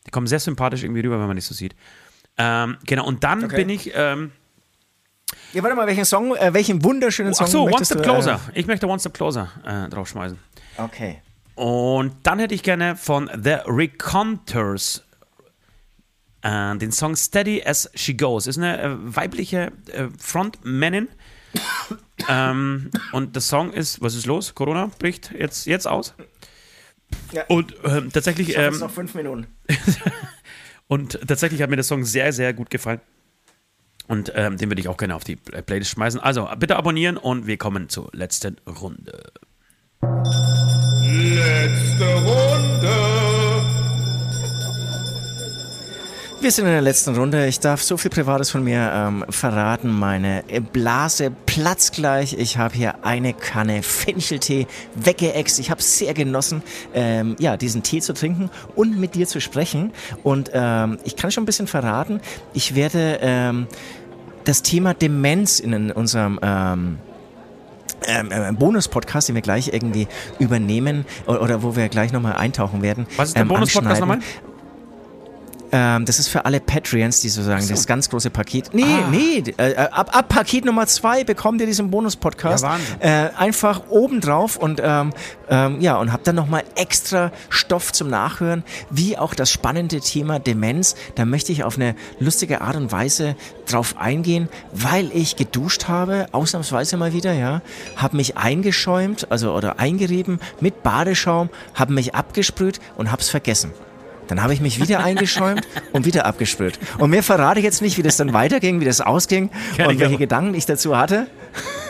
S3: Die kommen sehr sympathisch irgendwie rüber, wenn man das so sieht. Ähm, genau, und dann okay. bin ich. Ähm,
S2: ja, warte mal, welchen Song, äh, welchen wunderschönen Song?
S3: Ach so, One Step du, Closer. Äh, ich möchte One Step Closer äh, draufschmeißen.
S2: Okay.
S3: Und dann hätte ich gerne von The Reconters äh, den Song Steady as She Goes. Ist eine äh, weibliche äh, Frontmanin. ähm, und der Song ist, was ist los? Corona bricht jetzt, jetzt aus. Ja. Und ähm, tatsächlich. Ich
S2: ähm, noch fünf Minuten.
S3: und tatsächlich hat mir der Song sehr, sehr gut gefallen. Und ähm, den würde ich auch gerne auf die Playlist schmeißen. Also bitte abonnieren und wir kommen zur letzten Runde.
S1: Letzte Runde.
S2: Wir sind in der letzten Runde. Ich darf so viel Privates von mir ähm, verraten. Meine Blase platzt gleich. Ich habe hier eine Kanne Fencheltee weggeext. Ich habe sehr genossen, ähm, ja, diesen Tee zu trinken und mit dir zu sprechen. Und ähm, ich kann schon ein bisschen verraten. Ich werde ähm, das Thema Demenz in unserem ähm, ähm, äh, Bonus-Podcast, den wir gleich irgendwie übernehmen oder, oder wo wir gleich nochmal eintauchen werden.
S3: Was ist der
S2: ähm,
S3: Bonus-Podcast nochmal?
S2: Ähm, das ist für alle Patreons, die sozusagen
S3: so.
S2: das ganz große Paket. Nee,
S3: Ah.
S2: nee, äh, ab, ab Paket Nummer zwei bekommt ihr diesen Bonus-Podcast.
S3: Ja.
S2: Äh, einfach obendrauf und ähm, ähm, ja, und habt dann nochmal extra Stoff zum Nachhören, wie auch das spannende Thema Demenz. Da möchte ich auf eine lustige Art und Weise drauf eingehen, weil ich geduscht habe, ausnahmsweise mal wieder, ja, habe mich eingeschäumt, also oder eingerieben mit Badeschaum, habe mich abgesprüht und hab's vergessen. Dann habe ich mich wieder eingeschäumt und wieder abgesprüht. Und mir verrate ich jetzt nicht, wie das dann weiterging, wie das ausging
S3: Kenn
S2: und welche
S3: aber.
S2: Gedanken ich dazu hatte.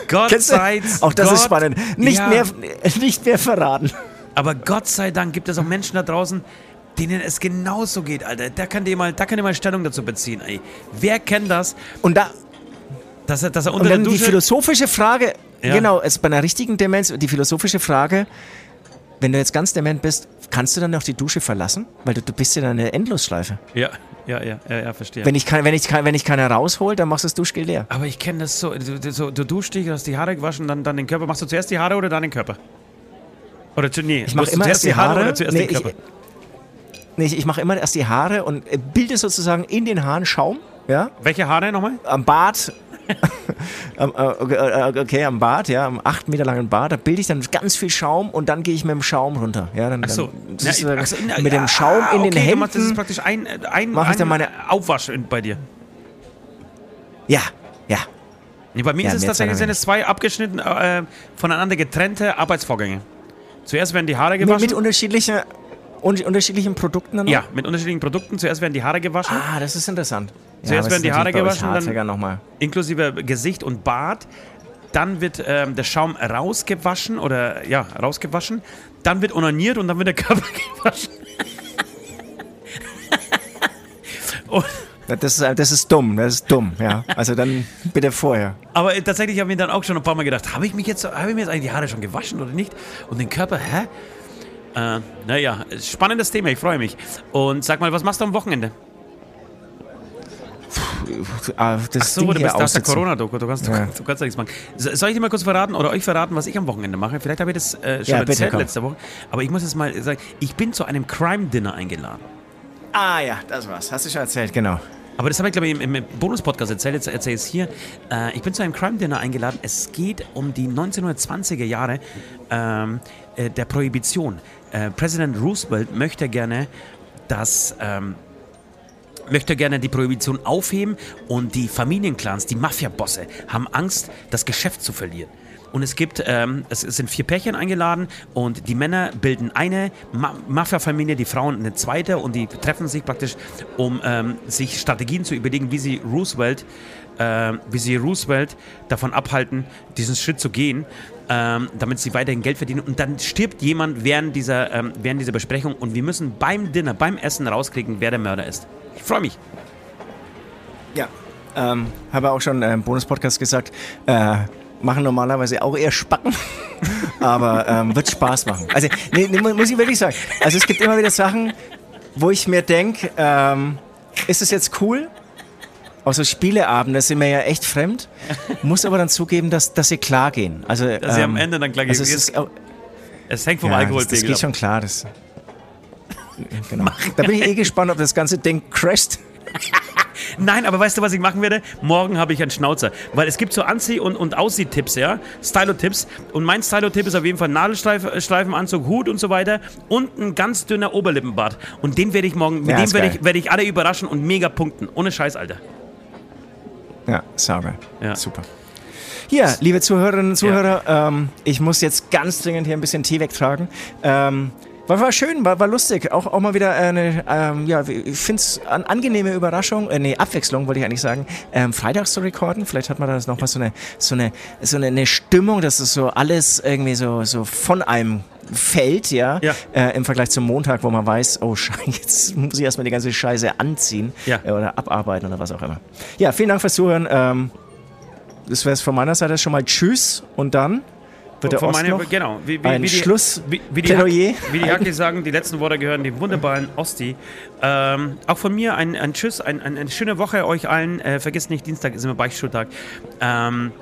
S3: Gott sei
S2: Auch das
S3: Gott,
S2: ist spannend. Nicht,
S3: ja.
S2: mehr, nicht mehr verraten.
S3: Aber Gott sei Dank gibt es auch Menschen da draußen, denen es genauso geht, Alter. Da könnt ihr mal, da könnt ihr mal Stellung dazu beziehen, ey. Wer kennt das,
S2: Und, da,
S3: dass er, dass er
S2: und
S3: unter der
S2: dann die
S3: Dusche...
S2: philosophische Frage,
S3: Ja.
S2: genau, es bei einer richtigen Demenz, die philosophische Frage, wenn du jetzt ganz dement bist, kannst du dann noch die Dusche verlassen? Weil du, du bist ja dann eine Endlosschleife.
S3: ja, ja, ja, ja, ja, verstehe.
S2: Wenn ich, kein, wenn, ich, kein- wenn ich keiner raushol, dann machst du das Duschgel leer.
S3: Aber ich kenne das so, du, so, du duschst dich, hast die Haare gewaschen, dann, dann den Körper. Machst du zuerst die Haare oder dann den Körper? Oder zu, nee,
S2: Ich mache immer
S3: zuerst
S2: erst die Haare.
S3: oder zuerst
S2: nee,
S3: den Körper?
S2: ich, nee, ich, ich mache immer erst die Haare und äh, bilde sozusagen in den Haaren Schaum. Ja,
S3: Welche Haare nochmal?
S2: am Bart. Äh, okay, äh, okay, am Bart, ja, am acht Meter langen Bart, da bilde ich dann ganz viel Schaum und dann gehe ich mit dem Schaum runter. Ja, dann,
S3: Ach so.
S2: dann,
S3: Na,
S2: sozusagen
S3: ach so, na,
S2: mit dem Schaum in den
S3: okay, du machst- Das ist
S2: Händen.
S3: praktisch ein, ein,
S2: Mach ich dann meine-
S3: Aufwasch bei dir.
S2: Ja, ja.
S3: Nee, bei mir
S2: Ja,
S3: ist es tatsächlich sind es zwei abgeschnitten, äh, voneinander getrennte Arbeitsvorgänge. Zuerst werden die Haare
S2: Mit,
S3: gewaschen.
S2: mit unterschiedlichen, un, unterschiedlichen Produkten dann noch?
S3: ja, mit unterschiedlichen Produkten. Zuerst werden die Haare gewaschen,
S2: Ah, das ist interessant. Ja,
S3: Zuerst
S2: aber
S3: werden die Haare gewaschen, dann-
S2: nochmal.
S3: inklusive Gesicht und Bart. Dann wird ähm, der Schaum rausgewaschen oder ja, rausgewaschen. Dann wird onaniert und dann wird der Körper gewaschen. und,
S2: Das ist, das ist dumm, das ist dumm, ja. Also dann bitte vorher.
S3: aber äh, tatsächlich habe ich mir dann auch schon ein paar Mal gedacht, habe ich mich jetzt, habe ich mir jetzt eigentlich die Haare schon gewaschen oder nicht? Und den Körper, hä? Äh, naja, spannendes Thema, ich freue mich. Und sag mal, was machst du am Wochenende?
S2: Ah, Das
S3: Ach so,
S2: Ding
S3: du bist nach der. Corona-Doku, du kannst, du,
S2: Ja.
S3: du kannst ja nichts machen. So- Soll ich dir mal kurz verraten oder euch verraten, was ich am Wochenende mache? Vielleicht habe ich das äh, schon
S2: Ja, bitte,
S3: erzählt
S2: komm.
S3: letzte Woche. Aber ich muss jetzt mal sagen, ich bin zu einem Crime-Dinner eingeladen.
S2: Ah ja, das war's. Hast du schon erzählt, genau.
S3: Aber das habe ich, glaube ich, im, im Bonus-Podcast erzählt. Jetzt erzähle ich es hier. Äh, ich bin zu einem Crime-Dinner eingeladen. Es geht um die 1920er Jahre ähm, äh, der Prohibition. Äh, Präsident Roosevelt möchte gerne, dass. Ähm, möchte gerne die Prohibition aufheben und die Familienclans, die Mafia-Bosse, haben Angst, das Geschäft zu verlieren. Und es gibt, ähm, es sind vier Pärchen eingeladen und die Männer bilden eine Ma Mafia-Familie, die Frauen eine zweite und die treffen sich praktisch, um ähm, sich Strategien zu überlegen, wie sie Roosevelt, ähm, wie sie Roosevelt davon abhalten, diesen Schritt zu gehen, ähm, damit sie weiterhin Geld verdienen. Und dann stirbt jemand während dieser, ähm, während dieser Besprechung und wir müssen beim Dinner, beim Essen rauskriegen, wer der Mörder ist. Ich freue mich.
S2: Ja. Ähm, habe auch schon im Bonus-Podcast gesagt, äh, machen normalerweise auch eher Spacken, aber ähm, wird Spaß machen. Also, nee, nee, mu- muss ich wirklich sagen. Also es gibt immer wieder Sachen, wo ich mir denke, ähm, ist es jetzt cool? Auch so Spieleabende sind mir ja echt fremd. Muss aber dann zugeben, dass, dass sie klar gehen. Also,
S3: Dass sie am Ende dann klar gehen.
S2: Also es, ist,
S3: Es hängt vom
S2: ja, das,
S3: Alkoholpegel
S2: das geht
S3: ab.
S2: schon klar. Das, genau. Da bin ich eh gespannt, ob das ganze Ding crasht.
S3: Nein, aber weißt du, was ich machen werde? Morgen habe ich einen Schnauzer. Weil es gibt so Anzieh- und, und Aussiehtipps, ja? Stylo-Tipps. Und mein Stylo-Tipp ist auf jeden Fall Nadelstreifenanzug, Hut und so weiter und ein ganz dünner Oberlippenbart. Und den werde ich morgen, mit
S2: Ja,
S3: dem werde ich, werde ich alle überraschen und mega punkten. Ohne Scheiß, Alter.
S2: Ja, sauber.
S3: Ja.
S2: Super. Hier, liebe Zuhörerinnen und Zuhörer, ähm, ich muss jetzt ganz dringend hier ein bisschen Tee wegtragen. Ähm, war, war schön, war, war lustig. Auch, auch mal wieder eine, ähm, ja, ich finde es an, angenehme Überraschung, äh, nee, Abwechslung wollte ich eigentlich sagen, ähm, freitags zu recorden. Vielleicht hat man da nochmal so eine, so eine, so eine, eine Stimmung, dass es so alles irgendwie so, so von einem fällt, ja,
S3: Ja.
S2: Äh, im Vergleich zum Montag, wo man weiß, oh Scheiße, jetzt muss ich erstmal die ganze Scheiße anziehen
S3: Ja.
S2: äh, oder abarbeiten oder was auch immer. Ja, vielen Dank fürs Zuhören. Ähm, das wäre es von meiner Seite schon mal Tschüss und dann wird der
S3: Von
S2: Ost
S3: meine-
S2: noch
S3: genau, wie, wie,
S2: ein
S3: wie die,
S2: Schluss
S3: wie, wie, die Hack,
S2: Plädoyer
S3: wie die Hacke sagen, die letzten Worte gehören dem wunderbaren Osti. Ähm, auch von mir ein, ein Tschüss, ein, ein, eine schöne Woche euch allen. Äh, vergesst nicht, Dienstag ist immer Beichtstuhltag. Ähm,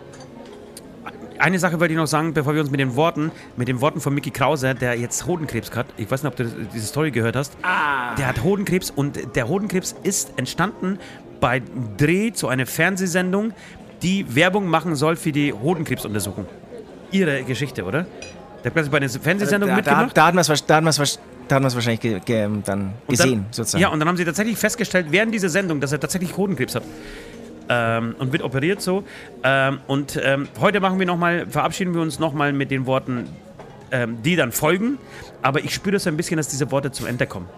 S3: eine Sache wollte ich noch sagen, bevor wir uns mit den Worten, mit den Worten von Mickey Krause, der jetzt Hodenkrebs hat. Ich weiß nicht, ob du diese Story gehört hast. Der hat Hodenkrebs und der Hodenkrebs ist entstanden bei Dreh zu einer Fernsehsendung, die Werbung machen soll für die Hodenkrebsuntersuchung. Ihre Geschichte, oder? Der hat quasi bei einer Fernsehsendung
S2: da, da,
S3: mitgemacht.
S2: da hatten wir es da da hatten wir's wahrscheinlich ge, ge, dann gesehen,
S3: dann,
S2: sozusagen.
S3: Ja, und dann haben sie tatsächlich festgestellt, während dieser Sendung, dass er tatsächlich Hodenkrebs hat. Ähm, und wird operiert so. Ähm, und ähm, heute machen wir noch mal, verabschieden wir uns nochmal mit den Worten, ähm, die dann folgen. Aber ich spüre so ein bisschen, dass diese Worte zum Ende kommen.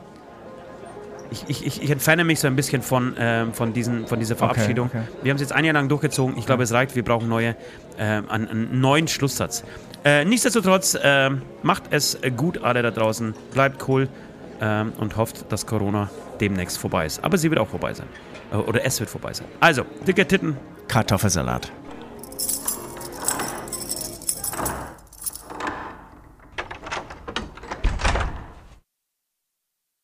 S3: Ich, ich, ich, ich entferne mich so ein bisschen von, ähm, von, diesen, von dieser Verabschiedung.
S2: okay.
S3: Wir haben es jetzt ein Jahr lang durchgezogen. Ich glaube, es reicht. Wir brauchen neue, ähm, einen, einen neuen Schlusssatz. Äh, nichtsdestotrotz, ähm, macht es gut, alle da draußen. Bleibt cool ähm, und hofft, dass Corona demnächst vorbei ist. Aber sie wird auch vorbei sein. Äh, Oder es wird vorbei sein. Also, dicke Titten.
S2: Kartoffelsalat.